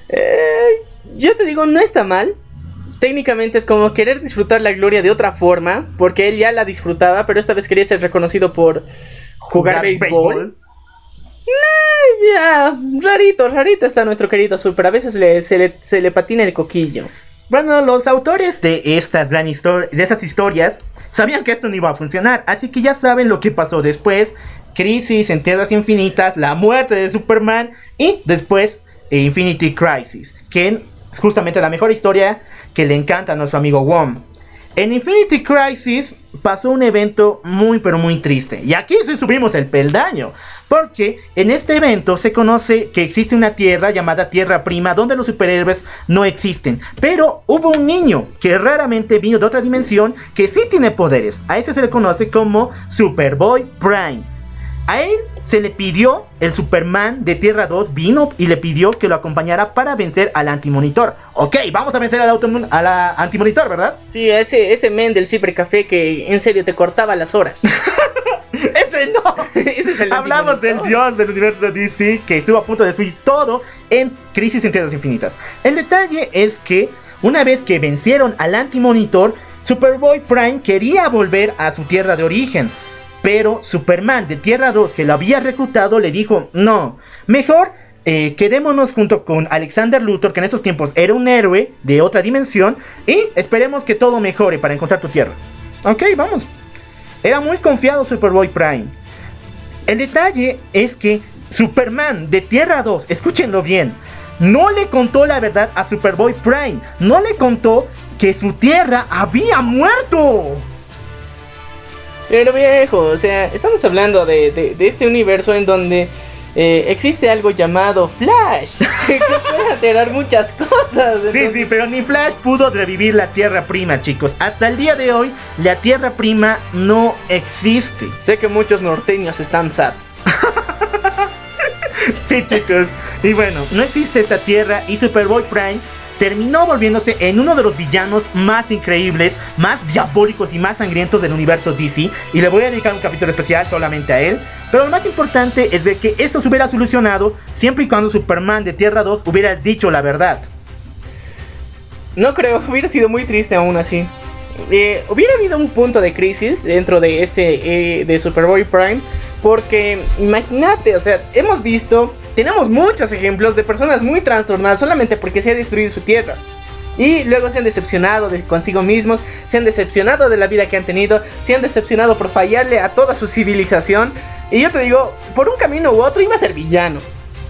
S3: Eh, yo te digo, no está mal. Técnicamente es como querer disfrutar la gloria de otra forma, porque él ya la disfrutaba, pero esta vez quería ser reconocido por jugar, béisbol. Eh, ya, rarito, rarito está nuestro querido Super. A veces le- se, le, se le patina el coquillo.
S1: Bueno, los autores de estas gran de esas historias sabían que esto no iba a funcionar, así que ya saben lo que pasó después. Crisis en Tierras Infinitas, la muerte de Superman y después eh, Infinity Crisis, que es justamente la mejor historia que le encanta a nuestro amigo Wom. En Infinity Crisis pasó un evento muy pero muy triste. Y aquí sí subimos el peldaño. Porque en este evento se conoce que existe una tierra llamada Tierra Prima donde los superhéroes no existen. Pero hubo un niño que raramente vino de otra dimensión que sí tiene poderes. A ese se le conoce como Superboy Prime. A él se le pidió, el Superman de Tierra 2 vino y le pidió que lo acompañara para vencer al Antimonitor. Ok, vamos a vencer al auto- a la Antimonitor, ¿verdad?
S3: Sí, ese, ese men del cibercafé que en serio te cortaba las horas.
S1: Ese no.
S3: ese es el
S1: Hablamos del dios del universo DC que estuvo a punto de destruir todo en Crisis en Tierras Infinitas. El detalle es que una vez que vencieron al Antimonitor, Superboy Prime quería volver a su tierra de origen. Pero Superman de Tierra 2 que lo había reclutado le dijo, no, mejor eh, quedémonos junto con Alexander Luthor, que en esos tiempos era un héroe de otra dimensión, y esperemos que todo mejore para encontrar tu tierra. Ok, vamos. Era muy confiado Superboy Prime. El detalle es que Superman de Tierra 2, escúchenlo bien, no le contó la verdad a Superboy Prime. No le contó que su tierra había muerto.
S3: Pero viejo, o sea, estamos hablando de, de- de este universo en donde eh, existe algo llamado Flash, que puede alterar muchas cosas.
S1: Sí,
S3: entonces-
S1: sí, pero ni Flash pudo revivir la Tierra Prima, chicos. Hasta el día de hoy, la Tierra Prima no existe.
S3: Sé que muchos norteños están sad.
S1: Sí, chicos. Y bueno, no existe esta tierra y Superboy Prime terminó volviéndose en uno de los villanos más increíbles, más diabólicos y más sangrientos del universo DC. Y le voy a dedicar un capítulo especial solamente a él. Pero lo más importante es de que esto se hubiera solucionado siempre y cuando Superman de Tierra 2 hubiera dicho la verdad.
S3: No creo, hubiera sido muy triste aún así. Eh, hubiera habido un punto de crisis dentro de este eh, de Superboy Prime. Porque imagínate, o sea, hemos visto, tenemos muchos ejemplos de personas muy trastornadas solamente porque se ha destruido su tierra. Y luego se han decepcionado de consigo mismos, se han decepcionado de la vida que han tenido, se han decepcionado por fallarle a toda su civilización. Y yo te digo, por un camino u otro iba a ser villano.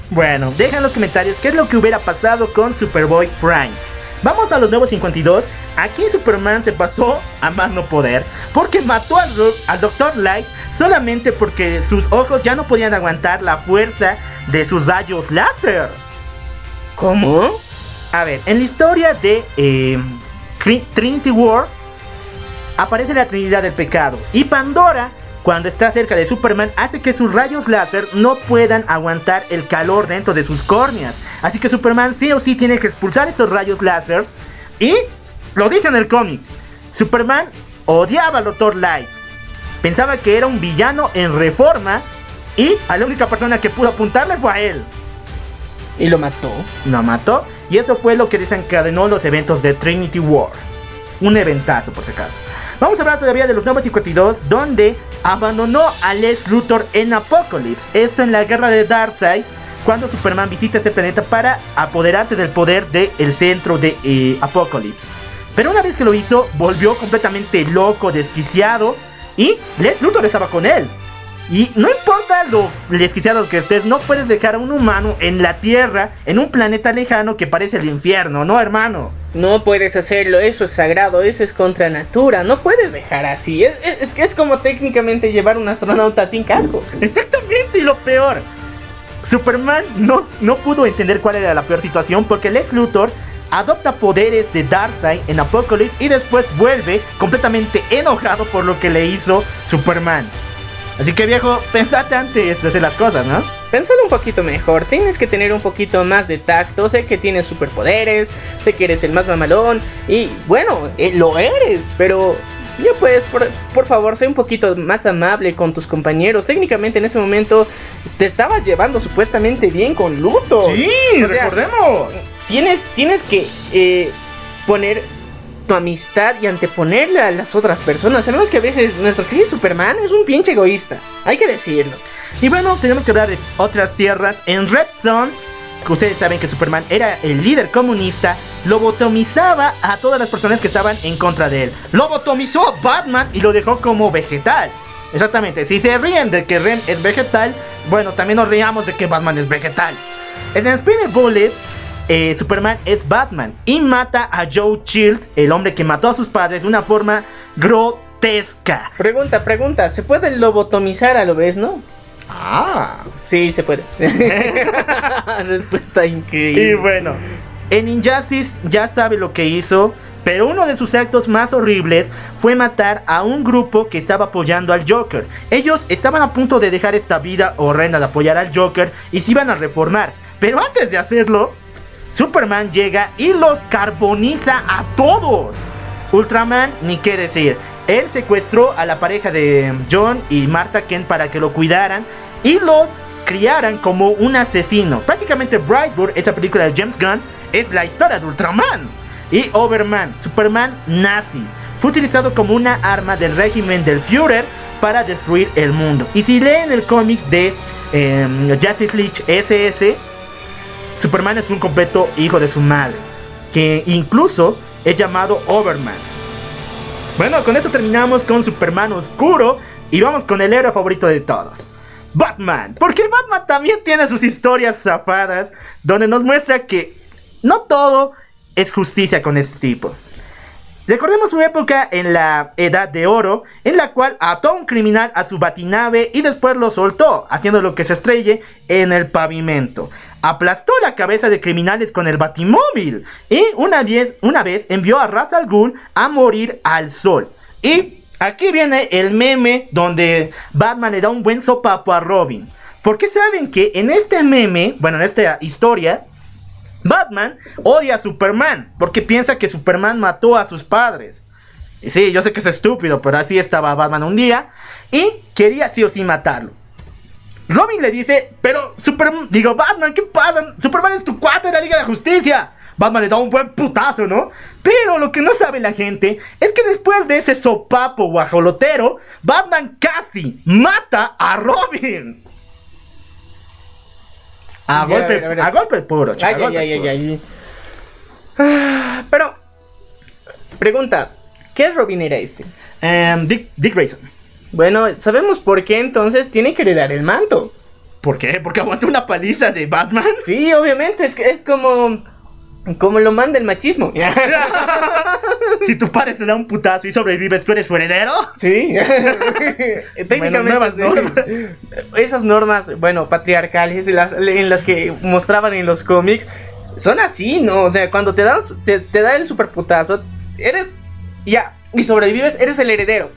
S1: Bueno, deja en los comentarios qué es lo que hubiera pasado con Superboy Prime. Vamos a los nuevos 52. Aquí Superman se pasó a más no poder porque mató al, al Dr. Light solamente porque sus ojos ya no podían aguantar la fuerza de sus rayos láser.
S3: ¿Cómo?
S1: A ver, en la historia de eh, Trinity War aparece la Trinidad del Pecado y Pandora, cuando está cerca de Superman, hace que sus rayos láser no puedan aguantar el calor dentro de sus córneas. Así que Superman sí o sí tiene que expulsar estos rayos láser y lo dice en el cómic. Superman odiaba al Dr. Light. Pensaba que era un villano en reforma y a la única persona que pudo apuntarle fue a él
S3: Y lo mató.
S1: lo mató. Y eso fue lo que desencadenó los eventos de Trinity War. Un eventazo, por si acaso. Vamos a hablar todavía de los nuevos 52, donde abandonó a Lex Luthor en Apocalypse. Esto en la guerra de Darkseid, cuando Superman visita ese planeta para apoderarse del poder del centro de eh, Apocalypse. Pero una vez que lo hizo, volvió completamente loco, desquiciado. Y Lex Luthor estaba con él. Y no importa lo desquiciado que estés, no puedes dejar a un humano en la Tierra, en un planeta lejano que parece el infierno, ¿no, hermano?
S3: No puedes hacerlo, eso es sagrado, eso es contra natura, no puedes dejar así. Es, es, es que es como técnicamente llevar un astronauta sin casco.
S1: Exactamente, y lo peor. Superman no, no pudo entender cuál era la peor situación porque Lex Luthor adopta poderes de Darkseid en Apocalypse y después vuelve completamente enojado por lo que le hizo Superman. Así que viejo, pensate antes de hacer las cosas, ¿no?
S3: Pensalo un poquito mejor, tienes que tener un poquito más de tacto, sé que tienes superpoderes, sé que eres el más mamalón y bueno, eh, lo eres, pero ya pues, por, por favor, sé un poquito más amable con tus compañeros. Técnicamente en ese momento te estabas llevando supuestamente bien con Luthor.
S1: Sí,
S3: O sea,
S1: recordemos.
S3: tienes, tienes que eh, poner tu amistad y anteponerla a las otras personas. Sabemos que a veces nuestro querido Superman es un pinche egoísta. Hay que decirlo.
S1: Y bueno, tenemos que hablar de otras tierras. En Red Zone, que ustedes saben que Superman era el líder comunista, lobotomizaba a todas las personas que estaban en contra de él. Lobotomizó a Batman y lo dejó como vegetal. Exactamente, si se ríen de que Ren es vegetal, bueno, también nos reíamos de que Batman es vegetal. En Spinner Bullet, eh, Superman es Batman y mata a Joe Child, el hombre que mató a sus padres, de una forma grotesca.
S3: Pregunta, pregunta, ¿se puede lobotomizar a lo vez, no?
S1: Ah.
S3: Sí, se puede. Respuesta
S1: Y
S3: increíble.
S1: bueno, en Injustice ya sabe lo que hizo, pero uno de sus actos más horribles fue matar a un grupo que estaba apoyando al Joker. Ellos estaban a punto de dejar esta vida horrenda de apoyar al Joker y se iban a reformar. Pero antes de hacerlo, Superman llega y los carboniza a todos. Ultraman, ni qué decir. Él secuestró a la pareja de John y Martha Kent para que lo cuidaran y los criaran como un asesino. Prácticamente Brightburn, esa película de James Gunn, es la historia de Ultraman. Y Overman, Superman nazi, fue utilizado como una arma del régimen del Führer para destruir el mundo. Y si leen el cómic de em, Justice League SS, Superman es un completo hijo de su madre, que incluso es llamado Overman. Bueno, con esto terminamos con Superman Oscuro y vamos con el héroe favorito de todos. Batman, porque Batman también tiene sus historias zafadas donde nos muestra que no todo es justicia con este tipo. Recordemos su época en la Edad de Oro, en la cual ató a un criminal a su batinave y después lo soltó, haciéndolo que se estrelle en el pavimento. Aplastó la cabeza de criminales con el batimóvil y una vez, una vez envió a Ra's al a morir al sol. Y aquí viene el meme donde Batman le da un buen sopapo a Robin. Porque saben que en este meme, bueno, en esta historia, Batman odia a Superman porque piensa que Superman mató a sus padres. Y sí, yo sé que es estúpido, pero así estaba Batman un día y quería sí o sí matarlo. Robin le dice, pero Superman, digo, Batman, ¿qué pasa? Superman es tu cuate de la Liga de la Justicia. Batman le da un buen putazo, ¿no? Pero lo que no sabe la gente es que después de ese sopapo guajolotero, Batman casi mata a Robin. A,
S3: Ya,
S1: golpe,
S3: a ver, a ver.
S1: a golpe puro, chico, a
S3: Ay, ay,
S1: golpe
S3: ay, ay,
S1: puro.
S3: ay. Ah, Pero, pregunta, ¿qué Robin era este?
S1: Em, Dick, Dick Grayson.
S3: Bueno, sabemos por qué entonces tiene que heredar el manto.
S1: ¿Por qué? Porque aguantó una paliza de Batman.
S3: Sí, obviamente, es, es como. Como lo manda el machismo.
S1: si tu padre te da un putazo y sobrevives, ¿tú eres su heredero?
S3: Sí. Técnicamente.
S1: nuevas
S3: sí.
S1: normas.
S3: Esas normas, bueno, patriarcales, en las, en las que mostraban en los cómics, son así, ¿no? O sea, cuando te dan, te, te da el superputazo, eres. Ya, y sobrevives, eres el heredero.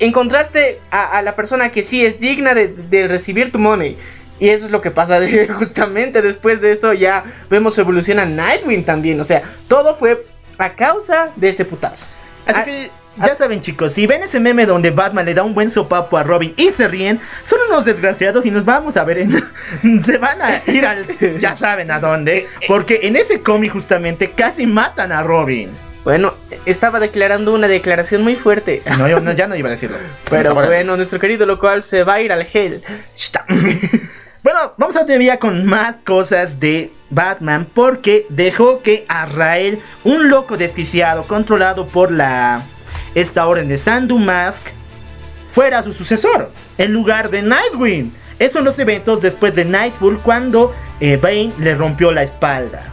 S3: Encontraste a, a la persona que sí es digna de, de recibir tu money. Y eso es lo que pasa justamente después de esto. Ya vemos su evolución a Nightwing también. O sea, todo fue a causa de este putazo.
S1: Así
S3: Ah,
S1: que ya saben chicos, si ven ese meme donde Batman le da un buen sopapo a Robin y se ríen, son unos desgraciados y nos vamos a ver en... se van a ir al... ya saben a dónde, porque en ese cómic justamente casi matan a Robin.
S3: Bueno, estaba declarando una declaración muy fuerte.
S1: No, yo no- ya no iba a decirlo.
S3: Pero bueno, nuestro querido local se va a ir al.
S1: Shta. bueno, vamos a todavía con más cosas de Batman porque dejó que Azrael, un loco desquiciado controlado por la esta orden de Sandu Mask, fuera su sucesor, en lugar de Nightwing. Eso en los eventos después de Nightfall cuando eh, Bane le rompió la espalda.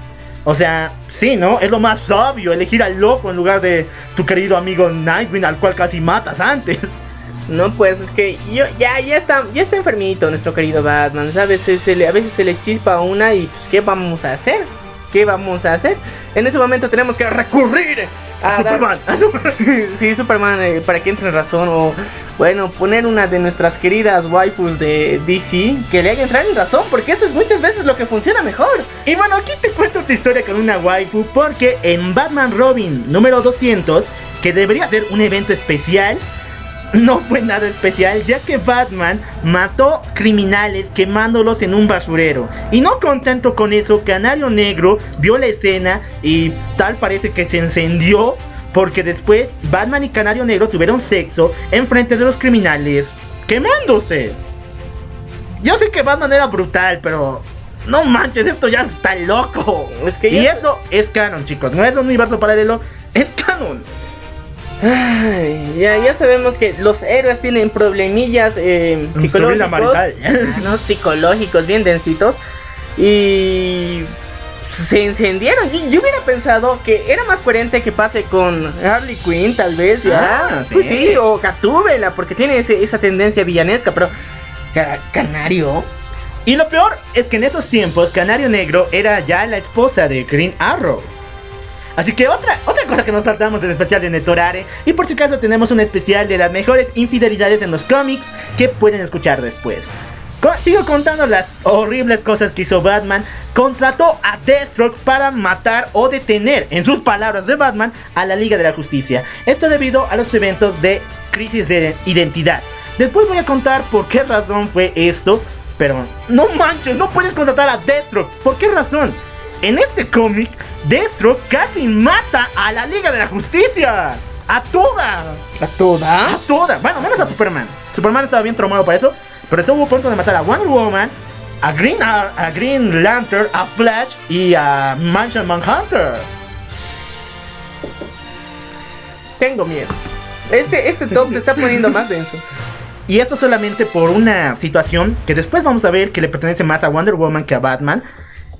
S1: O sea, sí, ¿no? Es lo más obvio elegir al loco en lugar de tu querido amigo Nightwing al cual casi matas antes.
S3: No, pues es que yo ya ya está ya está enfermito nuestro querido Batman, ¿sabes? Se le- a veces se le chispa una y pues ¿qué vamos a hacer? ¿Qué vamos a hacer? En ese momento tenemos que recurrir a, dar-
S1: Superman.
S3: a Super- sí, Superman eh, para que entre en razón o bueno, poner una de nuestras queridas waifus de DC que le haga entrar en razón, porque eso es muchas veces lo que funciona mejor.
S1: Y bueno, aquí te cuento tu historia con una waifu porque en Batman Robin número 200, que debería ser un evento especial, no fue nada especial ya que Batman mató criminales quemándolos en un basurero. Y no contento con eso, Canario Negro vio la escena y tal parece que se encendió porque después Batman y Canario Negro tuvieron sexo en frente de los criminales quemándose. Yo sé que Batman era brutal, pero no manches, esto ya está loco.
S3: Es que
S1: y
S3: ya-
S1: esto es canon, chicos, no es un universo paralelo, es canon.
S3: Ay, ya, ya sabemos que los héroes tienen problemillas eh, psicológicos. ¿no? psicológicos bien densitos y se encendieron. Y yo hubiera pensado que era más coherente que pase con Harley Quinn, tal vez, ya.
S1: Ah,
S3: Pues
S1: sí.
S3: sí, o Gatúbela, porque tiene ese- esa tendencia villanesca, pero Ca- Canario.
S1: Y lo peor es que en esos tiempos Canario Negro era ya la esposa de Green Arrow. Así que otra, otra cosa que nos saltamos del especial de Netorare. Y por si acaso tenemos un especial de las mejores infidelidades en los cómics que pueden escuchar después. Sigo contando las horribles cosas que hizo Batman. Contrató a Deathstroke para matar o detener, en sus palabras de Batman, a la Liga de la Justicia. Esto debido a los eventos de crisis de identidad. Después voy a contar por qué razón fue esto. Pero no manches, no puedes contratar a Deathstroke. ¿Por qué razón? En este cómic, Deathstroke casi mata a la Liga de la Justicia. A toda.
S3: ¿A toda?
S1: A toda. Bueno, menos a Superman. Superman estaba bien traumado para eso. Pero estuvo a punto de matar a Wonder Woman, a Green, Ar- a Green Lantern, a Flash y a Mansion Manhunter.
S3: Tengo miedo. Este, este top se está poniendo más denso.
S1: Y esto solamente por una situación que después vamos a ver que le pertenece más a Wonder Woman que a Batman.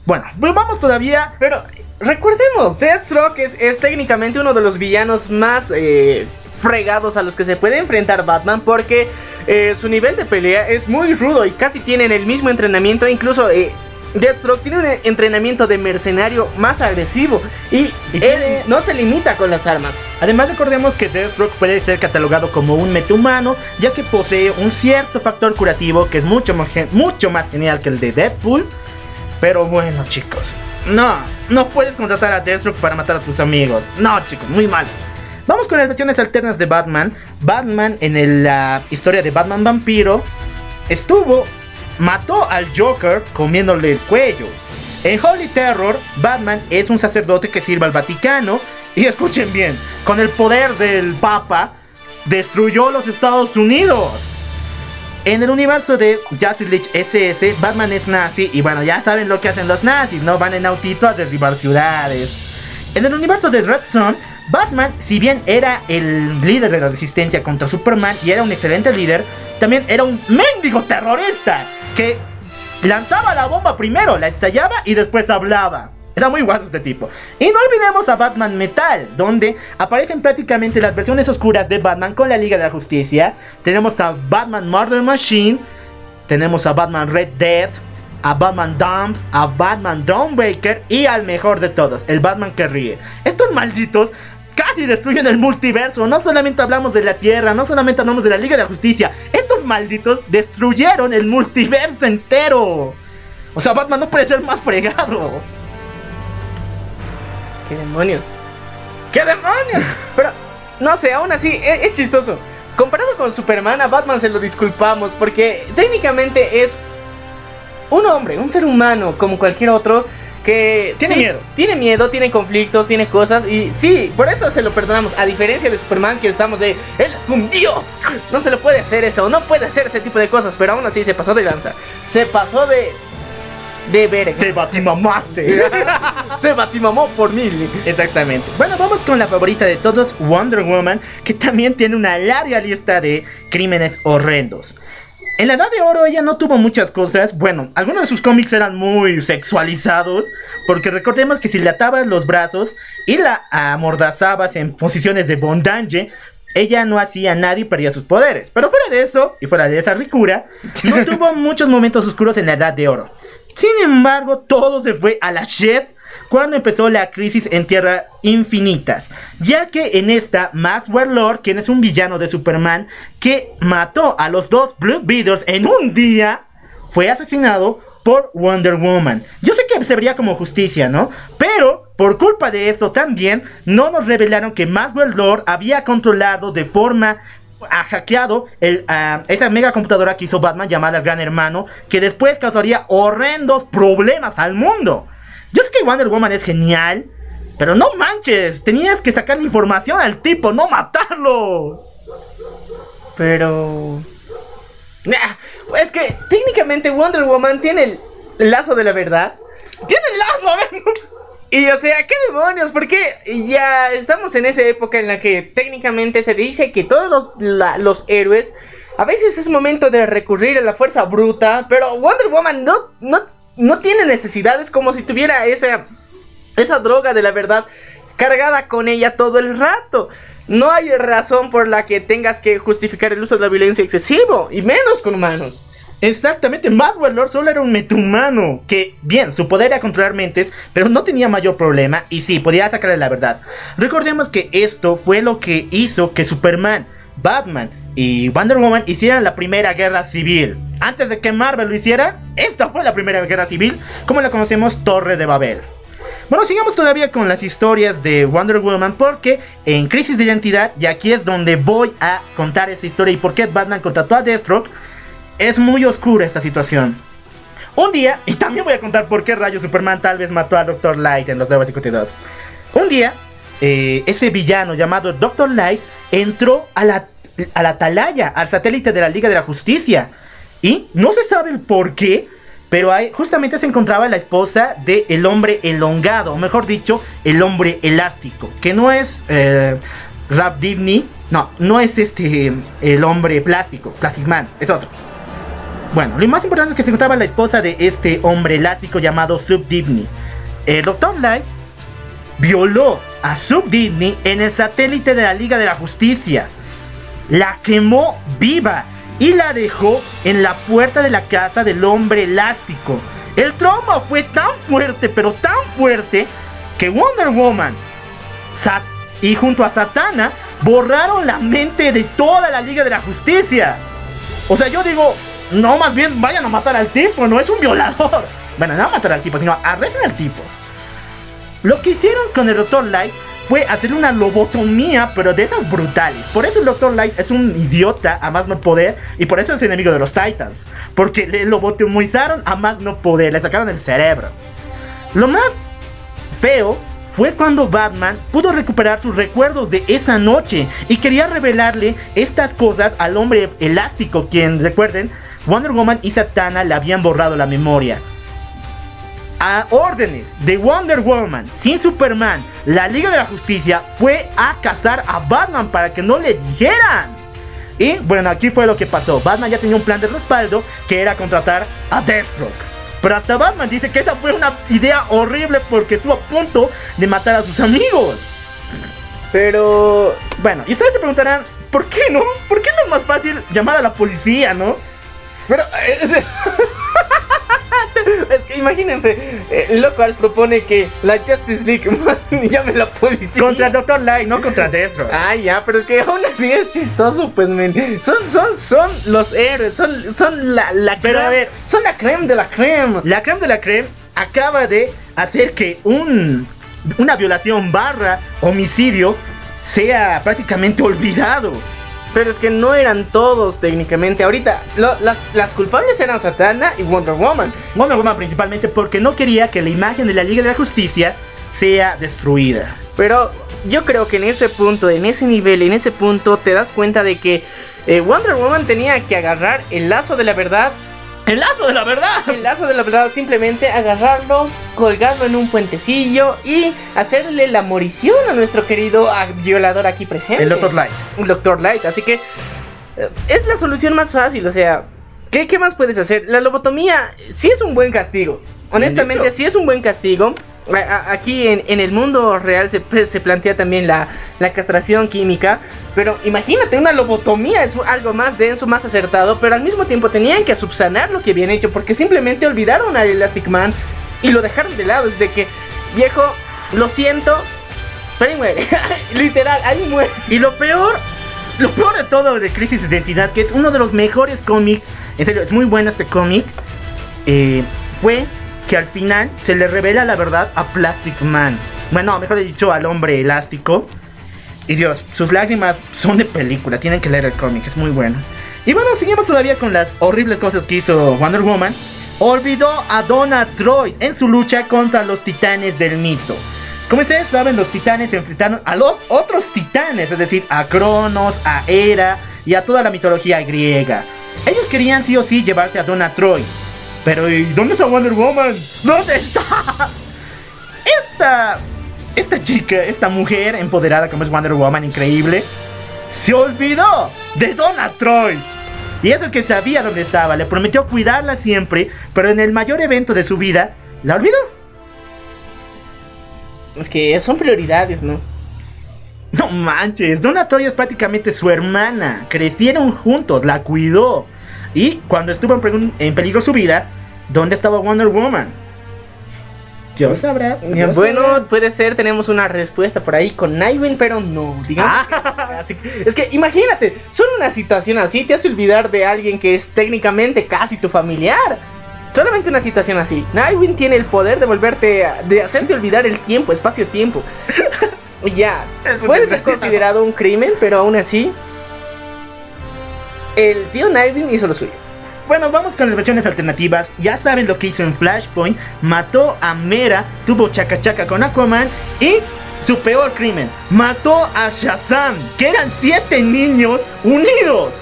S1: Bueno, pues vamos todavía.
S3: Pero recordemos, Deathstroke es, es técnicamente uno de los villanos más eh, fregados a los que se puede enfrentar Batman porque eh, su nivel de pelea es muy rudo y casi tienen el mismo entrenamiento. Incluso eh, Deathstroke tiene un entrenamiento de mercenario más agresivo y él no se limita con las armas.
S1: Además recordemos que Deathstroke puede ser catalogado como un metahumano, ya que posee un cierto factor curativo que es mucho más, mucho más genial que el de Deadpool. Pero bueno chicos, no, no puedes contratar a Deathstroke para matar a tus amigos. No chicos, muy mal. Vamos con las versiones alternas de Batman. Batman en la historia de Batman Vampiro estuvo, mató al Joker comiéndole el cuello. En Holy Terror, Batman es un sacerdote que sirve al Vaticano. Y escuchen bien, con el poder del Papa, destruyó los Estados Unidos. En el universo de Justice League SS, Batman es nazi y bueno, ya saben lo que hacen los nazis, ¿no? Van en autito a derribar ciudades. En el universo de Red Son, Batman, si bien era el líder de la resistencia contra Superman y era un excelente líder, también era un mendigo terrorista que lanzaba la bomba primero, la estallaba y después hablaba. Era muy guapo este tipo. Y no olvidemos a Batman Metal, donde aparecen prácticamente las versiones oscuras de Batman con la Liga de la Justicia. Tenemos a Batman Murder Machine, tenemos a Batman Red Dead, a Batman Dump, a Batman Dawnbreaker y al mejor de todos, el Batman que ríe. Estos malditos casi destruyen el multiverso. No solamente hablamos de la Tierra, no solamente hablamos de la Liga de la Justicia. Estos malditos destruyeron el multiverso entero. O sea, Batman no puede ser más fregado.
S3: ¿Qué demonios? ¿Qué demonios? Pero, no sé, aún así, e- es, chistoso. Comparado con Superman, a Batman se lo disculpamos porque técnicamente es un hombre, un ser humano como cualquier otro que
S1: Tiene
S3: sí,
S1: miedo.
S3: Tiene miedo, tiene conflictos, tiene cosas y sí, por eso se lo perdonamos. A diferencia de Superman que estamos de, él es un dios. No se le puede hacer eso, no puede hacer ese tipo de cosas, pero aún así se pasó de lanza. Se pasó de de verga.
S1: Te batimamaste.
S3: Se batimamó por mil.
S1: Exactamente. Bueno, vamos con la favorita de todos, Wonder Woman, que también tiene una larga lista de crímenes horrendos. En la Edad de Oro ella no tuvo muchas cosas. Bueno, algunos de sus cómics eran muy sexualizados. Porque recordemos que si le atabas los brazos y la amordazabas en posiciones de bondage, ella no hacía nada y perdía sus poderes. Pero fuera de eso, y fuera de esa ricura, no tuvo muchos momentos oscuros en la Edad de Oro. Sin embargo, todo se fue a la shit cuando empezó la crisis en Tierras Infinitas, ya que en esta, Max Warlord, quien es un villano de Superman, que mató a los dos Blue Beetles en un día, fue asesinado por Wonder Woman. Yo sé que se vería como justicia, ¿no? Pero por culpa de esto también no nos revelaron que Maxwell Lord había controlado de forma ha hackeado ah, esa mega computadora que hizo Batman llamada Gran Hermano, que después causaría horrendos problemas al mundo. Yo sé que Wonder Woman es genial, pero no manches, tenías que sacar información al tipo, no matarlo.
S3: Pero. Es que técnicamente Wonder Woman tiene el lazo de la verdad.
S1: ¡Tiene el lazo! A ver.
S3: Y o sea, ¿qué demonios? Porque ya estamos en esa época en la que técnicamente se dice que todos los, los héroes a veces es momento de recurrir a la fuerza bruta, pero Wonder Woman no, no, no tiene necesidades como si tuviera esa, esa droga de la verdad cargada con ella todo el rato. No hay razón por la que tengas que justificar el uso de la violencia excesivo, y menos con humanos.
S1: Exactamente, Maxwell Lord solo era un metahumano que, bien, su poder era controlar mentes, pero no tenía mayor problema y sí, podía sacarle la verdad. Recordemos que esto fue lo que hizo que Superman, Batman y Wonder Woman hicieran la primera guerra civil. Antes de que Marvel lo hiciera, esta fue la primera guerra civil, como la conocemos Torre de Babel. Bueno, sigamos todavía con las historias de Wonder Woman porque en Crisis de Identidad, y aquí es donde voy a contar esa historia y por qué Batman contrató a Deathstroke, es muy oscura esta situación. Un día, y también voy a contar por qué rayo Superman tal vez mató a Dr. Light en los 952. Un día, eh, ese villano llamado Dr. Light entró a la, a la atalaya, al satélite de la Liga de la Justicia. Y no se sabe el por qué, pero ahí justamente se encontraba la esposa del el hombre elongado, o mejor dicho, el hombre elástico, que no es eh, Rap Divni, no, no es este el hombre plástico, Plastic Man, es otro. Bueno, lo más importante es que se encontraba la esposa de este hombre elástico llamado Subdivni. El Dr. Light violó a Subdivni en el satélite de la Liga de la Justicia. La quemó viva y la dejó en la puerta de la casa del hombre elástico. El trauma fue tan fuerte, pero tan fuerte, que Wonder Woman y junto a Satana borraron la mente de toda la Liga de la Justicia. O sea, yo digo, no, más bien vayan a matar al tipo, no es un violador. Bueno, no a matar al tipo, sino arresten al tipo. Lo que hicieron con el Dr. Light fue hacer una lobotomía, pero de esas brutales. Por eso el Dr. Light es un idiota a más no poder y por eso es enemigo de los Titans. Porque le lobotomizaron a más no poder, le sacaron el cerebro. Lo más feo fue cuando Batman pudo recuperar sus recuerdos de esa noche y quería revelarle estas cosas al hombre elástico, quien recuerden, Wonder Woman y Satana le habían borrado la memoria. A órdenes de Wonder Woman, sin Superman, la Liga de la Justicia fue a cazar a Batman para que no le dijeran. Y bueno, aquí fue lo que pasó. Batman ya tenía un plan de respaldo que era contratar a Deathstroke. Pero hasta Batman dice que esa fue una idea horrible porque estuvo a punto de matar a sus amigos.
S3: Pero.
S1: Bueno, y ustedes se preguntarán, ¿por qué no? ¿Por qué no es más fácil llamar a la policía, no?
S3: Pero. eh, Es, es que imagínense, eh, Local propone que la Justice League llame a la policía.
S1: Contra el Dr. Light, no contra Deathstroke.
S3: Ah, ya, pero es que aún así es chistoso, pues, men. Son, son, son los héroes, son, son la, la
S1: Pero,
S3: creme-
S1: a ver.
S3: son la creme de la creme.
S1: La creme de la creme acaba de hacer que un, una violación barra homicidio sea prácticamente olvidado.
S3: Pero es que no eran todos técnicamente. Ahorita, lo- las, las culpables eran Satana y Wonder Woman.
S1: Wonder Woman principalmente porque no quería que la imagen de la Liga de la Justicia sea destruida.
S3: Pero yo creo que en ese punto, en ese nivel, en ese punto, te das cuenta de que eh, Wonder Woman tenía que agarrar el lazo de la verdad
S1: El lazo de la verdad.
S3: El lazo de la verdad, simplemente agarrarlo, colgarlo en un puentecillo y hacerle la morición a nuestro querido violador aquí presente.
S1: El Dr. Light.
S3: Un Doctor Light. Así que eh, es la solución más fácil. O sea, ¿qué, qué más puedes hacer? La lobotomía sí es un buen castigo. Honestamente, sí es un buen castigo. Aquí en, en el mundo real se, pues, se plantea también la, la castración química. Pero imagínate, una lobotomía es algo más denso, más acertado. Pero al mismo tiempo tenían que subsanar lo que habían hecho. Porque simplemente olvidaron al Elastic Man y lo dejaron de lado. Es de que, viejo, lo siento. Pero ahí muere. Literal, ahí muere.
S1: Y lo peor, lo peor de todo de Crisis de Identidad, que es uno de los mejores cómics, en serio, es muy bueno este cómic, eh, fue que al final se le revela la verdad a Plastic Man. Bueno, mejor dicho, al hombre elástico. Y Dios, sus lágrimas son de película, tienen que leer el cómic, es muy bueno. Y bueno, seguimos todavía con las horribles cosas que hizo Wonder Woman. Olvidó a Donna Troy en su lucha contra los titanes del mito. Como ustedes saben, los titanes se enfrentaron a los otros titanes, es decir, a Cronos, a Hera y a toda la mitología griega. Ellos querían sí o sí llevarse a Donna Troy. Pero ¿y dónde está Wonder Woman? ¿Dónde está? Esta esta chica, esta mujer empoderada como es Wonder Woman, increíble, se olvidó de Donna Troy. Y eso que sabía dónde estaba, le prometió cuidarla siempre, pero en el mayor evento de su vida, la olvidó.
S3: Es que son prioridades, ¿no?
S1: No manches, Donna Troy es prácticamente su hermana. Crecieron juntos, la cuidó. Y cuando estuvo en, peligro su vida, ¿dónde estaba Wonder Woman? Dios sabrá. Dios
S3: bueno,
S1: sabrá.
S3: puede ser, tenemos una respuesta por ahí con Nightwing, pero no, digamos.
S1: Ah.
S3: Que- es que imagínate, solo una situación así te hace olvidar de alguien que es técnicamente casi tu familiar. Solamente una situación así. Nightwing tiene el poder de volverte, a- de hacerte olvidar el tiempo, espacio-tiempo. Y ya, puede ser considerado un crimen, pero aún así, el tío Nightwing hizo lo suyo.
S1: Bueno, vamos con las versiones alternativas. Ya saben lo que hizo en Flashpoint. Mató a Mera, tuvo chaca chaca con Aquaman y su peor crimen. Mató a Shazam, que eran siete niños unidos.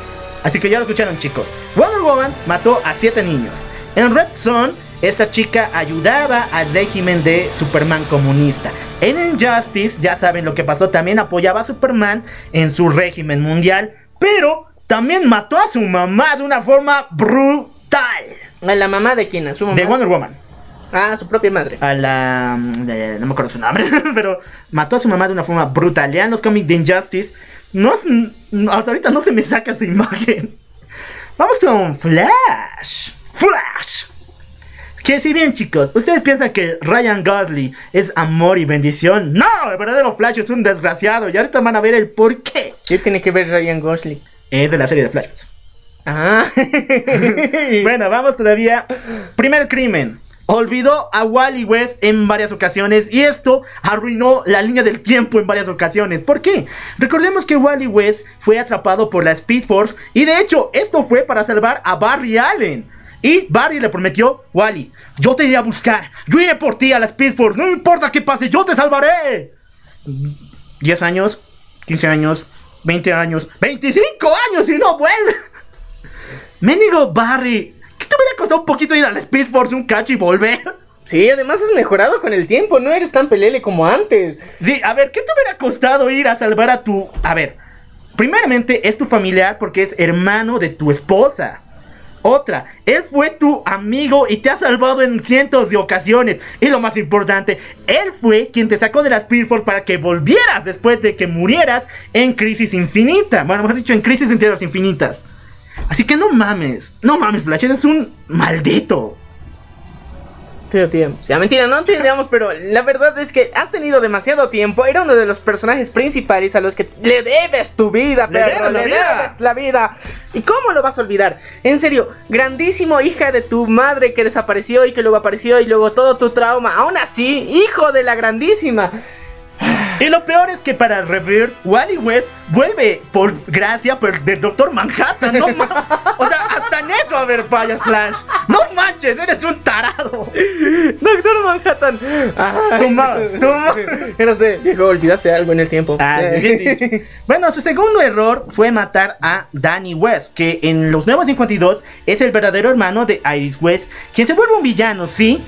S1: Así que ya lo escucharon chicos. Wonder Woman mató a siete niños. En Red Son, esta chica ayudaba al régimen de Superman comunista. En Injustice, ya saben lo que pasó, también apoyaba a Superman en su régimen mundial. Pero también mató a su mamá de una forma brutal.
S3: ¿A la mamá de quién? ¿A su mamá?
S1: De Wonder Woman.
S3: Ah, su propia madre.
S1: A la... de- no me acuerdo su nombre, pero mató a su mamá de una forma brutal. Lean los cómics de Injustice. No, es- no, hasta ahorita no se me saca su imagen. Vamos con Flash. Flash. Que si bien chicos, ustedes piensan que Ryan Gosling es amor y bendición. No, el verdadero Flash es un desgraciado. Y ahorita van a ver el por qué.
S3: ¿Qué tiene que ver Ryan Gosling?
S1: Es de la serie de Flash.
S3: Ah.
S1: Bueno, vamos todavía. Primer crimen. Olvidó a Wally West en varias ocasiones y esto arruinó la línea del tiempo en varias ocasiones. ¿Por qué? Recordemos que Wally West fue atrapado por la Speed Force y de hecho esto fue para salvar a Barry Allen. Y Barry le prometió, Wally, yo te iré a buscar, yo iré por ti a la Speed Force, no importa qué pase, yo te salvaré. 10 años, 15 años, 20 años, 25 años y no vuelve. Mendigo Barry, ¿qué te hubiera costado un poquito ir a la Speed Force un cacho y volver?
S3: Sí, además has mejorado con el tiempo, no eres tan pelele como antes.
S1: Sí, a ver, ¿qué te hubiera costado ir a salvar a tu... A ver, primeramente es tu familiar porque es hermano de tu esposa. Otra, él fue tu amigo y te ha salvado en cientos de ocasiones. Y lo más importante, él fue quien te sacó de la Speed Force para que volvieras después de que murieras en Crisis Infinita. Bueno, mejor dicho, en Crisis en Tierras Infinitas. Así que no mames, no mames, Flash, eres un maldito.
S3: Tío, tío. O sea, mentira, no te digamos, pero la verdad es que has tenido demasiado tiempo. Era uno de los personajes principales a los que le debes tu vida,
S1: Le
S3: perro.
S1: debes la
S3: Le
S1: vida.
S3: debes la vida. ¿Y cómo lo vas a olvidar? En serio, grandísimo hija de tu madre que desapareció y que luego apareció y luego todo tu trauma. Aún así, hijo de la grandísima.
S1: Y lo peor es que para Rebirth, Wally West vuelve por gracia por- del Doctor Manhattan, no ma- O sea, hasta hagan eso, a ver, Fire Flash. No manches, eres un tarado.
S3: Doctor Manhattan.
S1: Toma, toma.
S3: Eras de viejo, olvidaste algo en el tiempo.
S1: Ah. Bueno, su segundo error fue matar a Danny West, que en los Nuevos 52 es el verdadero hermano de Iris West, quien se vuelve un villano, sí,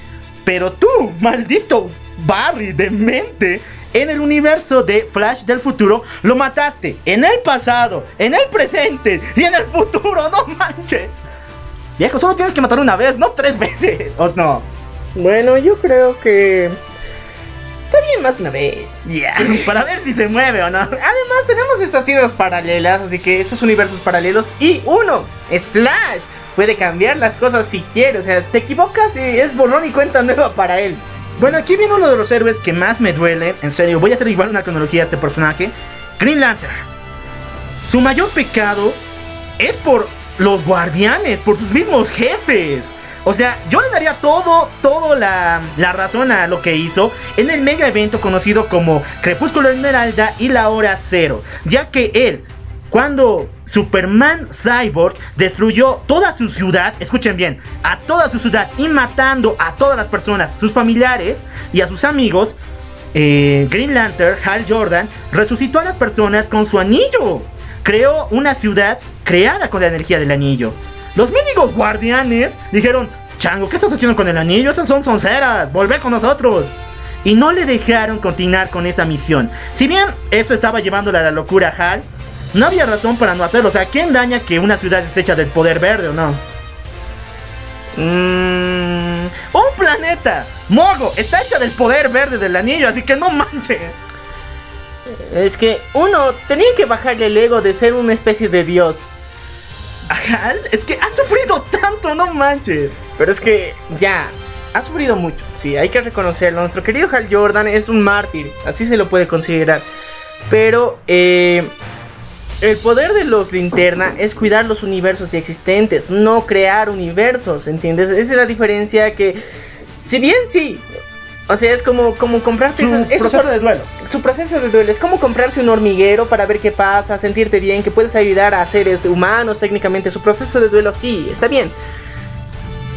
S1: pero tú, maldito Barry demente, en el universo de Flash del futuro lo mataste en el pasado, en el presente y en el futuro, no manches. Viejo, solo tienes que matar una vez, no tres veces. ¿O no?
S3: Bueno, yo creo que. Está bien más de una vez.
S1: Ya, para ver si se mueve o no.
S3: Además, tenemos estas tierras paralelas, así que estos universos paralelos. Y uno es Flash. Puede cambiar las cosas si quiere. O sea, te equivocas y es borrón y cuenta nueva para él.
S1: Bueno, aquí viene uno de los héroes que más me duele. En serio, voy a hacer igual una cronología a este personaje. Green Lantern. Su mayor pecado es por los guardianes, por sus mismos jefes. O sea, yo le daría todo, todo la, la razón a lo que hizo en el mega evento conocido como Crepúsculo Esmeralda y la Hora Cero. Ya que él, cuando Superman Cyborg destruyó toda su ciudad, escuchen bien, a toda su ciudad y matando a todas las personas, sus familiares y a sus amigos, eh, Green Lantern, Hal Jordan, resucitó a las personas con su anillo. Creó una ciudad creada con la energía del anillo. Los mínimos guardianes dijeron, Chango, ¿qué estás haciendo con el anillo? Esas son sonceras, volvé con nosotros. Y no le dejaron continuar con esa misión. Si bien esto estaba llevándole a la locura a Hal, no había razón para no hacerlo. O sea, ¿quién daña que una ciudad es hecha del poder verde o no? Mmm. ¡Un planeta! ¡Mogo! Está hecha del poder verde del anillo, así que no manches.
S3: Es que uno tenía que bajarle el ego de ser una especie de dios.
S1: Ajá, es que ha sufrido tanto, no manches.
S3: Pero es que ya, ha sufrido mucho. Sí, hay que reconocerlo. Nuestro querido Hal Jordan es un mártir, así se lo puede considerar. Pero eh, el poder de los linterna es cuidar los universos ya existentes, no crear universos, ¿entiendes? Esa es la diferencia que, si bien sí, o sea, es como, como comprarte
S1: Su
S3: esos, esos
S1: proceso de duelo.
S3: su proceso de duelo es como comprarse un hormiguero para ver qué pasa, sentirte bien, que puedes ayudar a seres humanos técnicamente. Su proceso de duelo sí, está bien.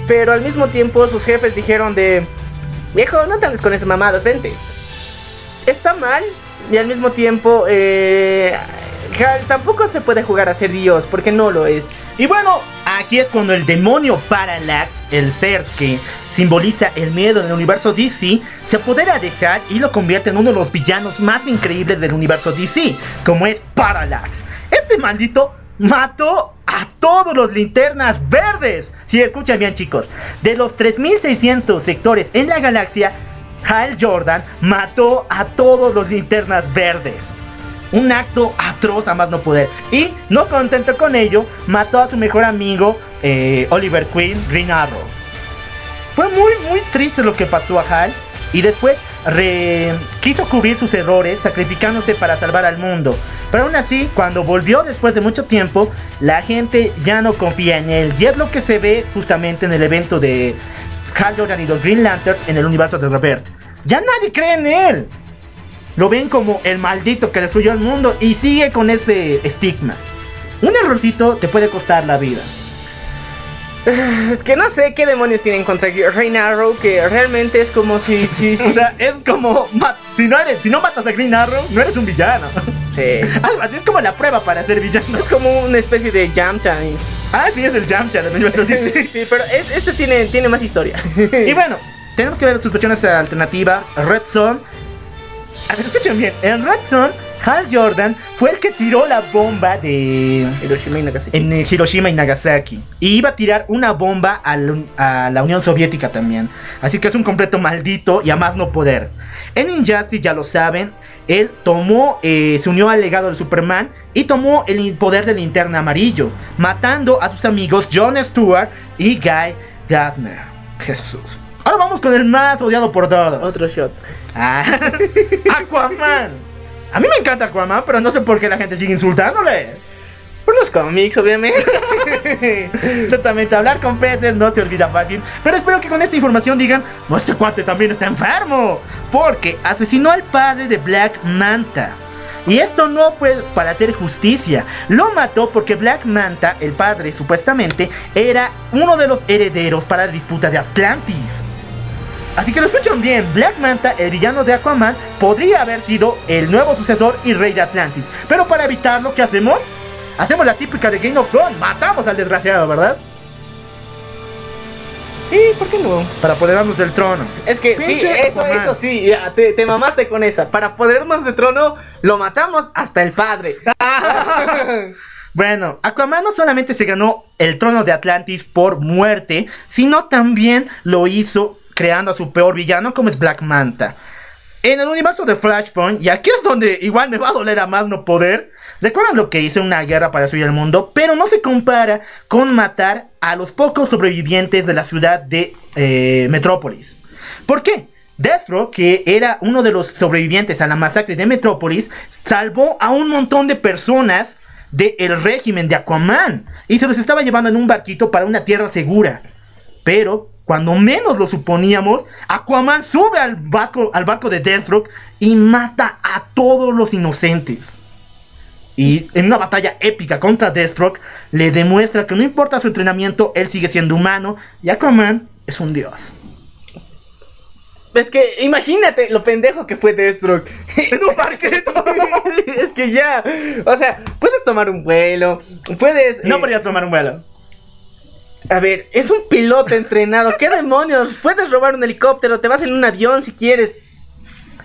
S3: Pero al mismo tiempo sus jefes dijeron de, viejo, no te andes con esas mamadas, vente. Está mal y al mismo tiempo, eh, Hal tampoco se puede jugar a ser Dios porque no lo es.
S1: Y bueno, aquí es cuando el demonio Parallax, el ser que simboliza el miedo en el universo DC, se apodera de Hal y lo convierte en uno de los villanos más increíbles del universo DC, como es Parallax. Este maldito mató a todos los linternas verdes. Si escuchan bien chicos, de los 3600 sectores en la galaxia, Hal Jordan mató a todos los linternas verdes. Un acto atroz a más no poder. Y no contento con ello, mató a su mejor amigo eh, Oliver Queen, Green Arrow. Fue muy, muy triste lo que pasó a Hal. Y después quiso cubrir sus errores, sacrificándose para salvar al mundo. Pero aún así, cuando volvió después de mucho tiempo, la gente ya no confía en él. Y es lo que se ve justamente en el evento de Hal Jordan y los Green Lanterns en el universo de Robert. Ya nadie cree en él. Lo ven como el maldito que destruyó el mundo y sigue con ese estigma. Un errorcito te puede costar la vida.
S3: Es que no sé qué demonios tienen contra Green Arrow, que realmente es como si... si, si
S1: O sea, es como si no eres, si no matas a Green Arrow, no eres un villano.
S3: sí.
S1: Algo así es como la prueba para ser villano.
S3: Es como una especie de Yamcha.
S1: Ah, sí, es el Yamcha universo DC.
S3: Sí, pero es- este tiene, tiene más historia.
S1: Y bueno, tenemos que ver sus versiones alternativa. Red Son. A ver, escuchen bien. En Red Hal Jordan fue el que tiró la bomba de.
S3: Hiroshima y Nagasaki.
S1: En eh, Hiroshima y Nagasaki. Y iba a tirar una bomba a la, a la Unión Soviética también. Así que es un completo maldito y a más no poder. En Injustice, ya lo saben, él tomó, eh, se unió al legado de Superman y tomó el poder de linterna amarillo, matando a sus amigos John Stewart y Guy Gardner. Jesús. Ahora vamos con el más odiado por todos.
S3: Otro shot.
S1: Ah, Aquaman. A mí me encanta Aquaman, pero no sé por qué la gente sigue insultándole.
S3: Por los cómics, obviamente.
S1: Exactamente, hablar con peces no se olvida fácil. Pero espero que con esta información digan: No, este cuate también está enfermo. Porque asesinó al padre de Black Manta. Y esto no fue para hacer justicia. Lo mató porque Black Manta, el padre supuestamente, era uno de los herederos para la disputa de Atlantis. Así que lo escuchan bien, Black Manta, el villano de Aquaman, podría haber sido el nuevo sucesor y rey de Atlantis. Pero para evitarlo, ¿qué hacemos? Hacemos la típica de Game of Thrones, matamos al desgraciado, ¿verdad?
S3: Sí, ¿por qué no?
S1: Para apoderarnos del trono.
S3: Es que sí, eso,
S1: Aquaman.
S3: eso sí, ya, te, te mamaste con esa. Para podernos de trono, lo matamos hasta el padre.
S1: Bueno, Aquaman no solamente se ganó el trono de Atlantis por muerte, sino también lo hizo creando a su peor villano como es Black Manta. En el universo de Flashpoint, y aquí es donde igual me va a doler a más no poder, recuerdan lo que hizo una guerra para destruir el mundo, pero no se compara con matar a los pocos sobrevivientes de la ciudad de eh, Metrópolis. ¿Por qué? Destro, que era uno de los sobrevivientes a la masacre de Metrópolis, salvó a un montón de personas del régimen de Aquaman y se los estaba llevando en un barquito para una tierra segura. Pero cuando menos lo suponíamos, Aquaman sube al barco, al barco de Deathstroke y mata a todos los inocentes. Y en una batalla épica contra Deathstroke, le demuestra que no importa su entrenamiento, él sigue siendo humano y Aquaman es un dios.
S3: Es que imagínate lo pendejo que fue Deathstroke.
S1: En un barquito.
S3: es que ya. O sea, puedes tomar un vuelo. Puedes.
S1: No
S3: eh,
S1: podías tomar un vuelo.
S3: A ver, es un piloto entrenado. ¿Qué demonios? Puedes robar un helicóptero, te vas en un avión si quieres.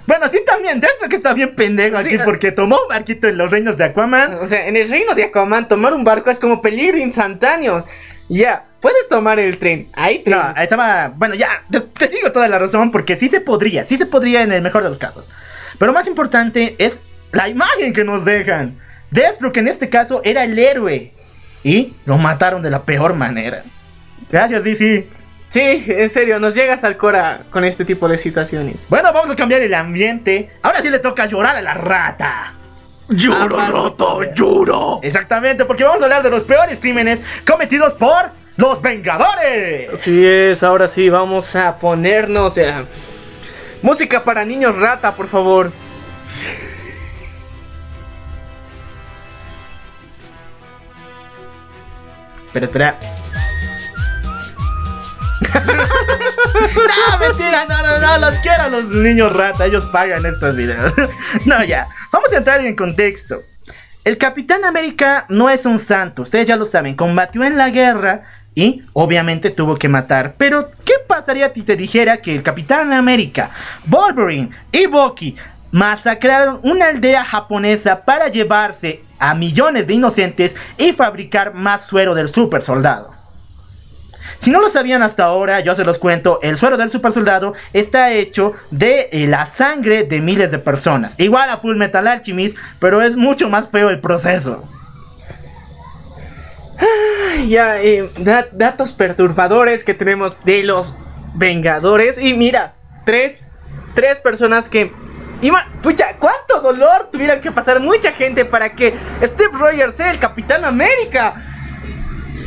S1: Bueno, sí también, Deathstroke está bien pendejo
S3: Sí,
S1: aquí
S3: ah.
S1: porque tomó un barquito en los reinos de Aquaman.
S3: O sea, en el reino de Aquaman, tomar un barco es como peligro instantáneo. Ya, puedes tomar el tren. Ahí
S1: No, estaba. Bueno, ya, te, te digo toda la razón porque sí se podría, sí se podría en el mejor de los casos. Pero más importante es la imagen que nos dejan. Deathstroke en este caso era el héroe. Y lo mataron de la peor manera. Gracias, DC.
S3: Sí, en serio, nos llegas al cora con este tipo de situaciones.
S1: Bueno, vamos a cambiar el ambiente. Ahora sí le toca llorar a la rata.
S2: Lloro,
S1: Ah,
S2: rata, lloro.
S1: Exactamente, porque vamos a hablar de los peores crímenes cometidos por los Vengadores.
S3: Así es, ahora sí, vamos a ponernos. eh, música para niños rata, por favor.
S1: Espera, espera. no, mentira, no, no, no, los quiero los niños rata, ellos pagan estos videos. no, ya, vamos a entrar en contexto. El Capitán América no es un santo, ustedes ya lo saben, combatió en la guerra y obviamente tuvo que matar. Pero, ¿qué pasaría si te dijera que el Capitán América, Wolverine y Bucky masacraron una aldea japonesa para llevarse a millones de inocentes y fabricar más suero del super soldado? Si no lo sabían hasta ahora, yo se los cuento, el suero del super soldado está hecho de eh, la sangre de miles de personas. Igual a Full Metal Alchemist, pero es mucho más feo el proceso.
S3: Ya, eh, da- datos perturbadores que tenemos de los Vengadores. Y mira, tres, tres personas que... ima- Pucha, ¿cuánto dolor tuvieron que pasar mucha gente para que Steve Rogers sea el Capitán América?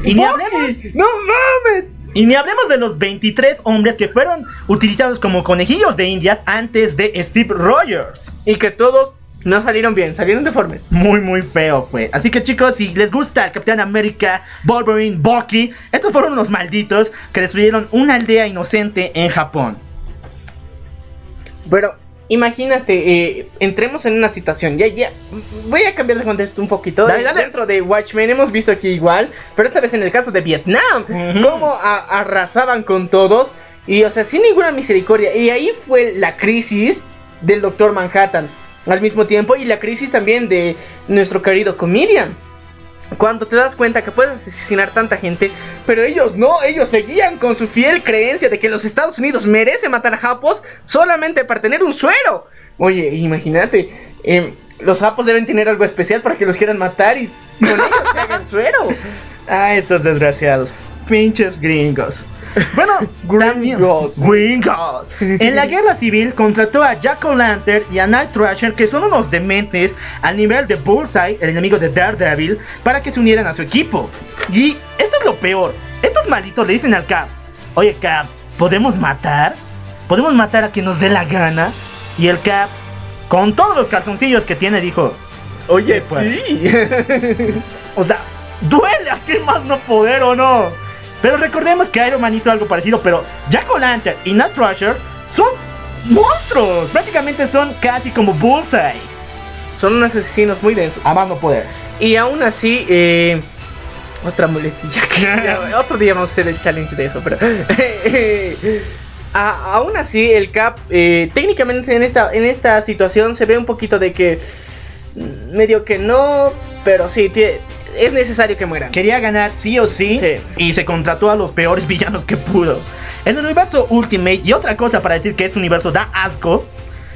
S1: Y ni, hablemos,
S3: ¡No mames!
S1: y ni hablemos de los 23 hombres que fueron utilizados como conejillos de indias antes de Steve Rogers.
S3: Y que todos no salieron bien, salieron deformes.
S1: Muy, muy feo fue. Así que chicos, si les gusta el Capitán América, Wolverine, Bucky, estos fueron unos malditos que destruyeron una aldea inocente en Japón.
S3: Pero imagínate, eh, entremos en una situación. Ya, ya. Voy a cambiar de contexto un poquito.
S1: Dale, dale.
S3: Dentro de Watchmen hemos visto aquí igual, pero esta vez en el caso de Vietnam,
S1: Ujú.
S3: cómo a- arrasaban con todos y, o sea, sin ninguna misericordia. Y ahí fue la crisis del Doctor Manhattan al mismo tiempo y la crisis también de nuestro querido Comedian. Cuando te das cuenta que puedes asesinar tanta gente, pero ellos no, ellos seguían con su fiel creencia de que los Estados Unidos merece matar a japos solamente para tener un suero. Oye, imagínate, em, los japos deben tener algo especial para que los quieran matar y con ellos se hagan suero.
S1: Ah, estos desgraciados. Pinches gringos. Bueno, también-
S3: Gringos.
S1: Gringos. En la guerra civil contrató a Jack O'Lantern y a Night Thrasher, que son unos dementes al nivel de Bullseye, el enemigo de Daredevil, para que se unieran a su equipo. Y esto es lo peor. Estos malditos le dicen al Cap: Oye, Cap, ¿podemos matar? ¿Podemos matar a quien nos dé la gana? Y el Cap, con todos los calzoncillos que tiene, dijo:
S3: Oye, sí.
S1: O sea, duele a qué más no poder o no. Pero recordemos que Iron Man hizo algo parecido, pero Jack O'Lantern y Nut Crusher son monstruos. Prácticamente son casi como Bullseye.
S3: Son unos asesinos muy densos.
S1: A más no poder.
S3: Y aún así, eh, otra muletilla. que otro día vamos a hacer el challenge de eso, pero. a- aún así, el Cap, eh, técnicamente en esta, en esta situación se ve un poquito de que. medio que no, pero sí, tie- es necesario que mueran.
S1: Quería ganar sí o sí,
S3: Sí.
S1: y se contrató a los peores villanos que pudo. En el universo Ultimate, y otra cosa para decir que este universo da asco.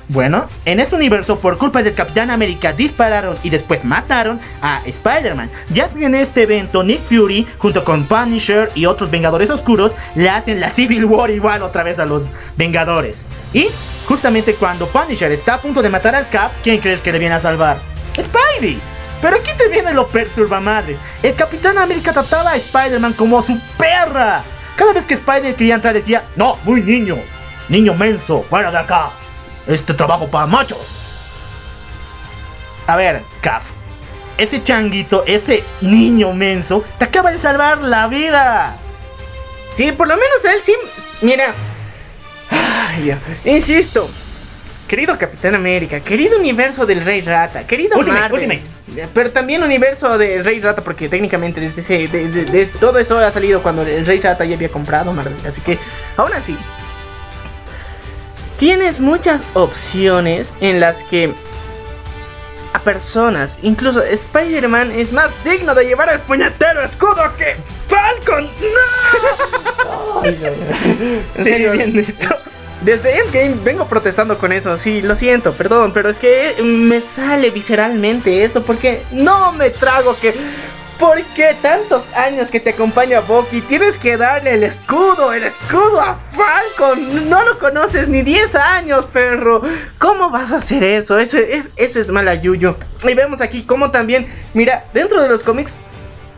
S1: Bueno, en este universo, por culpa del Capitán América, dispararon y después mataron a Spider-Man. Ya en este evento, Nick Fury, junto con Punisher y otros Vengadores Oscuros, le hacen la Civil War igual otra vez a los Vengadores. Y justamente cuando Punisher está a punto de matar al Cap, ¿quién crees que le viene a salvar? Spidey. Pero aquí te viene lo perturba madre. El Capitán América trataba a Spider-Man como su perra. Cada vez que Spider quería entrar decía, no, muy niño. Niño menso, fuera de acá. Este trabajo para machos. A ver, Cap. Ese changuito, ese niño menso, te acaba de salvar la vida.
S3: Sí, por lo menos él sí. Mira. Insisto. Querido Capitán América, querido universo del Rey Rata, querido
S1: Ultimate,
S3: Marvel,
S1: Ultimate.
S3: pero también universo del Rey Rata, porque técnicamente desde ese- de, de- de- todo eso ha salido cuando el Rey Rata ya había comprado Marvel, así que aún así tienes muchas opciones en las que a personas, incluso Spider-Man es más digno de llevar el puñetero escudo que Falcon. ¡No! En serio, bien dicho. Desde Endgame vengo protestando con eso, sí, lo siento, perdón, pero es que me sale visceralmente esto porque no me trago que... ¿Por qué tantos años que te acompaña Bucky tienes que darle el escudo, el escudo a Falcon? No lo conoces ni 10 años, perro. ¿Cómo vas a hacer eso? Eso es, eso es mala yuyo. Y vemos aquí cómo también, mira, dentro de los cómics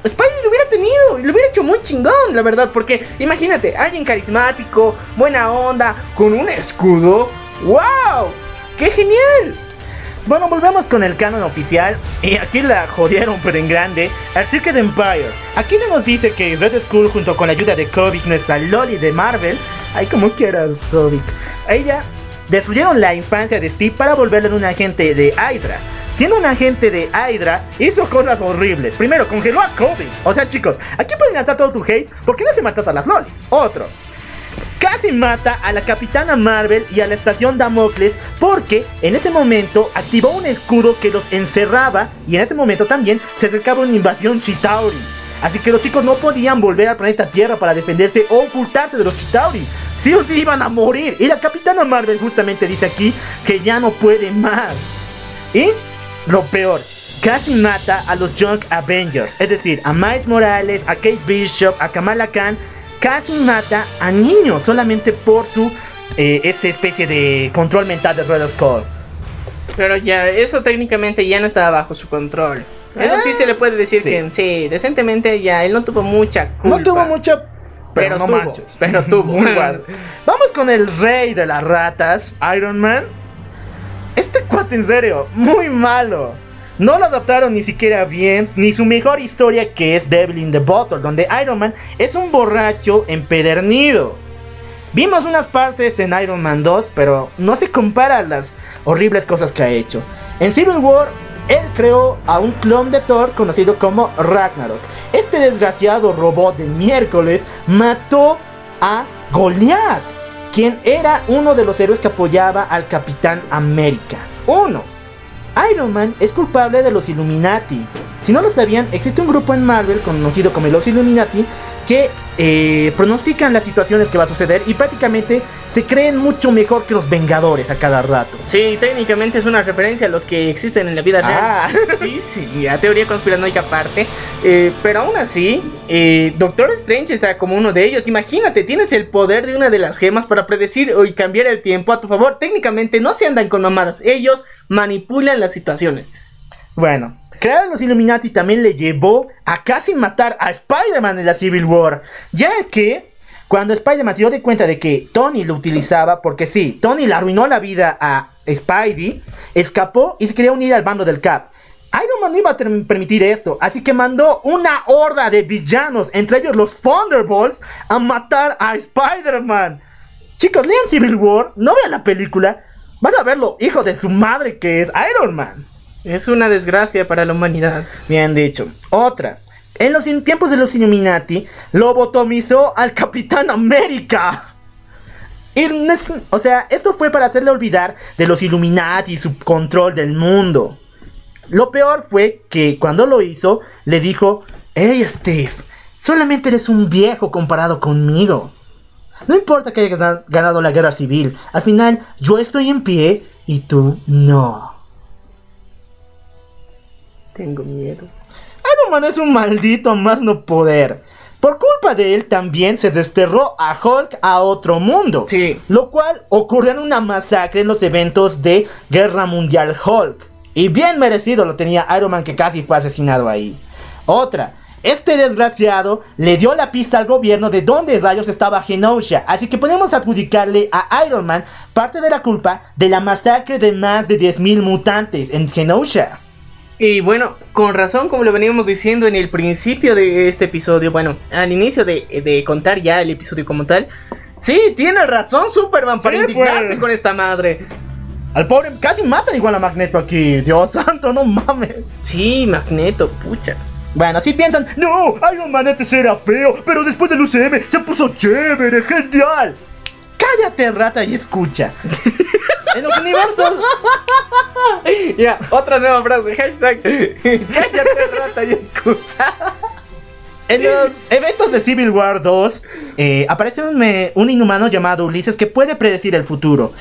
S3: Spidey lo hubiera tenido y lo hubiera hecho muy chingón, la verdad, porque imagínate, alguien carismático, buena onda, con un escudo. ¡Wow! ¡Qué genial!
S1: Bueno, volvemos con el canon oficial. Y aquí la jodieron, pero en grande. Al Circuit Empire. Aquí se nos dice que Red Skull, junto con la ayuda de Kovic, nuestra Loli de Marvel. Ay, como quieras, Kovic. Ella destruyeron la infancia de Steve para volverlo en un agente de Hydra. Siendo un agente de Hydra, hizo cosas horribles. Primero, congeló a Kovic. O sea, chicos, aquí pueden lanzar todo tu hate. ¿Por qué no se mató a las lolis? Otro. Casi mata a la Capitana Marvel y a la Estación Damocles porque en ese momento activó un escudo que los encerraba y en ese momento también se acercaba una invasión Chitauri. Así que los chicos no podían volver al planeta Tierra para defenderse o ocultarse de los Chitauri. Sí o sí iban a morir. Y la Capitana Marvel justamente dice aquí que ya no puede más. Y lo peor, casi mata a los Junk Avengers. Es decir, a Miles Morales, a Kate Bishop, a Kamala Khan. Casi mata a niños solamente por su eh, esa especie de control mental de Red Skull.
S3: Pero ya, eso técnicamente ya no estaba bajo su control. Eso sí se le puede decir
S1: Sí.
S3: que sí, decentemente ya él no tuvo mucha culpa.
S1: No tuvo mucho, pero,
S3: Pero
S1: no
S3: tuvo,
S1: manches.
S3: pero tuvo.
S1: Vamos con el rey de las ratas, Iron Man. Este cuate en serio, muy malo. No lo adaptaron ni siquiera bien, ni su mejor historia que es Devil in the Bottle, donde Iron Man es un borracho empedernido. Vimos unas partes en Iron Man 2, pero no se compara a las horribles cosas que ha hecho. En Civil War, él creó a un clon de Thor conocido como Ragnarok. Este desgraciado robot de miércoles mató a Goliath, quien era uno de los héroes que apoyaba al Capitán América. Uno. Iron Man es culpable de los Illuminati. Si no lo sabían, existe un grupo en Marvel conocido como los Illuminati que eh, pronostican las situaciones que va a suceder y prácticamente se creen mucho mejor que los Vengadores a cada rato.
S3: Sí, técnicamente es una referencia a los que existen en la vida real.
S1: Ah.
S3: Sí, sí, a teoría conspiranoica aparte. Eh, pero aún así, eh, Doctor Strange está como uno de ellos. Imagínate, tienes el poder de una de las gemas para predecir y cambiar el tiempo a tu favor. Técnicamente no se andan con mamadas, ellos manipulan las situaciones.
S1: Bueno, crear a los Illuminati también le llevó a casi matar a Spider-Man en la Civil War, ya que cuando Spider-Man se dio de cuenta de que Tony lo utilizaba, porque sí, Tony le arruinó la vida a Spidey, escapó y se quería unir al bando del Cap. Iron Man no iba a permitir esto, así que mandó una horda de villanos, entre ellos los Thunderbolts, a matar a Spider-Man. Chicos, lean Civil War, no vean la película, van a verlo, hijo de su madre que es Iron Man.
S3: Es una desgracia para la humanidad.
S1: Bien dicho. Otra. En los tiempos de los Illuminati, lobotomizó al Capitán América. O sea, esto fue para hacerle olvidar de los Illuminati y su control del mundo. Lo peor fue que cuando lo hizo, le dijo, Hey Steve, solamente eres un viejo comparado conmigo. No importa que hayas gana- ganado la guerra civil, al final yo estoy en pie y tú no.
S3: Tengo miedo.
S1: Iron Man es un maldito más no poder. Por culpa de él también se desterró a Hulk a otro mundo.
S3: Sí.
S1: Lo cual ocurrió en una masacre en los eventos de Guerra Mundial Hulk. Y bien merecido lo tenía Iron Man que casi fue asesinado ahí. Otra. Este desgraciado le dio la pista al gobierno de dónde rayos estaba Genosha, así que podemos adjudicarle a Iron Man parte de la culpa de la masacre de más de 10.000 mutantes en Genosha.
S3: Y bueno, con razón, como lo veníamos diciendo en el principio de este episodio, bueno, al inicio de, de contar ya el episodio como tal. Sí, tiene razón Superman para
S1: Sí,
S3: indignarse
S1: pues.
S3: con esta madre.
S1: Al pobre casi matan igual a Magneto aquí. Dios santo, no mames.
S3: Sí, Magneto, pucha.
S1: Bueno, si piensan, no, Iron Man antes era feo, pero después del UCM se puso chévere, genial. Cállate, rata, y escucha. en los universos,
S3: Ya, otra nueva frase, hashtag. Cállate, rata, y escucha.
S1: en los eventos de Civil War 2, eh, aparece un, un inhumano llamado Ulises que puede predecir el futuro.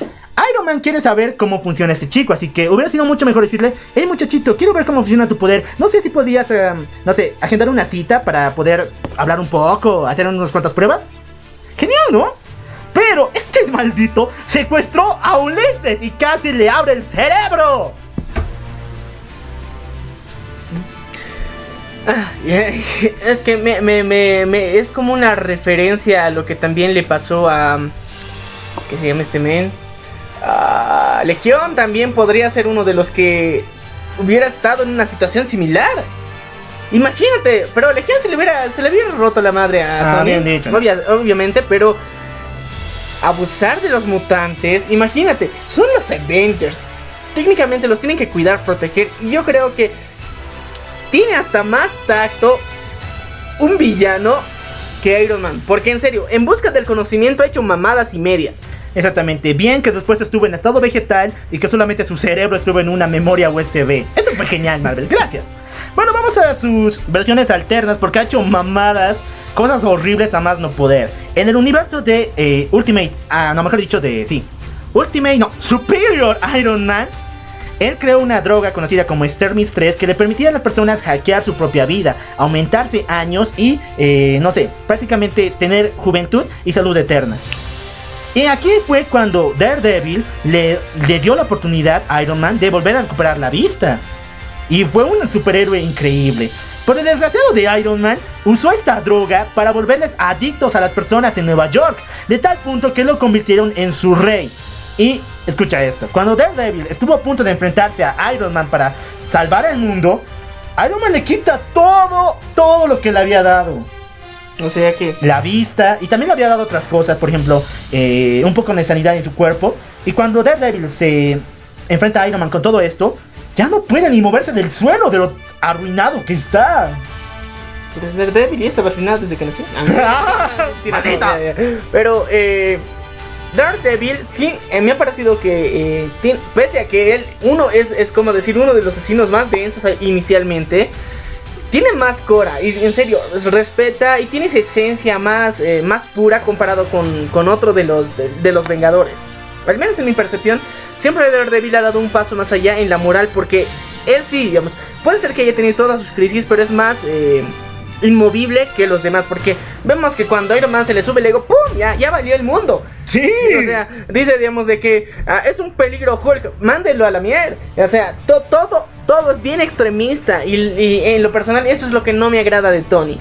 S1: Iron Man quiere saber cómo funciona este chico, así que hubiera sido mucho mejor decirle, hey muchachito, quiero ver cómo funciona tu poder. No sé si podrías, eh, no sé, agendar una cita para poder hablar un poco, hacer unas cuantas pruebas. Genial, ¿no? Pero este maldito secuestró a Ulises y casi le abre el cerebro.
S3: Es que me, me, me, me- es como una referencia a lo que también le pasó a. ¿Qué se llama este men? A Legión también podría ser uno de los que hubiera estado en una situación similar. Imagínate, pero a Legión se le hubiera, se le hubiera roto la madre a
S1: Ah,
S3: Tony,
S1: bien dicho.
S3: obvia- obviamente, pero abusar de los mutantes, imagínate, son los Avengers. Técnicamente los tienen que cuidar, proteger. Y yo creo que tiene hasta más tacto un villano que Iron Man. Porque en serio, en busca del conocimiento ha hecho mamadas y media.
S1: Exactamente, bien que después estuvo en estado vegetal y que solamente su cerebro estuvo en una memoria USB. Eso fue genial, Marvel, gracias. Bueno, vamos a sus versiones alternas porque ha hecho mamadas, cosas horribles a más no poder. En el universo de eh, Ultimate, ah, no, mejor dicho, de, sí, Ultimate, no, Superior Iron Man, él creó una droga conocida como Stermis 3 que le permitía a las personas hackear su propia vida, aumentarse años y, eh, no sé, prácticamente tener juventud y salud eterna. Y aquí fue cuando Daredevil le, le dio la oportunidad a Iron Man de volver a recuperar la vista. Y fue un superhéroe increíble. Pero el desgraciado de Iron Man usó esta droga para volverles adictos a las personas en Nueva York, de tal punto que lo convirtieron en su rey. Y escucha esto, cuando Daredevil estuvo a punto de enfrentarse a Iron Man para salvar el mundo, Iron Man le quita todo, todo lo que le había dado
S3: O sea que.
S1: la vista y también le había dado otras cosas, por ejemplo, eh, un poco de sanidad en su cuerpo. Y cuando Daredevil se enfrenta a Iron Man con todo esto, ya no puede ni moverse del suelo de lo arruinado que está.
S3: Desde débil y estaba arruinado desde que no,
S1: Maldita.
S3: ya, ya. Pero, eh. Daredevil sí eh, me ha parecido que eh, pese a que él uno es, es como decir uno de los asesinos más densos inicialmente tiene más cora y en serio respeta y tiene esa esencia más, eh, más pura comparado con, con otro de los de, de los Vengadores al menos en mi percepción siempre Daredevil ha dado un paso más allá en la moral porque él sí digamos puede ser que haya tenido todas sus crisis pero es más eh, inmovible que los demás porque vemos que cuando Iron Man se le sube el ego ¡pum! ya, ya valió el mundo
S1: Sí.
S3: o sea, dice, digamos, de que ah, es un peligro Hulk, mándenlo a la mierda. O sea, to- todo, todo es bien extremista. Y, y en lo personal, eso es lo que no me agrada de Tony.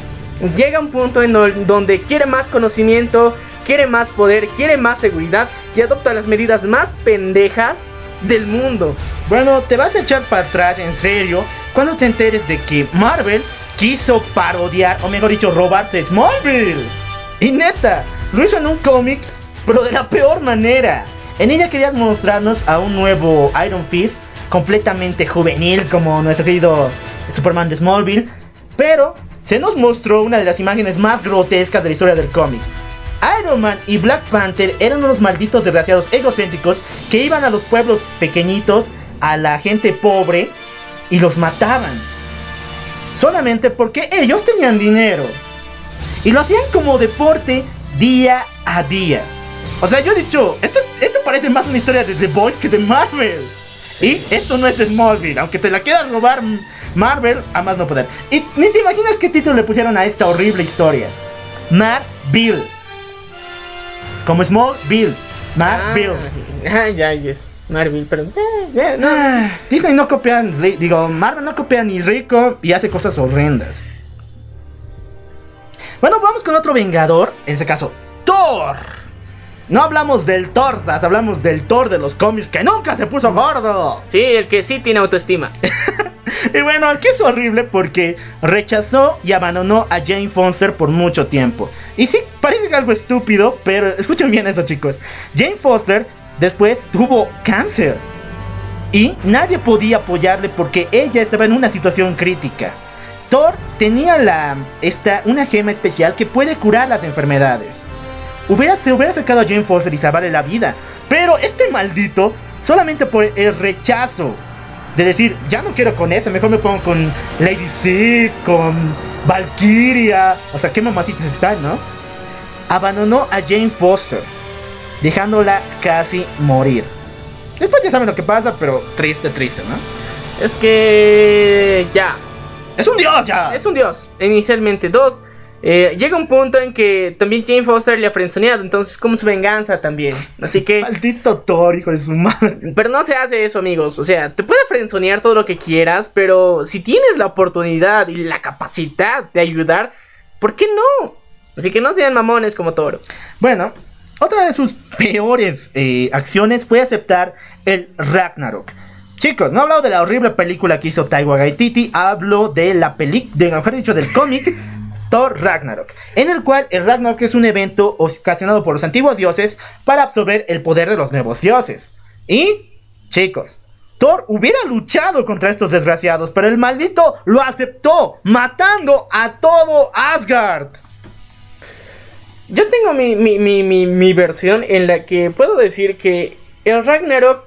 S3: Llega un punto en donde quiere más conocimiento, quiere más poder, quiere más seguridad y adopta las medidas más pendejas del mundo.
S1: Bueno, te vas a echar para atrás en serio cuando te enteres de que Marvel quiso parodiar, o mejor dicho, robarse Smallville. Y neta, lo hizo en un cómic, pero de la peor manera. En ella querías mostrarnos a un nuevo Iron Fist, completamente juvenil como nuestro querido Superman de Smallville, pero se nos mostró una de las imágenes más grotescas de la historia del cómic. Iron Man y Black Panther eran unos malditos desgraciados egocéntricos que iban a los pueblos pequeñitos, a la gente pobre, y los mataban. Solamente porque ellos tenían dinero. Y lo hacían como deporte día a día. O sea, yo he dicho, esto, esto parece más una historia de The Boys que de Marvel. Y esto no es de Smallville, aunque te la quieras robar Marvel, a más no poder. Y ni te imaginas qué título le pusieron a esta horrible historia. Marvel. Como Smallville. Marvel.
S3: Ah, ya, yes. Marvel, pero. eh, eh, no.
S1: Ah, Disney no copia, digo, Marvel no copia ni rico y hace cosas horrendas. Bueno, vamos con otro Vengador, en este caso, Thor. No hablamos del Tortas, hablamos del Thor de los cómics que nunca se puso gordo.
S3: Sí, el que sí tiene autoestima.
S1: Y bueno, aquí es horrible porque rechazó y abandonó a Jane Foster por mucho tiempo. Y sí, parece algo estúpido, pero escuchen bien eso chicos. Jane Foster después tuvo cáncer. Y nadie podía apoyarle porque ella estaba en una situación crítica. Thor tenía la, esta, una gema especial que puede curar las enfermedades. Hubiera, se hubiera sacado a Jane Foster y salvarle la vida. Pero este maldito, solamente por el rechazo de decir, ya no quiero con esta, mejor me pongo con Lady Sif, con Valkyria. O sea, qué mamacitas están, ¿no? Abandonó a Jane Foster, dejándola casi morir. Después ya saben lo que pasa, pero triste, triste, ¿no?
S3: Es que. Ya.
S1: Es un dios ya.
S3: Es un dios, inicialmente. Dos. Eh, llega un punto en que también Jane Foster le ha frenzoneado, entonces como su venganza también. Así que...
S1: Maldito Thor, hijo de su madre.
S3: Pero no se hace eso, amigos. O sea, te puede frenzonear todo lo que quieras, pero si tienes la oportunidad y la capacidad de ayudar, ¿por qué no? Así que no sean mamones como Toro.
S1: Bueno, otra de sus peores eh, acciones fue aceptar el Ragnarok. Chicos, no he hablado de la horrible película que hizo Taika Waititi, hablo de la película, de, mejor dicho, del cómic Thor Ragnarok, en el cual el Ragnarok es un evento ocasionado por los antiguos dioses para absorber el poder de los nuevos dioses. Y, chicos, Thor hubiera luchado contra estos desgraciados, pero el maldito lo aceptó, matando a todo Asgard.
S3: Yo tengo mi, mi, mi, mi, mi versión en la que puedo decir que el Ragnarok,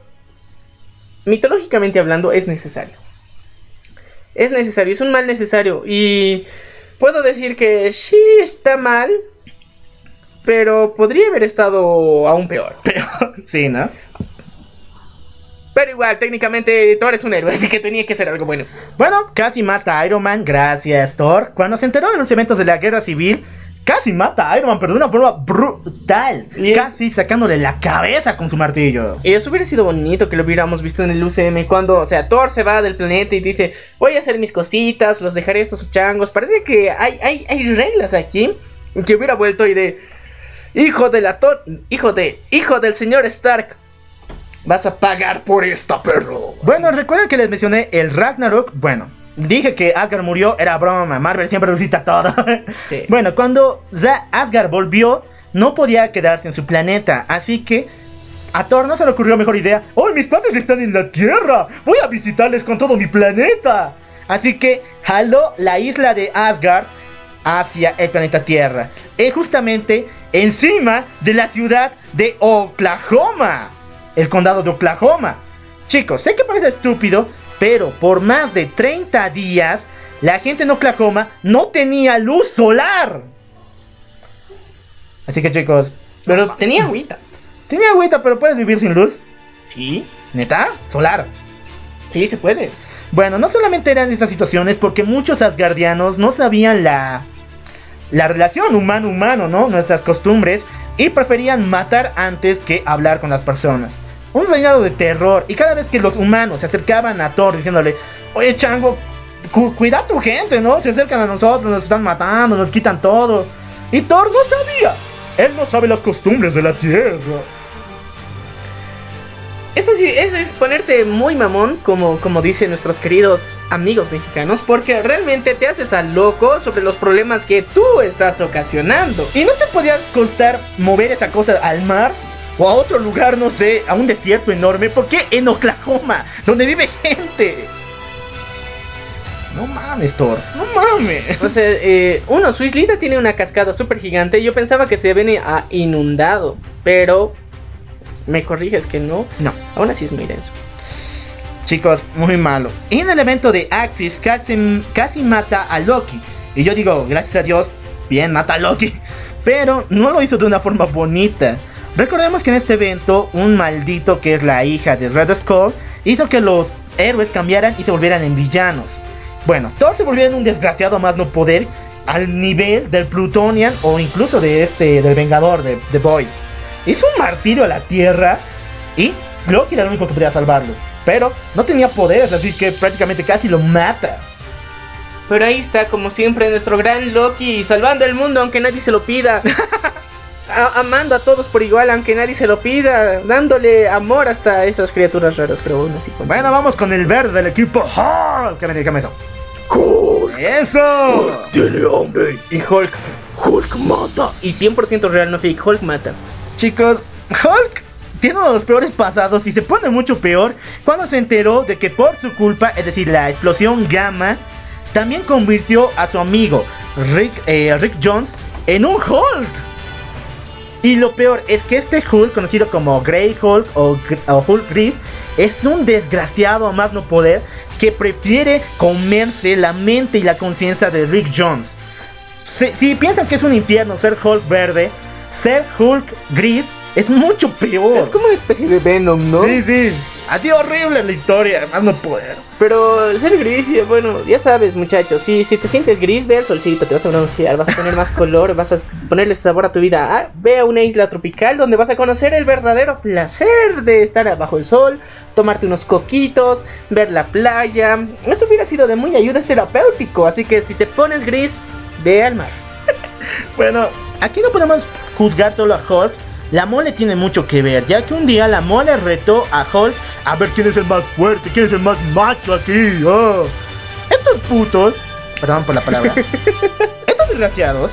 S3: mitológicamente hablando, es necesario. Es necesario, es un mal necesario. Y puedo decir que sí está mal, pero podría haber estado aún peor.
S1: sí, ¿no?
S3: Pero igual, técnicamente Thor es un héroe, así que tenía que ser algo bueno.
S1: Bueno, casi mata a Iron Man, gracias Thor. Cuando se enteró de los eventos de la guerra civil, casi mata a Iron Man, pero de una forma brutal.
S3: Es-
S1: Casi sacándole la cabeza con su martillo.
S3: Y eso hubiera sido bonito que lo hubiéramos visto en el UCM cuando, o sea, Thor se va del planeta y dice, voy a hacer mis cositas, los dejaré estos changos. Parece que hay, hay, hay reglas aquí. Que hubiera vuelto y de, hijo de la Thor, hijo de, hijo del señor Stark, vas a pagar por esta perro.
S1: Bueno, recuerden que les mencioné el Ragnarok. Bueno, dije que Asgard murió, era broma. Marvel siempre resucita todo.
S3: Sí.
S1: Bueno, cuando Asgard volvió, no podía quedarse en su planeta. Así que a Thor no se le ocurrió mejor idea. ¡Oh, mis padres están en la Tierra! Voy a visitarles con todo mi planeta. Así que jaló la isla de Asgard hacia el planeta Tierra. Y justamente encima de la ciudad de Oklahoma. El condado de Oklahoma. Chicos, sé que parece estúpido, pero por más de 30 días, la gente en Oklahoma no tenía luz solar. Así que chicos,
S3: Pero tenía agüita.
S1: tenía agüita, pero puedes vivir sin luz.
S3: Sí,
S1: ¿Neta? Solar.
S3: sí, se puede.
S1: Bueno, no solamente eran esas situaciones, porque muchos asgardianos no sabían la, la relación humano-humano, ¿no? Nuestras costumbres, y preferían matar antes que hablar con las personas. Un reinado de terror, y cada vez que los humanos se acercaban a Thor diciéndole, oye chango, cu- cuida a tu gente, ¿no? Se acercan a nosotros, nos están matando, nos quitan todo. Y Thor no sabía. Él no sabe las costumbres de la tierra.
S3: eso sí, eso es ponerte muy mamón, como, como dicen nuestros queridos amigos mexicanos, porque realmente te haces al loco sobre los problemas que tú estás ocasionando.
S1: ¿Y no te podía costar mover esa cosa al mar? O a otro lugar, no sé, a un desierto enorme. ¿Por qué en Oklahoma? Donde vive gente. No mames, Thor. No mames.
S3: O sea, eh, uno, su islita tiene una cascada súper gigante. Yo pensaba que se viene a inundado, pero me corriges que no.
S1: No.
S3: Aún así es muy denso.
S1: Chicos, muy malo. En el evento de Axis casi, casi mata a Loki. Y yo digo, gracias a Dios, bien, mata a Loki. Pero no lo hizo de una forma bonita. Recordemos que en este evento, un maldito que es la hija de Red Skull hizo que los héroes cambiaran y se volvieran en villanos. Bueno, Thor se volvió en un desgraciado más no poder al nivel del Plutonian o incluso de este, del Vengador de The Boys. Hizo un martirio a la Tierra y Loki era el único que podía salvarlo. Pero no tenía poderes, así que prácticamente casi lo mata.
S3: Pero ahí está, como siempre, nuestro gran Loki, salvando el mundo aunque nadie se lo pida. A- amando a todos por igual, aunque nadie se lo pida. Dándole amor hasta a esas criaturas raras, pero aún así. con-
S1: Bueno, vamos con el verde del equipo Hulk. ¿Qué me déjame eso? ¡Eso!
S2: Tiene hambre.
S3: Y Hulk.
S2: Hulk mata.
S3: Y 100% real, no fake. Hulk mata.
S1: Chicos, Hulk tiene uno de los peores pasados y se pone mucho peor cuando se enteró de que por su culpa, es decir, la explosión gamma, también convirtió a su amigo Rick, eh, Rick Jones en un Hulk. Y lo peor es que este Hulk, conocido como Grey Hulk o, Hulk Gris, es un desgraciado a más no poder que prefiere comerse la mente y la conciencia de Rick Jones. Si, si piensan que es un infierno ser Hulk verde, ser Hulk gris es mucho peor.
S3: Es como una especie de Venom, ¿no?
S1: Sí, sí. Ha sido horrible la historia, más no poder.
S3: Pero ser gris, bueno, ya sabes, muchachos. Si, si te sientes gris, ve al solcito, te vas a broncear, vas a tener más color, vas a ponerle sabor a tu vida. Ah, ve a una isla tropical donde vas a conocer el verdadero placer de estar bajo el sol, tomarte unos coquitos, ver la playa. Esto hubiera sido de muy ayuda, es terapéutico. Así que si te pones gris, ve al mar.
S1: Bueno, aquí no podemos juzgar solo a Hulk. La mole tiene mucho que ver, ya que un día la mole retó a Hulk a ver quién es el más fuerte, quién es el más macho aquí. oh. Estos putos, perdón por la palabra, estos desgraciados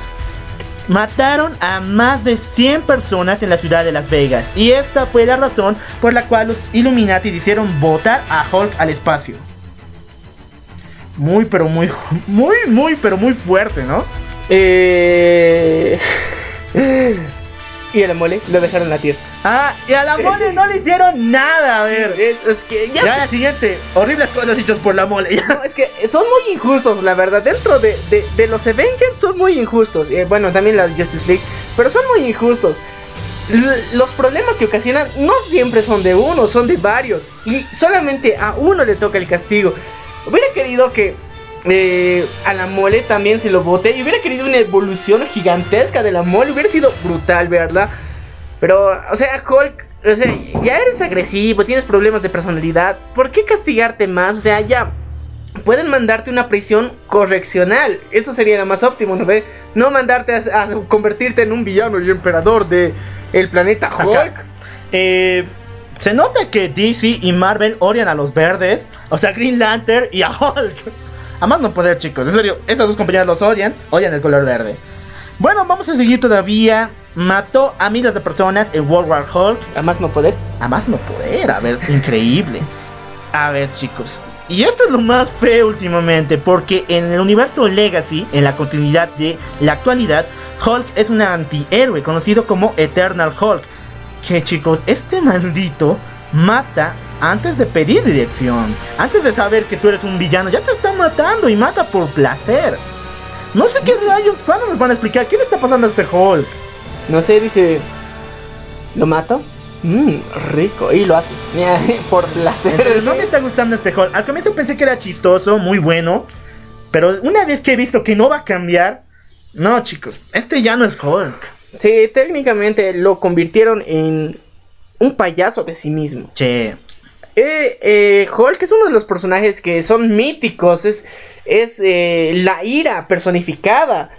S1: mataron a más de 100 personas en la ciudad de Las Vegas. Y esta fue la razón por la cual los Illuminati hicieron votar a Hulk al espacio. Muy, pero muy, muy, muy, pero muy fuerte, ¿no?
S3: Eh... y la mole lo dejaron latir.
S1: Ah, y a la mole no le hicieron nada, a ver.
S3: Es, es que ya
S1: Ya, la siguiente. Horribles cosas hechas por la mole. ya.
S3: No, es que son muy injustos, la verdad. Dentro de, de- de los Avengers son muy injustos. Eh, bueno, también la Justice League. Pero son muy injustos. L- los problemas que ocasionan no siempre son de uno, son de varios. Y solamente a uno le toca el castigo. Hubiera querido que eh, a la mole también se lo vote. Y hubiera querido una evolución gigantesca de la mole. Hubiera sido brutal, ¿verdad? Pero, o sea, Hulk, o sea, ya eres agresivo, tienes problemas de personalidad. ¿Por qué castigarte más? O sea, ya pueden mandarte una prisión correccional. Eso sería lo más óptimo, ¿no ve? No mandarte a, a convertirte en un villano y emperador de el planeta Hulk.
S1: Eh, se nota que DC y Marvel odian a los verdes. O sea, Green Lantern y a Hulk. A más no poder, chicos. En serio, estas dos compañías los odian. Odian el color verde. Bueno, vamos a seguir todavía. Mató a miles de personas en World War Hulk.
S3: A más no poder.
S1: A más no poder, a ver, increíble. A ver, chicos. Y esto es lo más feo últimamente, porque en el universo Legacy, en la continuidad de la actualidad, Hulk es un antihéroe conocido como Eternal Hulk. Que chicos, este maldito mata antes de pedir dirección, antes de saber que tú eres un villano, ya te está matando y mata por placer. No sé qué rayos, ¿cuándo nos van a explicar qué le está pasando a este Hulk?
S3: No sé, dice. ¿Lo mato? Mmm, rico. Y lo hace. Por
S1: Pero
S3: placer.
S1: no me está gustando este Hulk. Al comienzo pensé que era chistoso, muy bueno. Pero una vez que he visto que no va a cambiar. No, chicos, este ya no es Hulk.
S3: Sí, técnicamente lo convirtieron en un payaso de sí mismo.
S1: Che.
S3: Eh, eh, Hulk es uno de los personajes que son míticos, es, es eh, la ira personificada.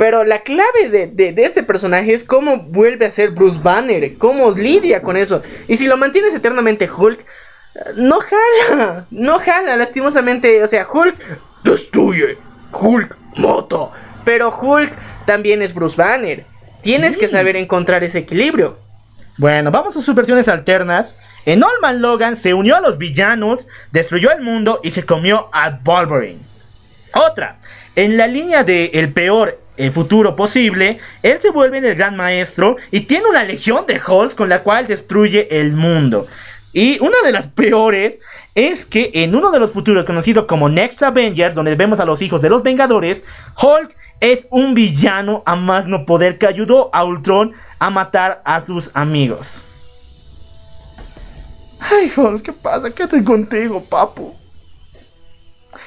S3: Pero la clave de, de- de este personaje es cómo vuelve a ser Bruce Banner, cómo lidia con eso. Y si lo mantienes eternamente Hulk, no jala, no jala, lastimosamente. O sea, Hulk destruye, Hulk mata. Pero Hulk también es Bruce Banner. Tienes que saber encontrar ese equilibrio.
S1: Bueno, vamos a sus versiones alternas. En Old Man Logan se unió a los villanos, destruyó el mundo y se comió a Wolverine. Otra, en la línea de el peor eh, futuro posible, él se vuelve el gran maestro y tiene una legión de Hulks con la cual destruye el mundo. Y una de las peores es que en uno de los futuros conocido como Next Avengers, donde vemos a los hijos de los Vengadores, Hulk es un villano a más no poder que ayudó a Ultron a matar a sus amigos. Ay, Hulk, ¿qué pasa? ¿Qué haces contigo, papu?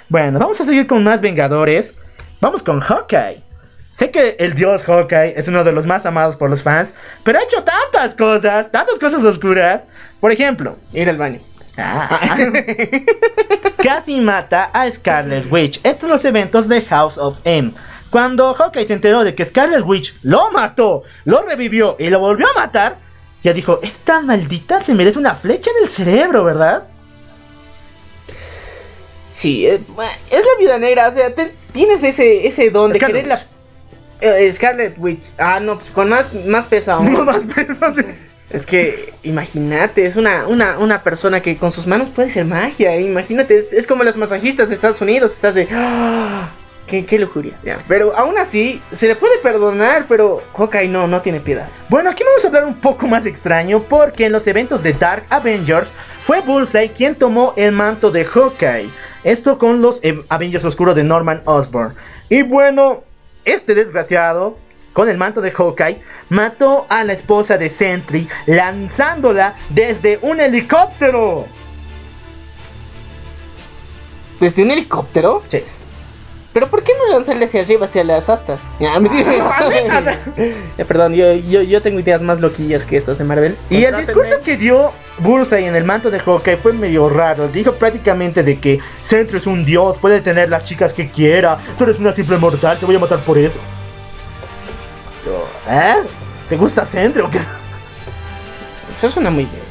S1: Bueno, vamos a seguir con más Vengadores. Vamos con Hawkeye. Sé que el dios Hawkeye es uno de los más amados por los fans, pero ha hecho tantas cosas, tantas cosas oscuras. Por ejemplo,
S3: Ir al baño.
S1: Ah. Casi mata a Scarlet Witch. Estos son los eventos de House of M. Cuando Hawkeye se enteró de que Scarlet Witch lo mató, lo revivió y lo volvió a matar, ya dijo, esta maldita se merece una flecha en el cerebro, ¿verdad?
S3: Sí, eh, es la viuda negra, o sea, te- tienes ese, ese don de
S1: Scarlet
S3: querer la... eh, Scarlet Witch. Ah, no, pues con más, más peso aún.
S1: No más pesos.
S3: Es que, imagínate, es una, una, una persona que con sus manos puede hacer magia. eh, Imagínate, es, es como los masajistas de Estados Unidos. Estás de. ¡ah! Qué, qué lujuria. ya. Pero aún así, se le puede perdonar, pero Hawkeye no, no tiene piedad.
S1: Bueno, aquí vamos a hablar un poco más extraño porque en los eventos de Dark Avengers fue Bullseye quien tomó el manto de Hawkeye. Esto con los eh, Avengers Oscuros de Norman Osborn. Y bueno, este desgraciado, con el manto de Hawkeye, mató a la esposa de Sentry lanzándola desde un helicóptero.
S3: ¿Desde un helicóptero?
S1: Sí.
S3: ¿Pero por qué no lanzarle hacia arriba, hacia las astas? Ya, perdón, yo, yo, yo tengo ideas más loquillas que estos de Marvel.
S1: Y el discurso que dio Bullseye en el manto de Hawkeye fue medio raro. Dijo prácticamente de que Sentry es un dios, puede tener las chicas que quiera. Tú eres una simple mortal, te voy a matar por eso. ¿Eh? ¿Te gusta Sentry o qué?
S3: Eso suena muy bien.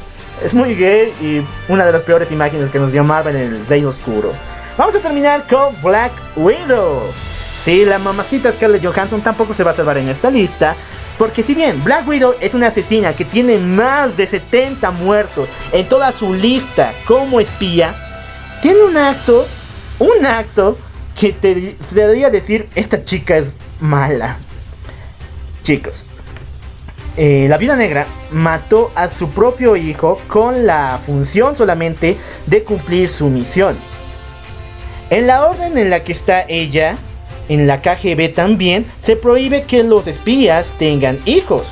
S1: Es muy gay y una de las peores imágenes que nos dio Marvel en el Rey Oscuro. Vamos a terminar con Black Widow. Sí, la mamacita Scarlett Johansson tampoco se va a salvar en esta lista. Porque si bien Black Widow es una asesina que tiene más de 70 muertos en toda su lista como espía, tiene un acto, un acto que te, debería decir, esta chica es mala. Chicos, eh, la viuda negra mató a su propio hijo con la función solamente de cumplir su misión. En la orden en la que está ella, en la KGB también, se prohíbe que los espías tengan hijos.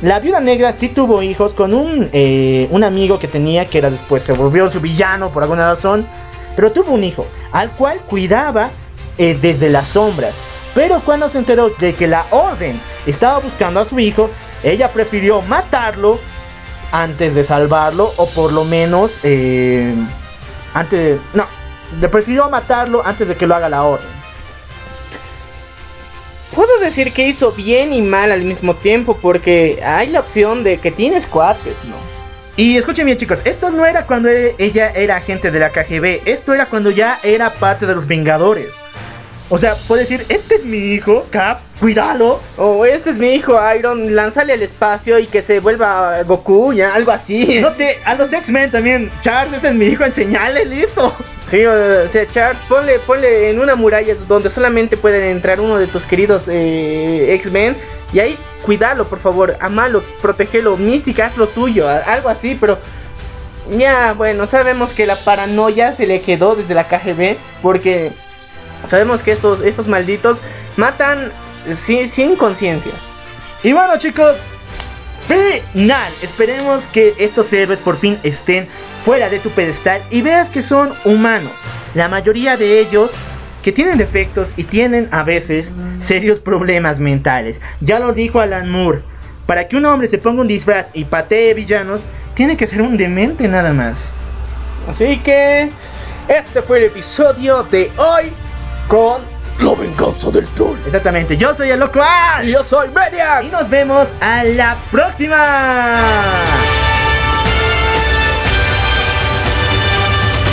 S1: La viuda negra sí tuvo hijos con un, eh, un amigo que tenía, que era después se volvió su villano por alguna razón, pero tuvo un hijo, al cual cuidaba eh, desde las sombras. Pero cuando se enteró de que la orden estaba buscando a su hijo, ella prefirió matarlo antes de salvarlo, o por lo menos, eh, antes de... No, le prefirió matarlo antes de que lo haga la orden.
S3: Puedo decir que hizo bien y mal al mismo tiempo porque hay la opción de que tienes cuates, ¿no?
S1: Y escuchen bien chicos, esto no era cuando e- ella era agente de la KGB, esto era cuando ya era parte de los Vengadores. O sea, puede decir, este es mi hijo, Cap, cuídalo.
S3: O este es mi hijo Iron, lánzale al espacio y que se vuelva Goku, ya, algo así.
S1: No te, a los X-Men también, Charles, este es mi hijo, enseñale, listo.
S3: Sí, o sea, Charles, ponle, ponle en una muralla donde solamente pueden entrar uno de tus queridos eh, X-Men. Y ahí, cuídalo, por favor, amalo, protegelo, mística, haz lo tuyo, algo así, pero... Ya, bueno, sabemos que la paranoia se le quedó desde la KGB porque sabemos que estos, estos malditos matan sin, conciencia.
S1: Y bueno chicos, final. Esperemos que estos héroes por fin estén fuera de tu pedestal y veas que son humanos. La mayoría de ellos que tienen defectos y tienen a veces serios problemas mentales. Ya lo dijo Alan Moore. Para que un hombre se ponga un disfraz y patee villanos, tiene que ser un demente nada más.
S3: Así que este fue el episodio de hoy con
S2: La venganza del troll.
S1: Exactamente, yo soy el loco.
S3: Y yo soy Maniac.
S1: Y nos vemos a la próxima.